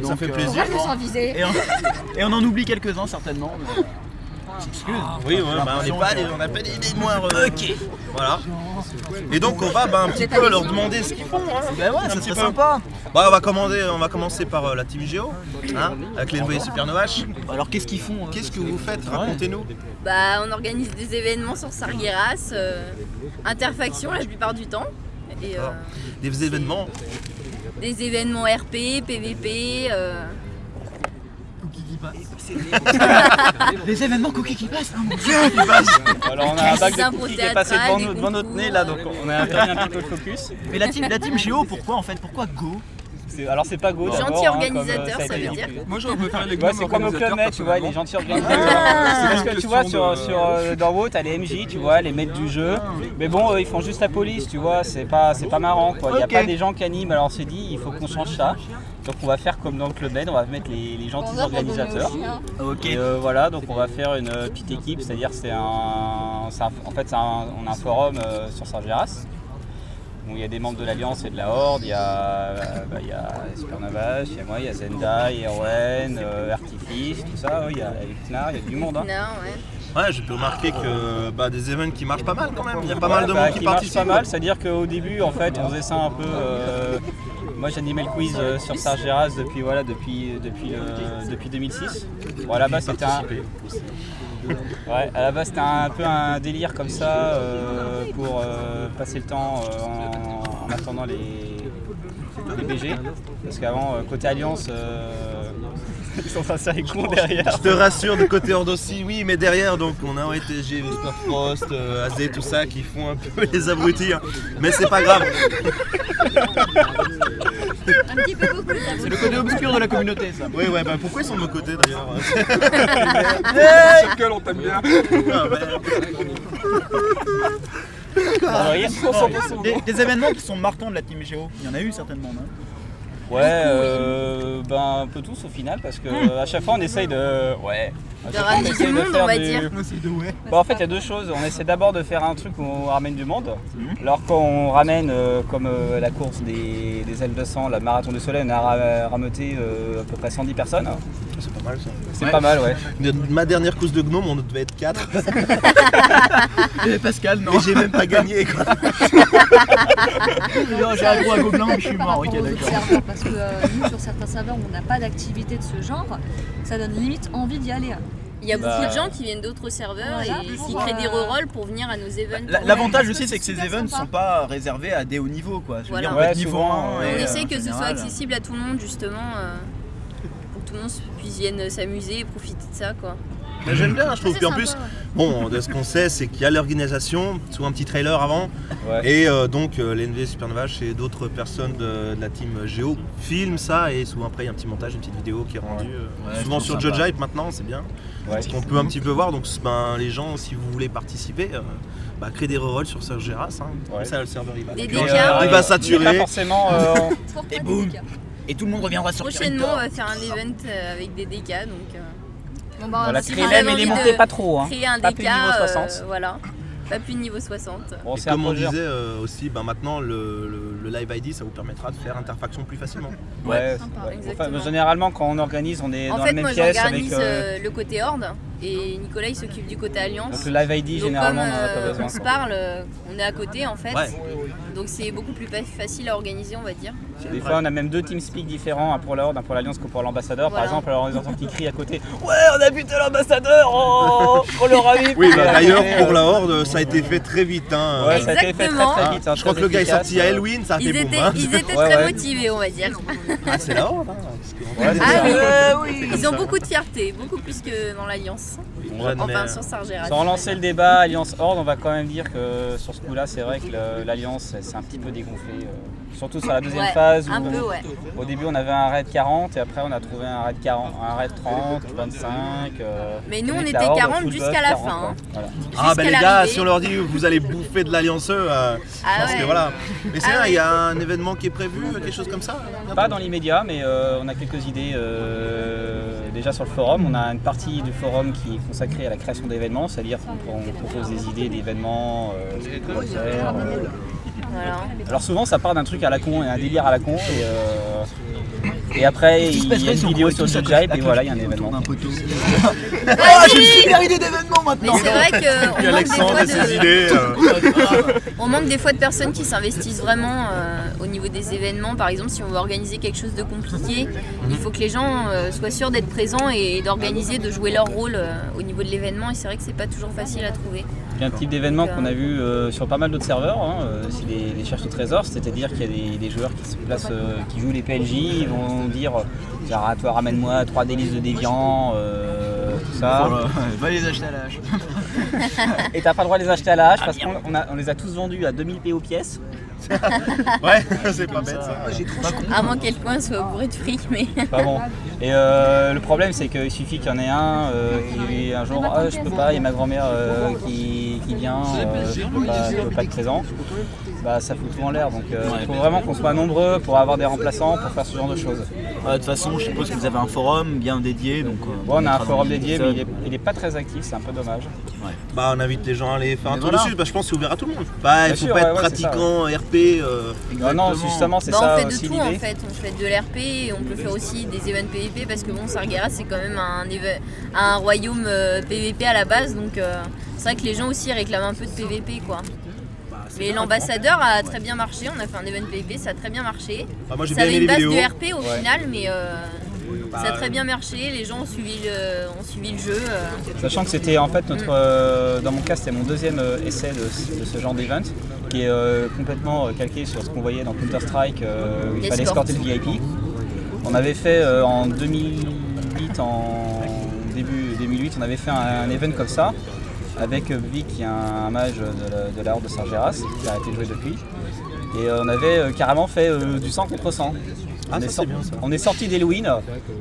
Donc, ça fait euh, plaisir. Sens visée. Et on, et on en oublie quelques-uns certainement. mais- Excuse. Oui, ouais, bah, on n'est pas, les- on n'a pas des mémoires. ok. Voilà. Et donc on va bah, un petit peu leur demander ce qu'ils font. Hein, Bah ouais, un ça petit serait peu. sympa. Bah, on va commander, on va commencer par euh, la team Géo, hein, avec les envoyés Supernovache. Alors qu'est-ce qu'ils font Qu'est-ce que vous faites? Racontez-nous. Bah, on organise des événements sur Sargeras, euh, interfaction la plupart du temps. Et euh, Des événements. des événements RP, PVP. euh, Les événements cookies qui passent, hein, mon dieu Alors on a un bac de cookies qui est passé devant, notre nez là, donc on a un petit peu le focus. Mais la team, la team Géo, pourquoi en fait Pourquoi Go? C'est- Alors c'est pas Go Gentil d'abord, hein, organisateur, comme, euh, ça a été veut dit. dire. Moi j'aurais préféré les Ouais, gnomes c'est comme au Club organisateurs, Med, tu vois, les personnellement. gentils organisateurs. Ah. c'est parce que tu vois, sur, de- sur, euh, dans WoW, t'as les MJ, tu vois, les maîtres du jeu. Mais bon, euh, ils font juste la police, tu vois, c'est pas, c'est pas marrant quoi. Il n'y a Ok. pas des gens qui animent, alors on s'est dit, il faut qu'on change ça. Donc on va faire comme dans le Club Med, on va mettre les, les gentils organisateurs. Ok. Et euh, voilà, donc on va faire une euh, petite équipe, c'est-à-dire c'est un, en fait c'est un- on a un forum euh, sur Sargeras. Bon, il y a des membres de l'Alliance et de la Horde, il y a, bah, il y a Supernavache, il y a moi, il y a Zendai, Erwen, euh, Artifice, tout ça, ouais, il y a Eknar, il y a du monde. hein. Non, ouais. Ouais, j'ai pu remarquer que bah, des événements qui marchent pas mal quand même. Il y a pas Ouais, mal de bah, monde qui, participe. pas mal, c'est-à-dire qu'au début, en fait, on faisait ça un peu. euh, moi, j'animais le quiz euh, sur Sargeras depuis, voilà, depuis, depuis, euh, depuis 2006. Bon, à la base, c'était un. Ouais, à la base, c'était un, peu un délire comme ça euh, pour passer le temps en, en attendant les, les BG. Parce qu'avant, côté Alliance, ils sont assez les cons derrière. Je te rassure, de côté Horde aussi, oui, mais derrière, donc on a OETG, Whisper Frost, euh, AZ, tout ça, qui font un peu les abrutis. hein. Mais c'est pas grave. Un petit peu beaucoup. C'est le côté obscur de la communauté, ça. Oui, ouais, bah pourquoi ils sont de nos côtés d'ailleurs Circle, on t'aime bien. Ah, merde. Ah, des, des événements qui sont marquants de la team Géo, il y en a eu certainement, non? Ouais, euh, ben un peu tous au final parce que euh, à chaque fois on essaye de. Ouais. De on ramener du de monde, faire on va du- dire. Bon, en fait, il y a deux choses. On essaie d'abord de faire un truc où on ramène du monde. Alors, quand on ramène, euh, comme euh, la course des, des L200, la marathon du soleil, on a ra- rameuté euh, à peu près 110 personnes. C'est pas mal ça. C'est pas mal, ouais. De- Ma dernière course de gnome, on devait être 4. Et Pascal, non Et j'ai même pas gagné quoi. Non, J'ai un gros à gobelin, mais je suis mort, ok, de d'accord. parce que euh, nous, sur certains serveurs où on n'a pas d'activité de ce genre, ça donne limite envie d'y aller. Il y a Bah, beaucoup de gens qui viennent d'autres serveurs Voilà, et qui créent des euh, rerolls pour venir à nos events. La- L'avantage aussi, c'est que ces events ne sont pas réservés à des hauts niveaux, quoi. Je veux Voilà. dire, on Ouais, niveau souvent, 1. ouais. et, On euh, essaie en que ce soit accessible à tout le monde justement euh, pour que tout le monde puisse vienne s'amuser et profiter de ça quoi. Mais J'aime bien, je trouve. Puis en plus, bon, de ce qu'on sait, c'est qu'il y a l'organisation, sous un petit trailer avant, Ouais. et euh, donc euh, l'NV Supernovache et d'autres personnes de, de la team Géo filment ça, et souvent après il y a un petit montage, une petite vidéo qui est rendue. euh, Ouais, souvent sur. Judge Hype maintenant, c'est bien. Ouais. Qu'on peut un petit peu voir, donc ben, les gens, si vous voulez participer, euh, bah, créez des rerolls sur Serge Geras, hein. Comme ça le serveur il va, Des euh, il va Pas saturer. forcément. euh, Et boum Et tout le monde reviendra sur Prochainement on va faire un event avec des DK donc euh, Bon, bah, Voilà, si les envie de- montées pas trop. Hein. créer un Pas plus de niveau euh, 60. voilà. Pas plus de niveau 60. Bon, Et c'est un comme on disait euh, aussi, ben, maintenant le, le- le live ID ça vous permettra de faire interfaction plus facilement. Ouais, Sympa, ouais. exactement. Enfin, généralement, quand on organise, on est En dans fait la même moi pièce avec. j'organise euh, euh, le côté horde et Nicolas il s'occupe du côté alliance. Donc le live ID, Donc, généralement, comme, on a pas euh, besoin. On se parle, euh, on est à côté en fait. Ouais. Donc c'est beaucoup plus fa- facile à organiser on va dire. Des fois, on a même deux TeamSpeak différents, un pour la Horde, un pour l'Alliance, que pour l'ambassadeur. Voilà. Par exemple, alors on les entend qui crient à côté Ouais, on a buté l'ambassadeur Oh On leur a mis Oui, bah, d'ailleurs pour la Horde ça a été fait très vite. Hein. Ouais, ça a été fait très Exactement. très vite. hein, Je crois que le gars est sorti à. Halloween, ça a fait Ils boum. étaient, hein. ils étaient très ouais. motivés on va dire. Ah, c'est la Horde. hein, Ouais, Ah oui. Ils ont beaucoup de fierté, beaucoup plus que dans l'Alliance. Enfin mais- sur Sargeras. Sans relancer le débat Alliance Horde, on va quand même dire que sur ce coup-là, c'est vrai que l'Alliance s'est un petit peu dégonflée. Surtout sur la deuxième Ouais, phase où un peu, ouais. au début on avait un raid 40 et après on a trouvé un raid 40, un raid 30, 25. euh, Mais nous, on était la Horde, 40 full jusqu'à la 40, fin, hein. Voilà. Ah bah les gars, si on leur dit vous allez bouffer de l'allianceux, euh, Ah pense ouais. que voilà. Mais c'est Ah il y a un événement qui est prévu, quelque chose comme ça Pas dans l'immédiat, mais euh, on a quelques idées euh, déjà sur le forum, on a une partie du forum qui est consacrée à la création d'événements, c'est-à-dire qu'on on propose des idées d'événements, euh, ce qu'on pourrait faire. Euh. Alors souvent ça part d'un truc à la con et un délire à la con et, euh, et après il y a passerait une vidéo sur côté de et voilà il y a un événement. Ah, j'ai une super idée d'événement maintenant Mais c'est vrai qu'on manque, des fois de... on manque des fois de personnes qui s'investissent vraiment euh, au niveau des événements. Par exemple, si on veut organiser quelque chose de compliqué, il faut que les gens euh, soient sûrs d'être présents et d'organiser, de jouer leur rôle euh, au niveau de l'événement. Et c'est vrai que c'est pas toujours facile à trouver. Il y a un type d'événement qu'on a vu euh, sur pas mal d'autres serveurs, hein, c'est les, les cherches au trésor, c'est-à-dire qu'il y a des, des joueurs qui se placent, euh, qui jouent les PNJ, ils vont dire genre, ah, toi ramène-moi trois délices de déviants, euh, tout ça. Voilà, va les acheter à l'âge. Et t'as pas le droit de les acheter à la hache parce qu'on on a- on les a tous vendus à 2000 PO pièces. ouais, c'est pas bête ça. À moins que quelqu'un soit bourré de fric, mais. Pas bon. Et euh, le problème, c'est qu'il suffit qu'il y en ait un euh, qui ait un jour, ah, je peux pas, il y a ma grand-mère euh, qui, qui vient, euh, je peux pas, je peux pas être présent. Bah, ça fout tout en l'air. Donc, euh, il faut vraiment qu'on soit nombreux pour avoir des remplaçants pour faire ce genre de choses. Euh, de toute façon, je suppose que vous avez un forum bien dédié. Donc, euh, Bon, on a un forum dédié, mais il est, épisodes. il est pas très actif, c'est un peu dommage. Bah on invite les gens à aller faire un tour voilà. dessus, bah, je pense que c'est ouvert à tout le monde. Bah il Bien faut sûr, pas ouais, être ça, pratiquant RP. euh, non, justement, c'est Bah, ça on fait de tout en fait, on fait de l'RP et on peut faire aussi des events PVP parce que bon Sargeras c'est quand même un, un royaume euh, PVP à la base donc euh, c'est vrai que les gens aussi réclament un peu de PVP quoi. Mais l'ambassadeur a très bien marché, on a fait un event PVP, ça a très bien marché. Ah, moi, ça bien avait aimé une base les de vidéos. RP au Ouais. final mais euh, Bah, ça a très bien marché, les gens ont suivi le, ont suivi le jeu. euh. Sachant que c'était en fait notre, euh, dans mon cas, c'était mon deuxième euh, essai de, ce- de ce genre d'event, qui est euh, complètement euh, calqué sur ce qu'on voyait dans Counter Strike, où il fallait Escort. escorter le VIP. On avait fait euh, en 2008, en début 2008, on avait fait un, un event comme ça avec Vic, qui est un, un mage de la, de la Horde de Sargeras, qui a de jouer depuis. Et on avait euh, carrément fait euh, du 100 contre 100. Ah, on, ça, est c'est sor- bien, ça. on est sorti d'Halloween.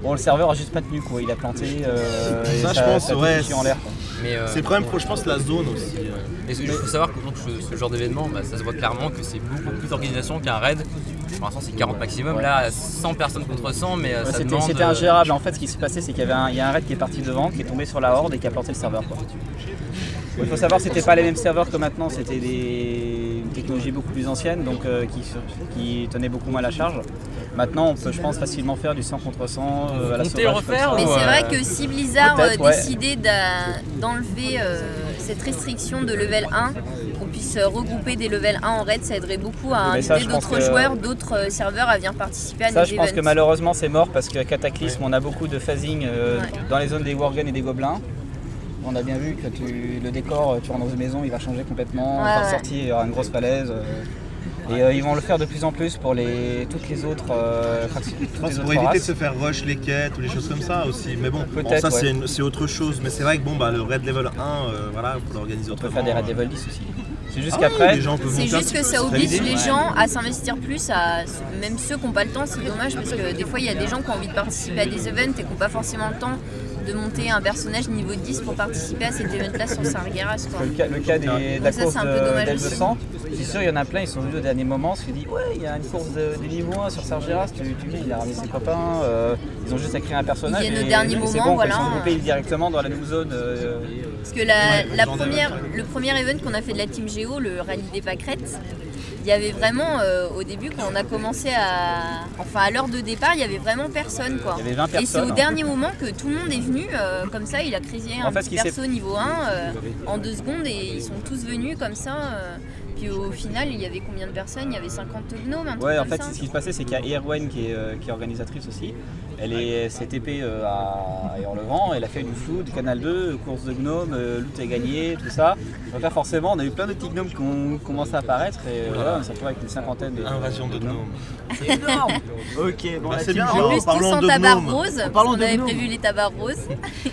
Bon, le serveur a juste pas tenu quoi. Il a planté. euh, et Ça, je pense, ouais. en l'air. euh, C'est le problème, je pense, la zone aussi. euh. Mais il faut savoir que donc, ce, ce genre d'événement, bah, ça se voit clairement que c'est beaucoup plus d'organisation qu'un raid. Pour l'instant, c'est 40 maximum. Ouais. Là, 100 personnes contre 100, mais euh, Ouais, ça C'était demande. c'était euh, ingérable. En fait, ce qui s'est passé, c'est qu'il y avait un, il y a un raid qui est parti devant, qui est tombé sur la horde et qui a planté le serveur. quoi. Il faut savoir que c'était pas les mêmes serveurs que maintenant, c'était des une technologie beaucoup plus ancienne, donc euh, qui, qui tenait beaucoup moins la charge. Maintenant, on peut, je pense, facilement faire du 100 contre 100 euh, à la sauvage comme refaire ça. Mais c'est vrai que si Blizzard décidait d'a- d'enlever euh, cette restriction de level 1, qu'on puisse euh, regrouper des level 1 en raid, ça aiderait beaucoup à inviter d'autres que- joueurs, d'autres euh, serveurs à venir participer à Ça, nos je pense que malheureusement, c'est mort parce que Cataclysme, on a beaucoup de phasing euh, Ouais. dans les zones des Worgen et des Gobelins. On a bien vu que tu- le décor, tu rentres dans une maison, il va changer complètement. Ouais, ouais. sortie, il y aura une grosse falaise. euh, et euh, ils vont le faire de plus en plus pour les, toutes les autres euh, fractions. toutes Je pense les pour autres éviter de se faire rush les quêtes ou les choses comme ça aussi. Mais bon, bon, Peut-être, ça ouais. c'est autre chose. Mais c'est vrai que bon, bah, le raid level 1, euh, voilà, il faut l'organiser On peut autrement. faire des raids level 10 aussi. C'est juste Ah qu'après. oui, C'est juste que ça oblige les gens à s'investir plus, à, même ceux qui n'ont pas le temps, c'est dommage parce que des fois il y a des gens qui ont envie de participer à des events et qui n'ont pas forcément le temps de monter un personnage niveau 10 pour participer à cet event là sur Sargeras. Quoi. Le cas, le cas des, de la ça, course c'est un peu de dommage d'El aussi. 200, je suis sûr il y en a plein, ils sont venus au dernier moment, se sont dit ouais il y a une course de, de niveau 1 sur Sargeras, tu, tu il a ramené ses copains, euh, ils ont juste à créer un personnage. Ils viennent au dernier moment, c'est bon, voilà. Ils sont groupés directement dans la même zone. euh, Parce que la, Ouais, la première, le premier event qu'on a fait de la Team Géo, le rallye des pâquerettes, il y avait vraiment, euh, au début, quand on a commencé à. Enfin, à l'heure de départ, il y avait vraiment personne. Quoi. Il y avait 20 Et c'est personnes, au hein. dernier moment que tout le monde est venu, euh, comme ça, il a créé un En fait, ce petit perso niveau 1 euh, en deux secondes et ils sont tous venus comme ça. puis au final, il y avait combien de personnes? Il y avait 50 gnomes, Ouais, en fait, ça. ce qui se passait, c'est qu'il y a Erwan qui est, euh, qui est organisatrice aussi. Elle est s'est TP euh, à Hurlevent, elle a fait du flou, du Canal 2, course de gnomes, euh, loot est gagné, tout ça. Donc là, forcément, on a eu plein de petits gnomes qui ont commencé à apparaître et euh, voilà, on s'est retrouvé avec une cinquantaine de. Invasion de gnomes. C'est énorme Ok, bon, Bah, c'est bien, En plus, tous en tabac rose, de avait prévu les tabacs roses?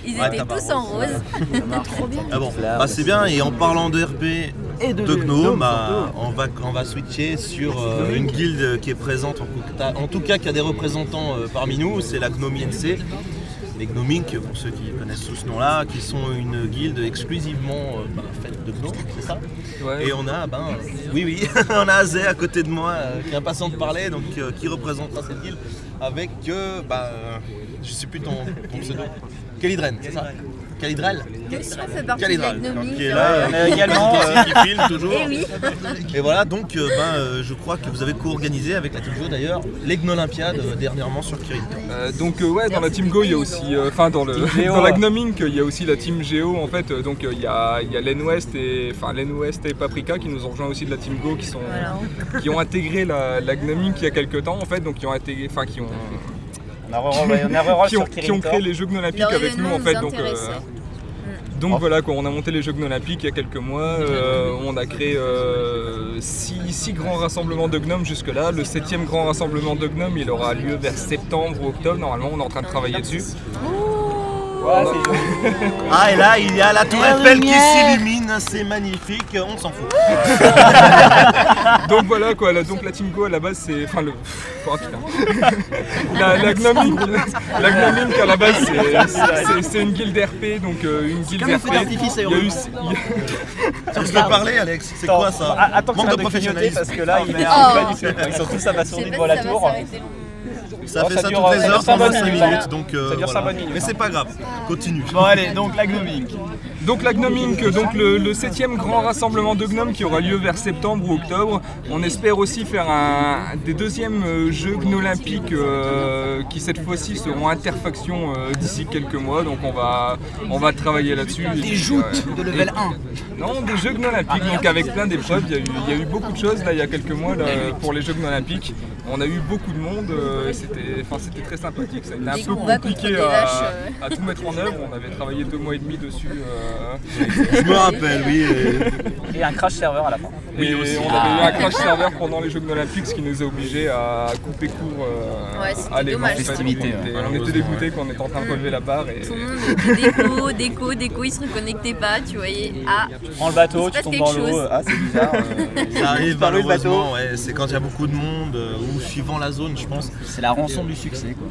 Ils Ouais, étaient tous en rose. Trop bien. Ah bon, bah, c'est bien. Et en parlant de RP Et de de gnomes, Gnome, bah, on, va, on va switcher sur euh, une guilde qui est présente, en, tout cas- en tout cas qui a des représentants euh, parmi nous, c'est la Gnome INC. les Gnomink, pour ceux qui connaissent sous ce nom-là, qui sont une guilde exclusivement euh, ben, faite de gnomes, c'est ça Ouais. Et on a, ben, oui, oui, on a Azé à côté de moi euh, qui est impatient de parler, donc euh, qui représentera cette guilde avec, euh, ben, euh, je sais plus ton, ton pseudo, Kalidren, c'est ça Fait partie de la Gnomie. qui est là, euh, également, qui- euh, qui filme toujours. Eh oui. Et voilà, donc euh, ben, euh, je crois que vous avez co-organisé avec la Team Go d'ailleurs les Gnolympiades euh, dernièrement sur Kirin. Euh, donc euh, ouais, dans la Team Go, il y a aussi, euh, enfin dans le, dans la ouais. Gnomink, il y a aussi la Team Géo en fait. euh, donc euh, il y a, il y a Len West et, enfin Len West et Paprika qui nous ont rejoint aussi de la Team Go, qui sont, qui ont intégré la, la Gnomink il y a quelques temps en fait, donc qui ont intégré, enfin qui ont, On a reroll qui ont, sur qui ont Kirin créé les Jeux Olympiques Leur avec nous en fait. Donc, euh, donc voilà quoi, on a monté les Jeux Olympiques il y a quelques mois. euh, on a créé euh, six, six grands rassemblements de gnomes jusque là. Le septième grand rassemblement de gnomes, il aura lieu vers septembre ou octobre. Normalement, on est en train de travailler dessus. Ah et là il y a la tour Eiffel qui s'illumine, c'est magnifique, on s'en fout. donc voilà quoi, la, donc la Team Go à la base c'est. Enfin le. Oh putain. La, la Gnomink, la Gnomink à la base c'est- c'est c'est une guilde RP, donc euh, une guilde RP. Il y a eu. Tu peux parler Alex, c'est quoi ça? Ah, Attends que Manque de professionnalisme. parce que là, Oh. tout. Ils sont tous abasourdis devant la tour. Ça fait ça toutes euh, les ça heures dure cinq pendant bonnes 5 minutes, minutes, hein. donc euh, Ça dure cinq voilà. bonnes minutes. Mais c'est pas grave, continue. Bon allez, donc la Gnomink. Donc la Gnomink, donc le, le septième grand rassemblement de gnomes qui aura lieu vers septembre ou octobre. On espère aussi faire un, des deuxièmes euh, Jeux Gnolympiques euh, qui cette fois-ci seront interfaction euh, d'ici quelques mois. Donc on va, on va travailler là-dessus. Des joutes de level 1. Non, des Jeux Gnolympiques, donc avec plein d'épreuves. Il y, a eu, il y a eu beaucoup de choses là il y a quelques mois là, pour les Jeux Gnolympiques. On a eu beaucoup de monde, euh, c'était enfin, c'était très sympathique. Ça a été un peu compliqué à tout mettre en œuvre. On avait travaillé deux mois et demi dessus. euh, Je me rappelle, oui. Et un crash serveur à la fin. et on avait eu un crash serveur pendant les Jeux Olympiques, ce qui nous a obligés à couper court euh, Ouais, à l'événement. dommage. En fait, Festivité, on, était, ouais. on était dégoûtés qu'on était en train de relever la barre. Et... Tout le monde était déco, déco, déco, ils se reconnectaient pas, tu voyais. Ah, Tu prends le bateau, tu tombes dans l'eau. Ah, c'est bizarre. euh, Ça arrive Par le bateau. malheureusement, ouais, c'est quand il y a beaucoup de monde euh, ou suivant la zone, je pense. C'est la rançon du succès quoi.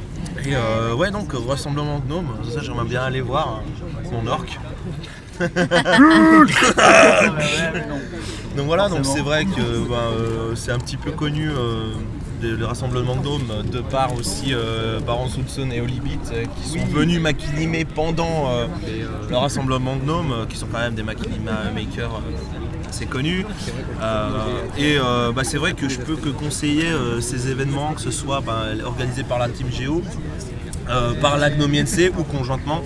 Et euh, ouais, donc rassemblement de gnomes, ça j'aimerais bien aller voir hein, mon orc. Donc voilà, donc c'est vrai que ben, euh, c'est un petit peu connu euh, le rassemblement de gnomes de par aussi euh, Baron Soulson et Olibit qui sont venus maquinimer pendant le rassemblement euh, qui sont quand même des machinima makers assez connus. Euh, et euh, bah, c'est vrai que je peux que conseiller euh, ces événements, que ce soit bah, organisés par la Team Géo, euh, par la NC ou conjointement.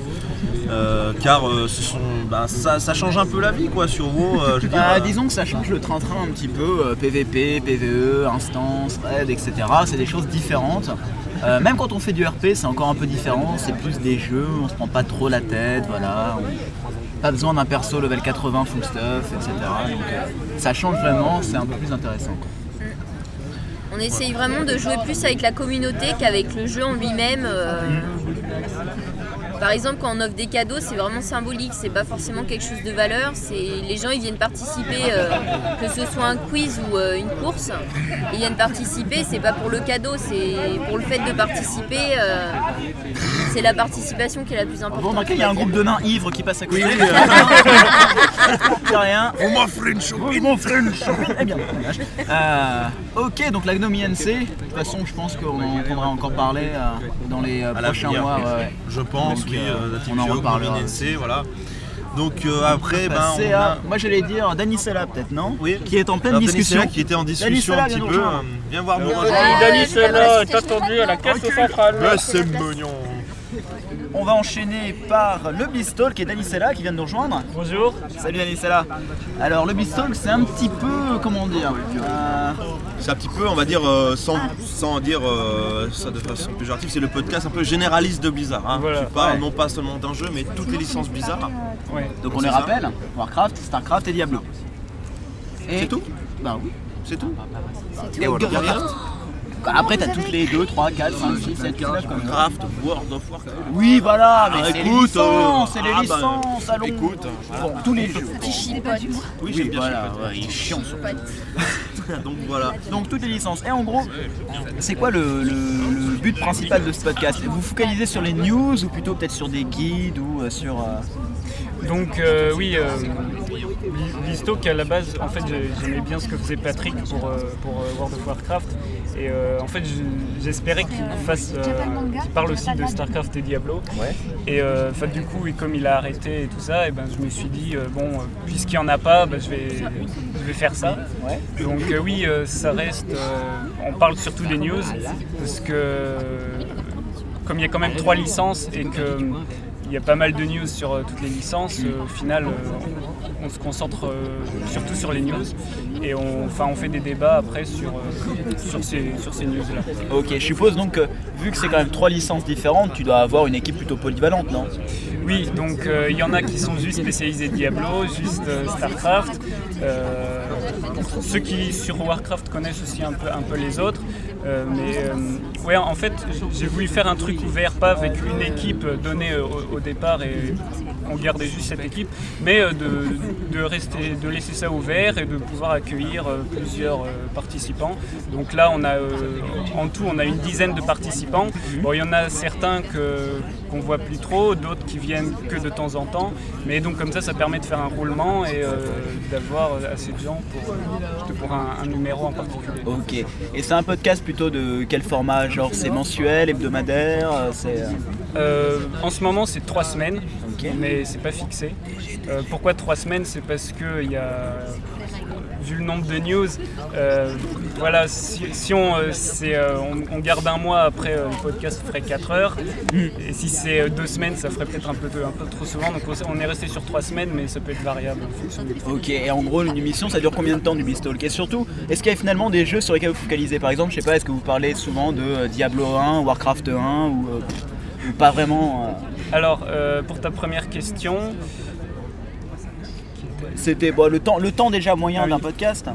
Euh, car euh, ce sont, bah, ça, ça change un peu la vie quoi sur WoW. euh, je Bah, disons que ça change le train-train un petit peu, PVP, PVE, instance, raid, etc. C'est des choses différentes. Même quand on fait du RP, c'est encore un peu différent. C'est plus des jeux, on se prend pas trop la tête, voilà. On- Pas besoin d'un perso level 80 full stuff, etc. Donc ça change vraiment, c'est un peu plus intéressant. quoi. On essaye vraiment de jouer plus avec la communauté qu'avec le jeu en lui-même. euh. Par exemple, quand on offre des cadeaux, c'est vraiment symbolique, c'est pas forcément quelque chose de valeur. C'est les gens ils viennent participer, euh, que ce soit un quiz ou euh, une course, ils viennent participer. C'est pas pour le cadeau, c'est pour le fait de participer. euh, c'est la participation qui est la plus Vous importante. remarquez, il y a un groupe de nains ivres qui passe à côté. Oui, oui, C'est rien. On m'offre une choupine. On m'offre une choupine. Eh bien, dommage. Euh, ok, donc la Gnomie NC. De toute façon, je pense qu'on en entendra encore parler euh, dans les euh, à prochains l'avenir. mois. ouais, ouais. Je pense, Donc, oui, euh, euh, voilà. Donc euh, après, ben, Passer on a... Moi j'allais dire Danisella peut-être, non Oui. Qui est en pleine Alors, discussion. Qui était en discussion Danisella, un petit viens nous peu. rejoindre. euh, Viens voir nous Viens rejoindre. Danisella est attendu à la caisse centrale. C'est mignon. On va enchaîner par le Beastalk et Danisella qui vient de nous rejoindre. Bonjour. Salut Danisella. Alors le Beastalk c'est un petit peu, comment dire, euh, C'est un petit peu, on va dire, euh, sans, sans dire euh, ça de façon péjorative, c'est le podcast un peu généraliste de Blizzard. Hein. Voilà. Ouais. non pas seulement d'un jeu, mais toutes les licences Blizzard. donc on les ça. rappelle, Warcraft, Starcraft et Diablo. Et- C'est tout Bah oui. C'est tout Et Warcraft. Après, t'as toutes les 2, 3, 4, 5, 6, 7, 8, 9 comme ça. Warcraft, World of Warcraft. Oui, voilà, mais Ah, c'est les écoute, licences, euh, c'est les ah, bah, licences, allons. écoute, Bon, tous les jeux. Petit chipote. Oui, j'aime bien voilà, il est chiant. Donc voilà. Donc toutes les licences. Et en gros, c'est quoi le, le- le but principal de ce podcast? Vous focalisez sur les news ou plutôt peut-être sur des guides ou euh, sur... euh, Donc euh, oui, euh, Listo qui à la base, en fait j'ai- j'aimais bien ce que faisait Patrick pour, euh, pour euh, World of Warcraft et euh, en fait je- j'espérais qu'il fasse, euh, qu'il parle aussi de Starcraft et Diablo. Ouais. Et euh, enfin, du coup, et comme il a arrêté et tout ça, et ben, je me suis dit euh, bon, puisqu'il n'y en a pas, ben, je, vais, je vais faire ça. Donc euh, oui, euh, ça reste. euh, on parle surtout des news parce que comme il y a quand même trois licences et que il y a pas mal de news sur euh, toutes les licences. euh, au final, euh, on se concentre surtout sur les news et on, enfin, on fait des débats après sur, sur ces, sur ces news-là. Ok, je suppose donc que vu que c'est quand même trois licences différentes, tu dois avoir une équipe plutôt polyvalente, non? Oui, donc euh, il y en a qui sont juste spécialisés Diablo, juste euh, Starcraft. Euh, ceux qui sur Warcraft connaissent aussi un peu, un peu les autres. Mais ouais, en fait, j'ai voulu faire un truc ouvert, pas avec une équipe donnée euh, au, au départ et on gardait juste cette équipe, mais euh, de, de rester, de laisser ça ouvert et de pouvoir accueillir euh, plusieurs participants. Donc là, on a en tout, on a une dizaine de participants. Bon, il y en a certains que qu'on voit plus trop, d'autres qui viennent que de temps en temps. Mais donc comme ça, ça permet de faire un roulement et euh, d'avoir assez de gens pour, pour un, un numéro en particulier. Ok. Et c'est un podcast plutôt de quel format Genre c'est mensuel, hebdomadaire euh, C'est... euh, Euh, en ce moment, c'est trois semaines, mais c'est pas fixé. Euh, pourquoi trois semaines? C'est parce que il y a, vu le nombre de news, euh, voilà, si, si on, euh, euh, on, on garde un mois après, le podcast ferait 4 heures. Et si c'est deux semaines, ça ferait peut-être un peu, un peu trop souvent. Donc on est resté sur trois semaines, mais ça peut être variable en fonction du Ok, et en gros, une émission, ça dure combien de temps du Beastalk Et surtout, est-ce qu'il y a finalement des jeux sur lesquels vous focalisez? Par exemple, je sais pas, est-ce que vous parlez souvent de Diablo 1, Warcraft 1 ou, ou pas vraiment Alors, pour ta première question, C'était bon, le, temps, le temps déjà moyen Ah oui. d'un podcast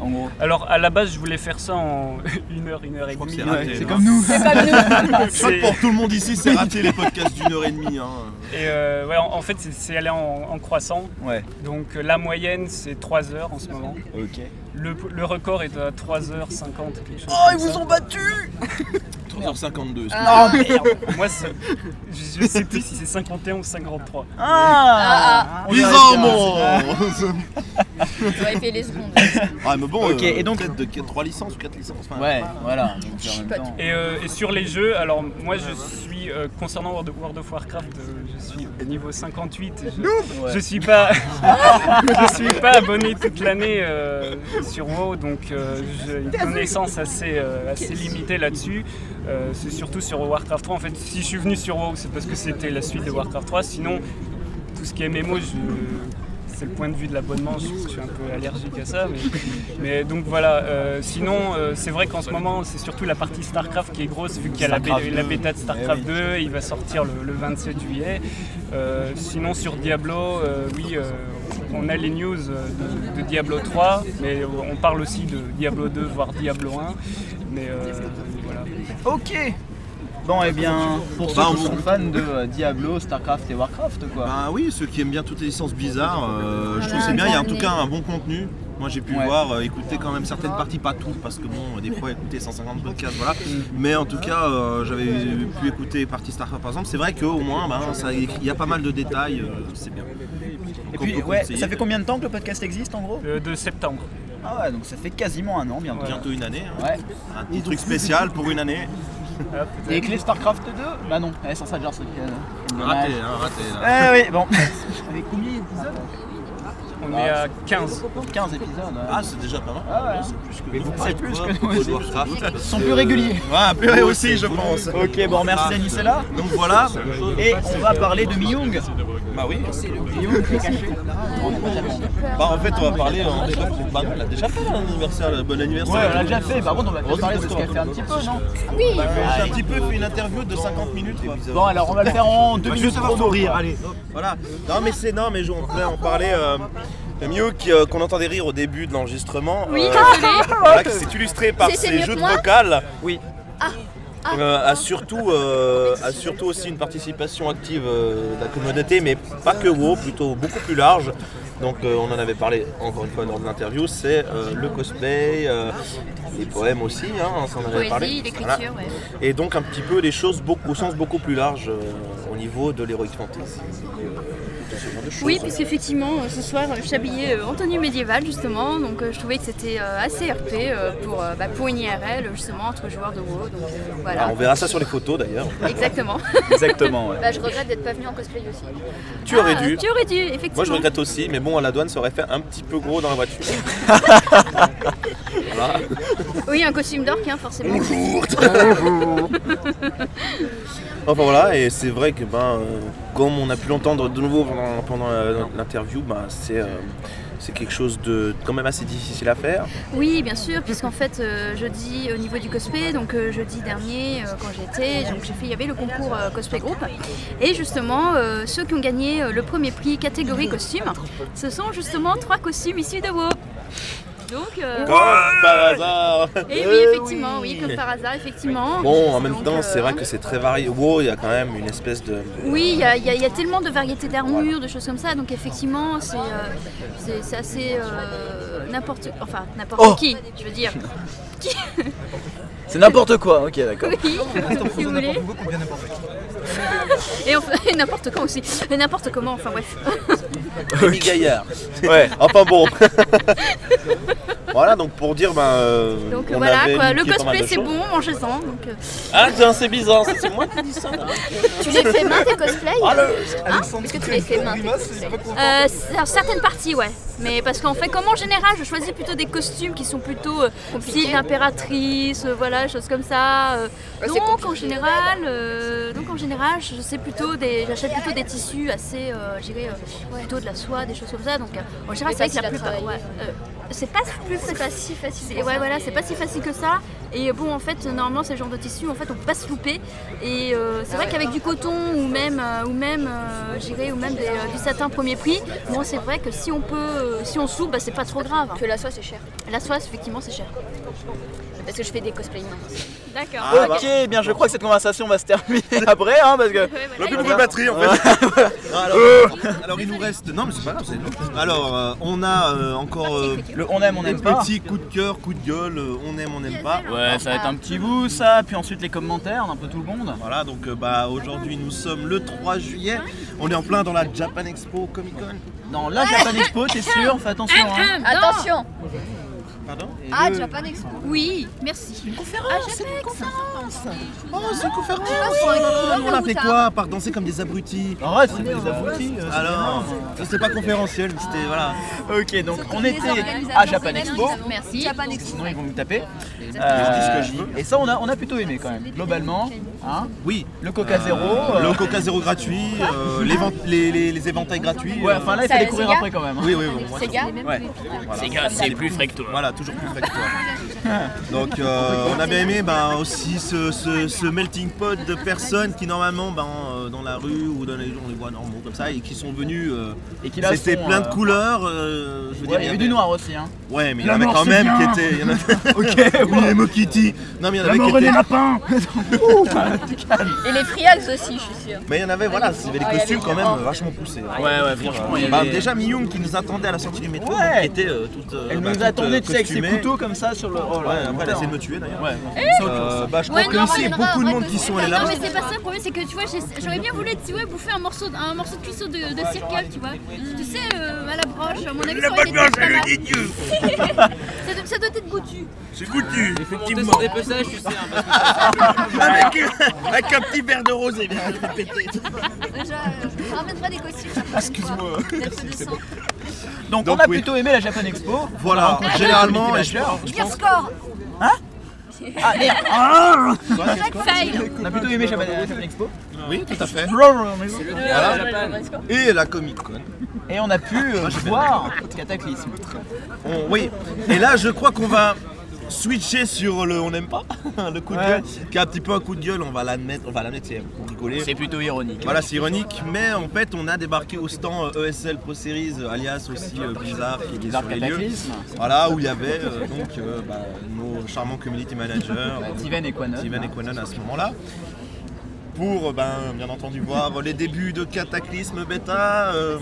en gros. Alors à la base je voulais faire ça en une heure, une heure et demie. c'est comme nous. C'est. Je crois que pour tout le monde ici, c'est raté les podcasts d'une heure et demie. hein. Et euh, ouais, en, en fait c'est- allé en, en croissant. Ouais. Donc euh, la moyenne c'est 3 heures en ce moment. Ok. Le, le record est à 3h50 quelque chose. Oh, ils vous ça. ont battus 3h52. Ah merde Moi c'est- je, je sais plus si c'est 51 ou 53. Ah, Les hommes Ouais, fait les secondes. Ah, mais bon, Ok, euh, et donc- peut-être de 3 licences ou 4 licences. enfin, Ouais, voilà. donc en même temps. Et, euh, et sur les jeux, alors moi je suis, euh, concernant World of, World of Warcraft, euh, je suis au niveau 58. Je, Ouais. je suis pas je suis pas abonné toute l'année euh, sur WoW, donc euh, j'ai une connaissance assez, euh, assez limitée là-dessus. Euh, c'est surtout sur Warcraft 3. En fait, si je suis venu sur WoW, c'est parce que c'était la suite de Warcraft 3. Sinon, tout ce qui est MMO, je- c'est le point de vue de l'abonnement, je, je suis un peu allergique à ça. Mais, mais donc voilà, euh, sinon euh, c'est vrai qu'en ce moment c'est surtout la partie StarCraft qui est grosse vu qu'il y a la, bé- Starcraft la 2. bêta de StarCraft Eh oui. 2, il va sortir le, le 27 juillet. Euh, sinon sur Diablo, euh, oui, euh, on a les news de, de Diablo 3, mais on parle aussi de Diablo 2, voire Diablo 1. Mais euh, voilà. Ok Bon, et bien, pour ceux Bah, qui on- sont fans de euh, Diablo, Starcraft et Warcraft, quoi. Bah oui, ceux qui aiment bien toutes les licences bizarres, euh, je trouve que c'est bien, il y a en tout cas un bon contenu. Moi j'ai pu Ouais. voir, euh, écouter quand même certaines parties, pas tout, parce que bon, des fois écouter 150 podcasts, voilà. Mais en tout cas, euh, j'avais pu écouter partie Starcraft par exemple. C'est vrai qu'au moins, ben, ça- il y a pas mal de détails, euh, c'est bien. Et puis, ouais, ça fait combien de temps que le podcast existe en gros Euh, de septembre. Ah ouais, donc ça fait quasiment un an bientôt. Bientôt une année. hein. Ouais. Un petit truc spécial pour une année. Et avec les StarCraft 2 Bah non, ouais, sans ça, genre, c'est Raté, hein, raté. Là. Eh oui, bon. Avec combien d'épisodes? On est à 15. 15 épisodes. ouais. Ah, c'est déjà pas mal. Ah ouais. C'est plus que Mais nous. vous faites plus que nous. Ils sont plus réguliers. Ouais, plus Ouais, aussi, je pense. Ok, bon, merci Ah. C'est là. Donc voilà. Et on va parler de Myung. Bah oui. Myung qui est caché. Bah en fait on va parler en bah, on l'a déjà fait l'anniversaire, le bon anniversaire. Ouais, on l'a déjà fait. Par contre, on va parler de ce qu'elle fait un petit peu, non Oui. Bah, j'ai un petit peu fait une interview de 50 minutes. Bon, alors on va le faire en deux Bah, minutes chrono. de rire, allez. Voilà. Non mais c'est non mais je- on pourrait en parler. Miu qui, euh, qu'on entendait rire au début de l'enregistrement. Oui, euh, désolé. voilà, qui s'est illustré par ses jeux de moi vocales. Oui. Ah. Euh, a, surtout, euh, a surtout aussi une participation active euh, de la communauté, mais pas que WoW, plutôt beaucoup plus large. Donc euh, on en avait parlé encore une fois lors de l'interview, c'est euh, le cosplay, euh, les poèmes aussi, hein, on s'en avait Poésie, parlé. l'écriture, ouais. Et donc un petit peu des choses beaucoup, au sens beaucoup plus large euh, au niveau de l'héroïque fantasy. De ce genre de choses. Oui, puisqu'effectivement, euh, ce soir, euh, je suis habillée euh, en tenue médiévale, justement. Donc, euh, je trouvais que c'était euh, assez RP euh, pour, euh, bah, pour une IRL, justement, entre joueurs de WoW. Donc, euh, voilà. Ah, on verra ça sur les photos d'ailleurs. Exactement. Exactement, ouais. Bah, je regrette d'être pas venu en cosplay aussi. Tu aurais Ah, dû. Tu aurais dû, effectivement. Moi je regrette aussi, mais bon à la douane ça aurait fait un petit peu gros dans la voiture. voilà. Oui, un costume d'orque, hein, forcément. Bonjour. Enfin voilà, et c'est vrai que ben, euh, comme on a pu l'entendre de nouveau pendant, l'interview, ben, c'est euh, c'est quelque chose de quand même assez difficile à faire. Oui, bien sûr, puisqu'en fait, euh, jeudi, au niveau du cosplay, donc euh, jeudi dernier, quand j'étais, donc j'ai fait, il y avait le concours cosplay group. Et justement, ceux qui ont gagné le premier prix catégorie costume, ce sont justement trois costumes issus de WoW. Donc, euh, Comme par hasard Et oui, effectivement, oui, comme par hasard, effectivement. Bon, en même Donc, temps, euh, c'est vrai que c'est très varié. Wow, il y a quand même une espèce de. Oui, il y, a- il y a- il y a tellement de variétés d'armures, de choses comme ça, donc effectivement, c'est euh, c'est- c'est assez euh, n'importe enfin n'importe Oh qui, je veux dire. Qui- C'est n'importe quoi, ok, d'accord. Oui, si vous voulez. Et, enfin- et n'importe quand aussi, et n'importe comment, enfin bref. Rémi Gaillard. Ouais. Enfin bon. voilà, donc pour dire, ben. euh, Donc on voilà, avait quoi, le niqué pas mal cosplay de c'est choses. bon, mangez-en. Donc, euh, Ah tiens, c'est bizarre, c'est moi qui dis ça. Tu les fais main tes cosplays Ah, le- Hein Est-ce que tu les fais main tes cosplays Euh, certaines parties, ouais. Mais parce qu'en fait, comme en général, je choisis plutôt des costumes qui sont plutôt euh, style impératrice, euh, voilà, choses comme ça. euh. donc en général, euh, donc en général, je sais plutôt des, j'achète plutôt des tissus assez, euh, euh, plutôt de la soie, des choses comme ça. Donc en général, c'est vrai que la plupart, ouais, c'est pas plus, pas si facile. Ouais, voilà, c'est pas si facile que ça. Et bon, en fait, normalement, ces genres de tissus, en fait, on peut pas se louper. Et euh, c'est vrai qu'avec du coton ou même, euh, ou même, euh, je dirais, ou même des, du satin premier prix, bon, c'est vrai que si on peut, si on se loupe, bah, c'est pas trop grave. Que la soie c'est cher. La soie, effectivement, c'est cher. Parce que je fais des cosplays main. D'accord. Ah, ok, eh bien je crois que cette conversation va se terminer après, hein, parce que. On a plus beaucoup de batterie en fait. alors, Euh. alors, il nous reste. Non mais c'est pas grave. c'est- Alors euh, on a euh, encore euh, Le on aime, on des n'aime pas. petits coups de cœur, coups de gueule, euh, on aime, on n'aime pas. Ouais, ça va être un petit bout ça, puis ensuite les commentaires d'un peu tout le monde. Voilà, donc euh, bah aujourd'hui nous sommes le 3 juillet. On est en plein dans la Japan Expo Comic Con. Dans la Japan Expo, t'es sûr? Fais attention. Hein. Attention Pardon Ah, Japan Expo. Oui, merci. Une conférence, c'est une conférence. Oh, c'est une conférence Oh, Oh, un On a fait quoi Par danser comme des abrutis Arrête, c'est des abrutis. euh, c'est Alors, c'était pas conférentiel, mais c'était voilà. Ok, donc on était à Japan Expo. Merci. Japan Expo. Sinon ils vont me taper. Je dis ce que je veux. Et ça on a, on a plutôt aimé quand même, globalement. Hein Oui. le Coca Zéro. Euh, euh, Le Coca Zéro gratuit, euh, les, vent- les, les- les éventails gratuits. Ouais, euh, enfin là il fallait courir après quand même. hein. Oui, oui, moi, Sega Ouais. Sega, c'est plus frais que toi. Voilà, toujours plus frais que toi. Donc euh, on a bien aimé ben, aussi ce, ce- ce melting pot de personnes qui normalement ben, euh, dans la rue ou dans les, dans les voies normaux comme ça et qui sont venus euh, Et qui là c'était sont, plein de euh, couleurs. euh, je veux Ouais, il y avait du noir aussi. Hein. Ouais, mais il y en avait quand c'est même bien. qui étaient. Ok, oui, Emo Kitty. Non, mais il y en avait qui étaient. lapins Et les friags aussi, je suis sûre. Mais il y en avait, voilà, il y avait des Ah, costumes quand même vachement poussés. Ouais, ouais, franchement, il y Bah, avait- déjà Miyung qui nous attendait à la sortie du métro, Ouais. qui était euh, toute. euh, Elle bah, nous attendait, euh, tu sais, avec ses couteaux comme ça sur le. Oh Ouais, là, après elle a essayé de me tuer d'ailleurs. Ouais. Bah, je crois Ouais, que ici, il y a beaucoup de monde qui sont allés là. Non, mais c'est pas ça le problème, c'est que tu vois, j'aurais bien voulu tu vois, bouffer un morceau, de- un morceau de cuisseau de, circle, tu vois. Tu sais, à la broche, à mon avis, ça aurait été pas mal. ça, doit, ça doit être goûtu. C'est goûtu, effectivement. Des pesages, tu sais, hein, parce que avec, un petit verre de rosé, bien répété. Déjà, euh, je ramènerai des costumes. Excuse-moi. Donc, Donc, on a oui. plutôt aimé la Japan Expo. Voilà, généralement, et je score Ah merde Ah. On a plutôt aimé Japan, Japan Expo. Oui, tout à fait. Voilà. Et la Comic Con. Et on a pu euh, voir Cataclysme. On- oui. Et là, je crois qu'on va switcher sur le on n'aime pas, le coup de Ouais. gueule, qui est un petit peu un coup de gueule, on va l'admettre, on va l'admettre, c'est pour rigoler. C'est plutôt ironique. Voilà, c'est ironique, mais en fait, on a débarqué au stand euh, ESL Pro Series, euh, alias aussi euh, Blizzard, qui est Blizzard sur les lieux. Cataclysme. Voilà, où il y avait euh, donc euh, bah, nos charmants community managers, Tiven et Quanon. Tiven et Quanon à ce moment-là. Pour ben, bien entendu voir les débuts de Cataclysme Beta, euh,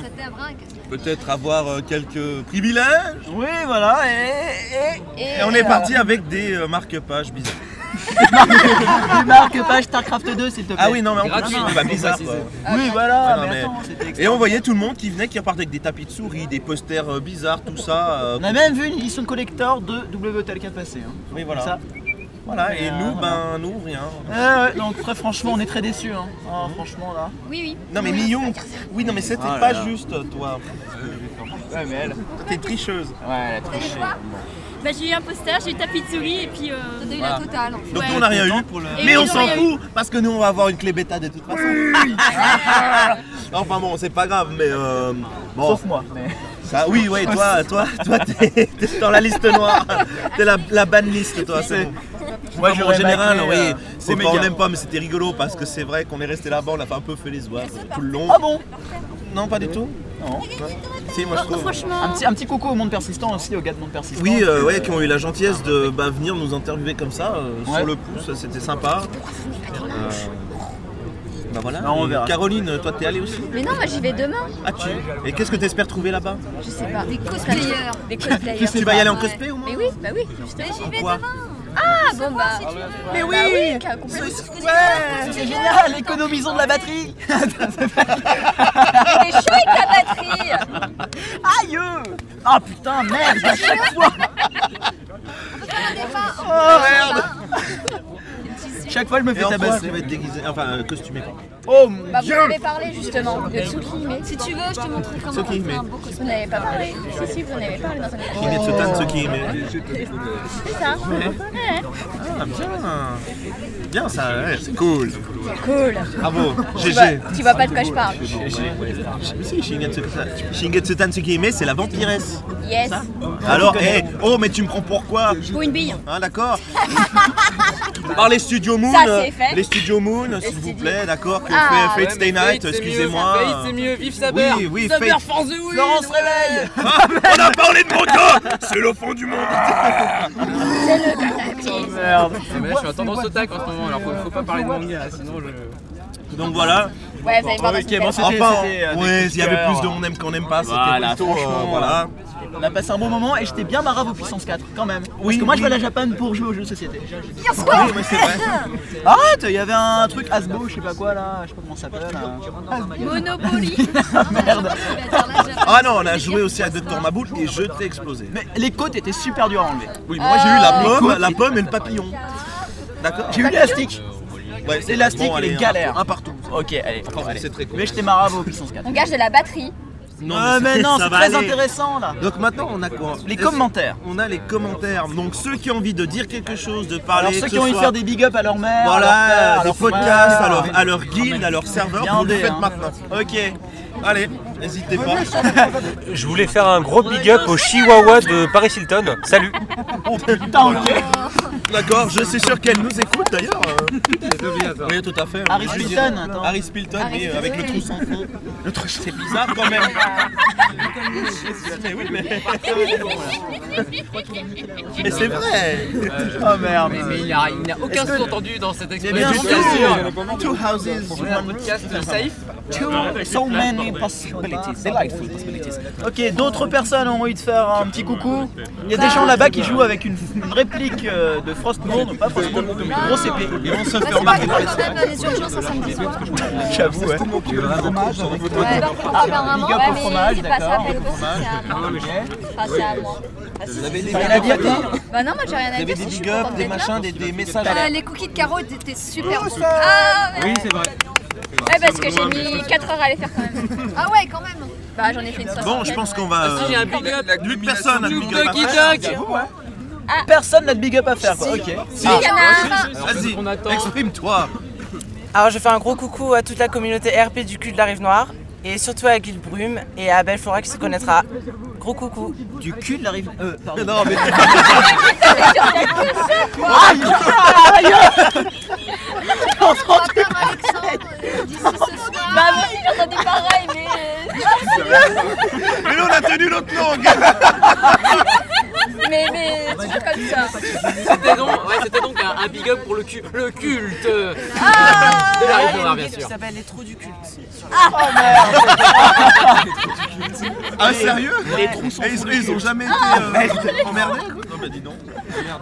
peut-être avoir euh, quelques privilèges. Oui, voilà, et, Et on est parti avec des euh, marque-pages bizarres. Tu marques page StarCraft 2 s'il te plaît. Ah oui, non, mais en Gratuit, plus, faut bah, bizarre quoi. Oui, voilà, Ah, non, mais mais- attends, c'était Et on voyait tout le monde qui venait, qui repartait avec des tapis de souris, des posters euh, bizarres, tout ça. euh, On a même vu une édition collector de WTLK passer. Hein. Oui, voilà. Ça. Voilà, et Euh, nous, voilà. ben, nous, rien. Ouais, donc très franchement, on est très déçus. Hein. Ah, franchement, là. Oui, oui. Non, mais Millon, oui, non, mais c'était Ah là pas là. juste, toi. Ouais, mais elle. T'es tricheuse. Ouais, elle a triché. Bah, j'ai eu un poster, j'ai eu tapis de souris et puis. Euh... T'as eu Voilà. la totale. Donc Ouais. nous, on n'a rien eu. Et Mais oui, on s'en eu. fout, parce que nous, on va avoir une clé bêta de toute façon. enfin bon, c'est pas grave, mais euh, bon. Sauf moi. Mais... Ça, oui, ouais, toi, toi, toi, t'es t'es dans la liste noire. T'es la, la ban liste, toi. C'est en général, oui, euh, c'est pas, on n'aime pas, mais c'était rigolo parce que c'est vrai qu'on est resté là-bas, on a fait un peu fait les oies euh, tout le long. Ah bon Non, pas du tout. Non. Si, moi je trouve. Franchement. Un petit, un petit coucou au monde persistant aussi, aux gars de monde persistant. Oui, euh, ouais, qui ont eu la gentillesse de bah, venir nous interviewer comme ça, euh, Ouais. sur le pouce, c'était sympa. Euh, bah voilà. Non, on verra. Caroline, toi t'es allée aussi Mais non, moi j'y vais demain. Ah tu Et qu'est-ce que t'espères trouver là-bas Je sais pas. Des cosplayers. Des cosplayers. Tu vas y aller en cosplay au moins Mais oui, bah oui. justement. j'y vais demain. Ah bon bah. Mais oui, Bah oui, car complètement. Ouais, c'est génial, économisons de la batterie. Il est chouette la batterie. Aïe. Ah putain, merde, à chaque fois. Oh merde Chaque fois, je me quoi tabasser. tu vas être déguisé, enfin euh, costumé Oh mon Bah vous dieu avez parlé justement de Tsukihime. Si tu veux, je te montre comment on Tsukihime. fait un beau cosplay. Vous n'avez pas parlé. Si si, vous en avez parlé dans un. Kimetsutan Tsukihime. C'est ça. Ouais. Ah bien Bien ça, ouais, c'est cool Cool. Bravo, Tu vois, GG tu vois pas de quoi je parle. Si, Shingetsutan Tsukihime, c'est la vampiresse Yes. Alors, hé, oh mais tu me prends pourquoi Pour une bille. Ah d'accord Par les studios Moon, Ça, fait. les studios Moon, s'il vous plaît, d'accord, Ah. fait Fate Stay Night, excusez-moi. Fate, c'est mieux, vive Saber Oui, oui, Saber, Fate. force de oui Florence réveille Ah, on a parlé de mon C'est le fond du monde C'est le cataclysme. Merde Ah, mais là, je suis en tendance otak en ce moment, alors faut, faut pas parler de manga, sinon je. Donc voilà. Ouais, vous allez voir Enfin, euh, ouais, il y avait plus de on aime qu'on n'aime pas, c'était Voilà, euh, franchement, voilà. On a passé un bon moment et j'étais bien marave au puissance 4 quand même. Parce Oui, que moi je vais à la Japan pour jouer aux jeux de société. Oui, mais c'est vrai. Arrête, il y avait un truc Asbo, je sais pas quoi là, je sais pas comment ça s'appelle. Monopoly. Merde. Ah non, on a joué aussi à Dr Maboul et je t'ai explosé. Mais les côtes étaient super dures à enlever. Oui, moi j'ai eu la pomme, la pomme et le papillon. D'accord J'ai eu l'élastique. Ouais, L'élastique, bon, il est un galère. partout, Un partout. Ok, allez, allez. C'est très cool. Mais j'étais marave au puissance 4. On gage de la batterie. Non, Ouais, mais non, c'est très aller. intéressant là. Donc maintenant on a quoi Les commentaires. On a les commentaires. Donc ceux qui ont envie de dire quelque chose, de parler. Alors ceux qui ont envie de faire des big up à leur mère, Voilà, à leur père, à leur podcasts, frère. à leur, à leur guild, à leur serveur, vous le faites hein. maintenant. Ok, allez, n'hésitez pas. Je voulais faire un gros big up au Chihuahua de Paris Hilton. Salut Oh putain, ok. D'accord, je suis sûr qu'elle nous écoute d'ailleurs. Oui, tout à fait. Harry Spilton, attends. Harry Spilton, mais euh, avec le trou sans fond. Le trou, c'est bizarre quand même. mais oui, mais. Mais c'est vrai. Oh merde. Mais, mais il n'y a, il n'y a aucun Est-ce que- sous-entendu dans cette Mais expression, bien sûr. Two houses, On est un podcast safe Two, so many possibilities, delightful possibilities. Ok, d'autres personnes ont envie de faire un petit coucou. Il y a des gens là-bas qui jouent avec une, une réplique euh, de Frostmourne, pas Frostmourne, mais une grosse épée. Ils vont se faire remarquer par les urgences un samedi soir. J'avoue, ouais. Ouais, apparemment, Big up au fromage, d'accord. c'est à moi. Bah, si, si, si. T'as rien à dire, toi Bah non, moi j'ai rien à Vous avez dire. des je suis big up, des machins, des, des messages. Ah, les cookies de carreau étaient super bons. Ah, ouais. Oui, c'est vrai. Ouais, parce que j'ai mis 4 heures à les faire quand même. Ah ouais, quand même. Bah j'en ai fait une soixantaine. Bon, je pense qu'on va. Ah, si, j'ai un big up Plus de personne a de big up. à Ducky faire. Duck Personne n'a de big up à faire, quoi. Ok. Si, il y en a un. Vas-y, On attend. exprime-toi. Alors je fais un gros coucou à toute la communauté RP du cul de la Rive Noire et surtout à Guild Brume et à Belfora qui se connaîtra Gros coucou. Du cul de la rive. Euh, pardon. Non, mais- Bah oui, j'ai entendu pareil, mais. Mais nous, on a tenu notre langue mais, mais, c'est pas comme ça. C'était donc, ouais, c'était donc un, un big up pour le, cu- le culte de Ah, la rive noire, bien sûr. Ça s'appelle les trous du culte. Ah, Ah, sérieux Les trous sont Et ils, ont jamais Ah, été euh, emmerdés Non, bah dis donc.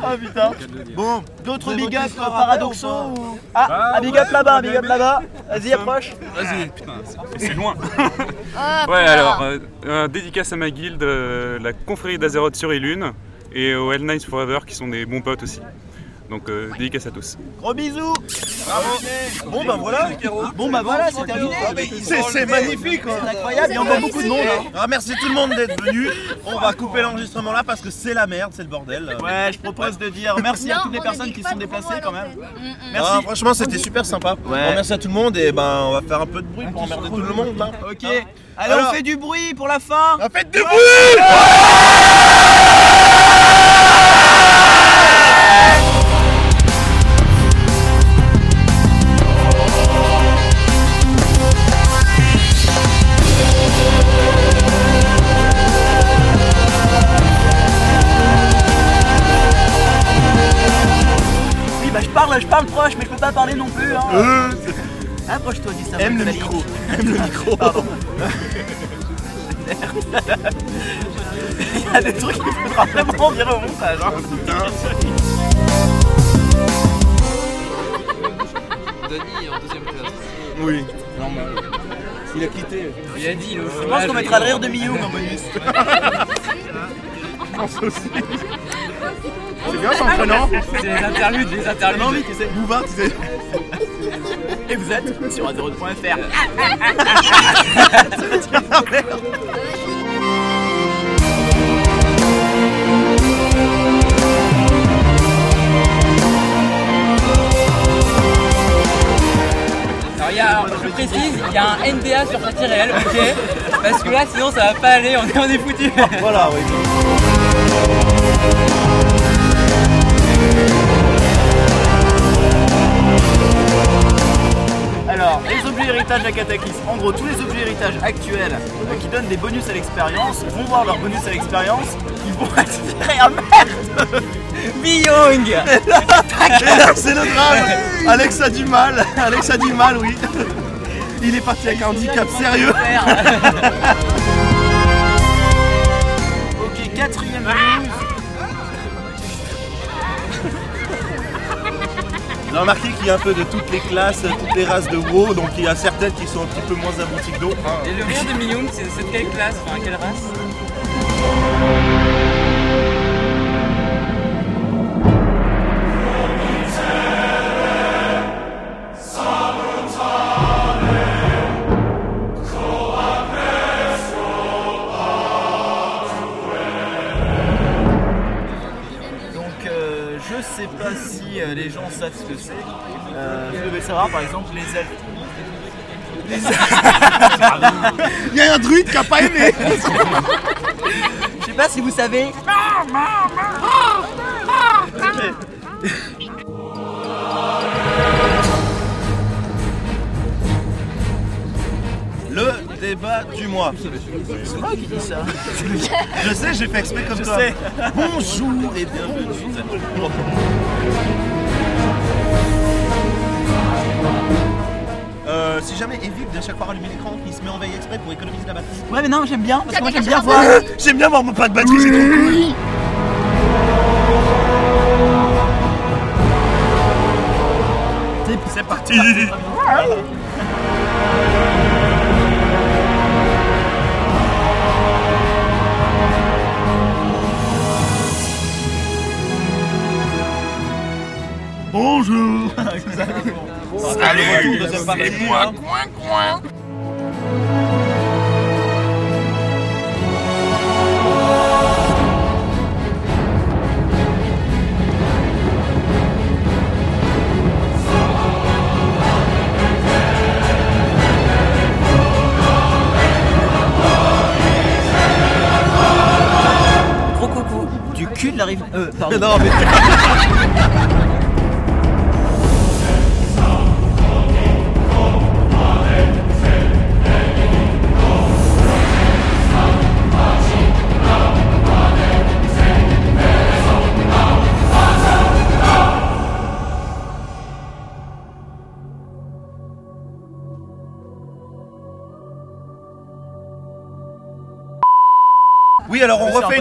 Ah putain. Bon, D'autres big up paradoxaux ou. Ah, un big up là-bas, un big up là-bas. Vas-y, approche. Vas-y, putain, c'est- loin. Ah, ouais, alors, euh, euh, dédicace à ma guilde, euh, la confrérie d'Azeroth sur Ilune, et au Hell Knights Forever qui sont des bons potes aussi. Donc, euh, dédicace à tous. Gros bisous. Bon bah voilà Bon bah voilà, c'est terminé. C'est c'est magnifique quoi. C'est incroyable, il y a encore beaucoup de monde. hein. Ah, merci tout le monde d'être venu. On va couper l'enregistrement là parce que c'est la merde, c'est le bordel. Ouais, je propose de dire merci à toutes les on personnes qui pas sont déplacées quand même. l'antenne. Merci. Ah, franchement, c'était super sympa. Ouais. Merci à tout le monde et ben on va faire un peu de bruit pour emmerder tout le monde là. Ok. Allez, on fait du bruit pour la fin. On fait du bruit Pardon. Il y a des trucs qu'il faudra vraiment virer au montage. Hein. Denis en deuxième classe. Oui, normal. Il a quitté. Il a dit le Je pense qu'on mettra le rire de Miyoung en bonus. C'est bien son prénom. C'est les interludes, les interludes. Non, oui, tu sais. Bouvard, tu sais. Et vous êtes sur azerot.fr. Alors il y a, je précise, il y a un NDA sur partie réelle, ok Parce que là sinon ça va pas aller, on est, on est foutu. Voilà, oui. Héritage à Cataclysme. En gros, tous les objets héritage actuels euh, qui donnent des bonus à l'expérience vont voir leur bonus à l'expérience. Ils vont attirer à merde Biyong c'est le drame. Alex a du mal. Alex a du mal, oui. Il est parti avec un handicap sérieux. Ok, quatrième news. Vous avez remarqué un peu de toutes les classes, toutes les races de WoW, donc il y a certaines qui sont un petit peu moins abouties que d'autres. hein. Et le rire de Million, c'est c'est de quelle classe Enfin quelle race? Pas aimé. Je sais pas si vous savez. Le débat du mois. C'est moi qui dis ça. Je sais, j'ai fait exprès comme Je toi. sais. Bonjour et bienvenue. Euh, si jamais Evie vient chaque fois rallumer l'écran, il se met en veille exprès pour économiser la batterie. Ouais, mais non, j'aime bien, parce que moi j'aime bien voir. J'aime bien voir mon pas de batterie, c'est trop cool. C'est parti. Bonjour. Salut, c'est moi, du cul de la rive. Euh, pardon. Non, mais-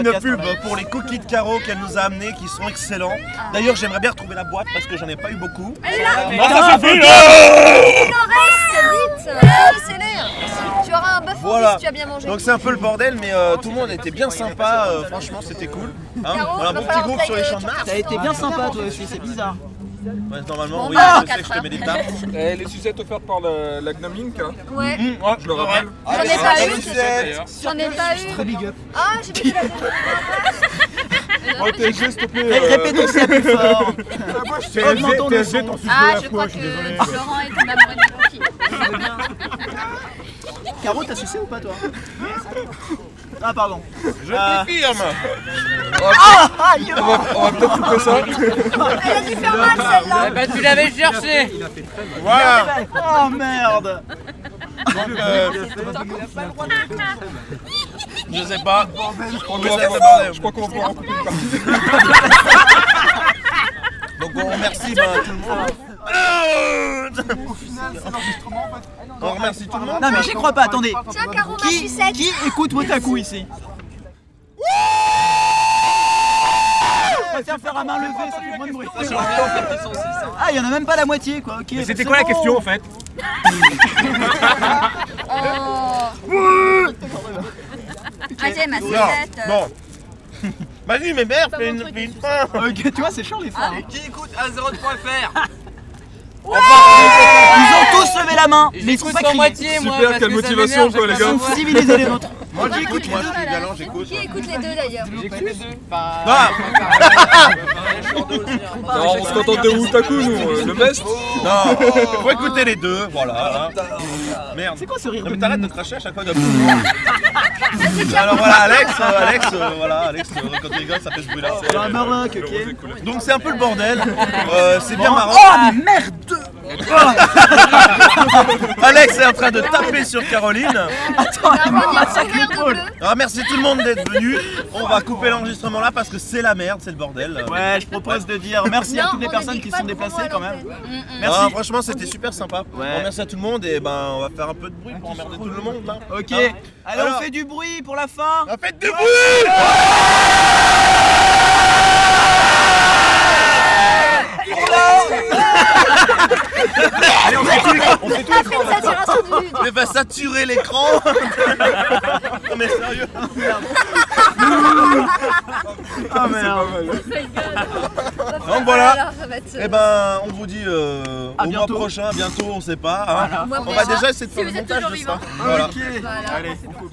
refait une pub pour les cookies de Caro qu'elle nous a amenés qui sont excellents. D'ailleurs, j'aimerais bien retrouver la boîte parce que j'en ai pas eu beaucoup. Elle est là Ah, Il là en reste, vite Finissez-les Tu auras un bœuf Voilà. si tu as bien mangé. Donc c'est un peu le bordel, mais euh, tout le monde était bien sympa. euh, franchement, c'était cool. Hein Caro, voilà, un va bon petit falloir groupe que sur les t'ailles, champs de euh, Mars. T'as été bien sympa toi aussi, c'est bizarre. Ouais, normalement, Bon, oui, bah, je sais que je te mets des tapes. Eh, les sucettes offertes par la, la Gnome Inc. hein. Ouais. Mmh, je le rappelle. J'en ai Ah, pas les eu. sucettes. J'en ai pas eu. Très big up. Ah, j'ai mis la Oh, TSG, s'il te plaît. Euh, répétons ça plus fort. Augmentons le son. Ah, de la je crois que. Florent est en amoureux cookies. Caro, t'as sucé ou pas toi? Ah pardon. Je Euh, confirme. Ah aïe On va, on va peut-être couper ça. Elle a dû faire mal celle-là. Eh ben, tu l'avais cherché Voilà. Oh merde Donc, euh, je sais pas. Je bordel. je crois qu'on va pouvoir en couper une partie. Donc on remercie bah, tout le monde. On remercie tout le monde. Non mais j'y crois pas, attendez. Tiens, Caro, ma Qui, sucette. qui écoute Wotaku ici On va faire faire à main levée, ça fait moins de bruit. Ah, il y en a même pas la moitié quoi, ok. Mais c'était c'est quoi la question en fait Ah, tiens, ma Non, sucette. bon. Vas-y, mais merde, fais une, fais une fin. Ok, tu vois, c'est chiant les fins. Et qui écoute Ils ont tous levé la main, mais ils sont pas qu'en criés. moitié, moi, Super, parce quelle que ça motivation, m'énerve, quoi, les gars. peux Ils pas sont civilisés les autres. Moi j'écoute, moi je suis galant, j'écoute. Qui écoute les deux d'ailleurs J'écoute les deux. Ah Non, on se contente de Wutaku, nous, euh, le best. Non, faut écouter les deux, voilà. hein. Merde. C'est quoi ce rire Non mais t'arrêtes de cracher à chaque fois de Alors voilà, Alex, euh, Alex, euh, voilà, Alex, euh, quand tu rigoles, ça fait ce bruit-là. C'est un Maroc, ok. Donc c'est un peu le bordel. Euh, c'est bien marrant. Oh mais merde Alex est en train de taper sur Caroline. Attends, elle me massacre couvert de l'épaule. Alors merci tout le monde d'être venu. On va couper l'enregistrement là parce que c'est la merde, c'est le bordel. Ouais, je propose de dire merci à toutes les on personnes qui sont déplacées quand même. l'antenne. Merci. Ah, franchement, c'était super sympa. Ouais. Merci à tout le monde et ben on va faire un peu de bruit pour emmerder tout le monde là. Ok, Hein allez Alors- on fait du bruit pour la fin. On fait du bruit Allez, on fait tout l'écran, on fait tout l'écran. Une saturation du. Mais va saturer l'écran Non mais sérieux Ah merde. Donc voilà va être- Et ben on vous dit euh, au mois bientôt. prochain, bientôt, on sait pas. hein. On va déjà essayer de Si faire le vous êtes montage toujours de vivant. ça. Voilà. Ok, Voilà. allez, on coupe.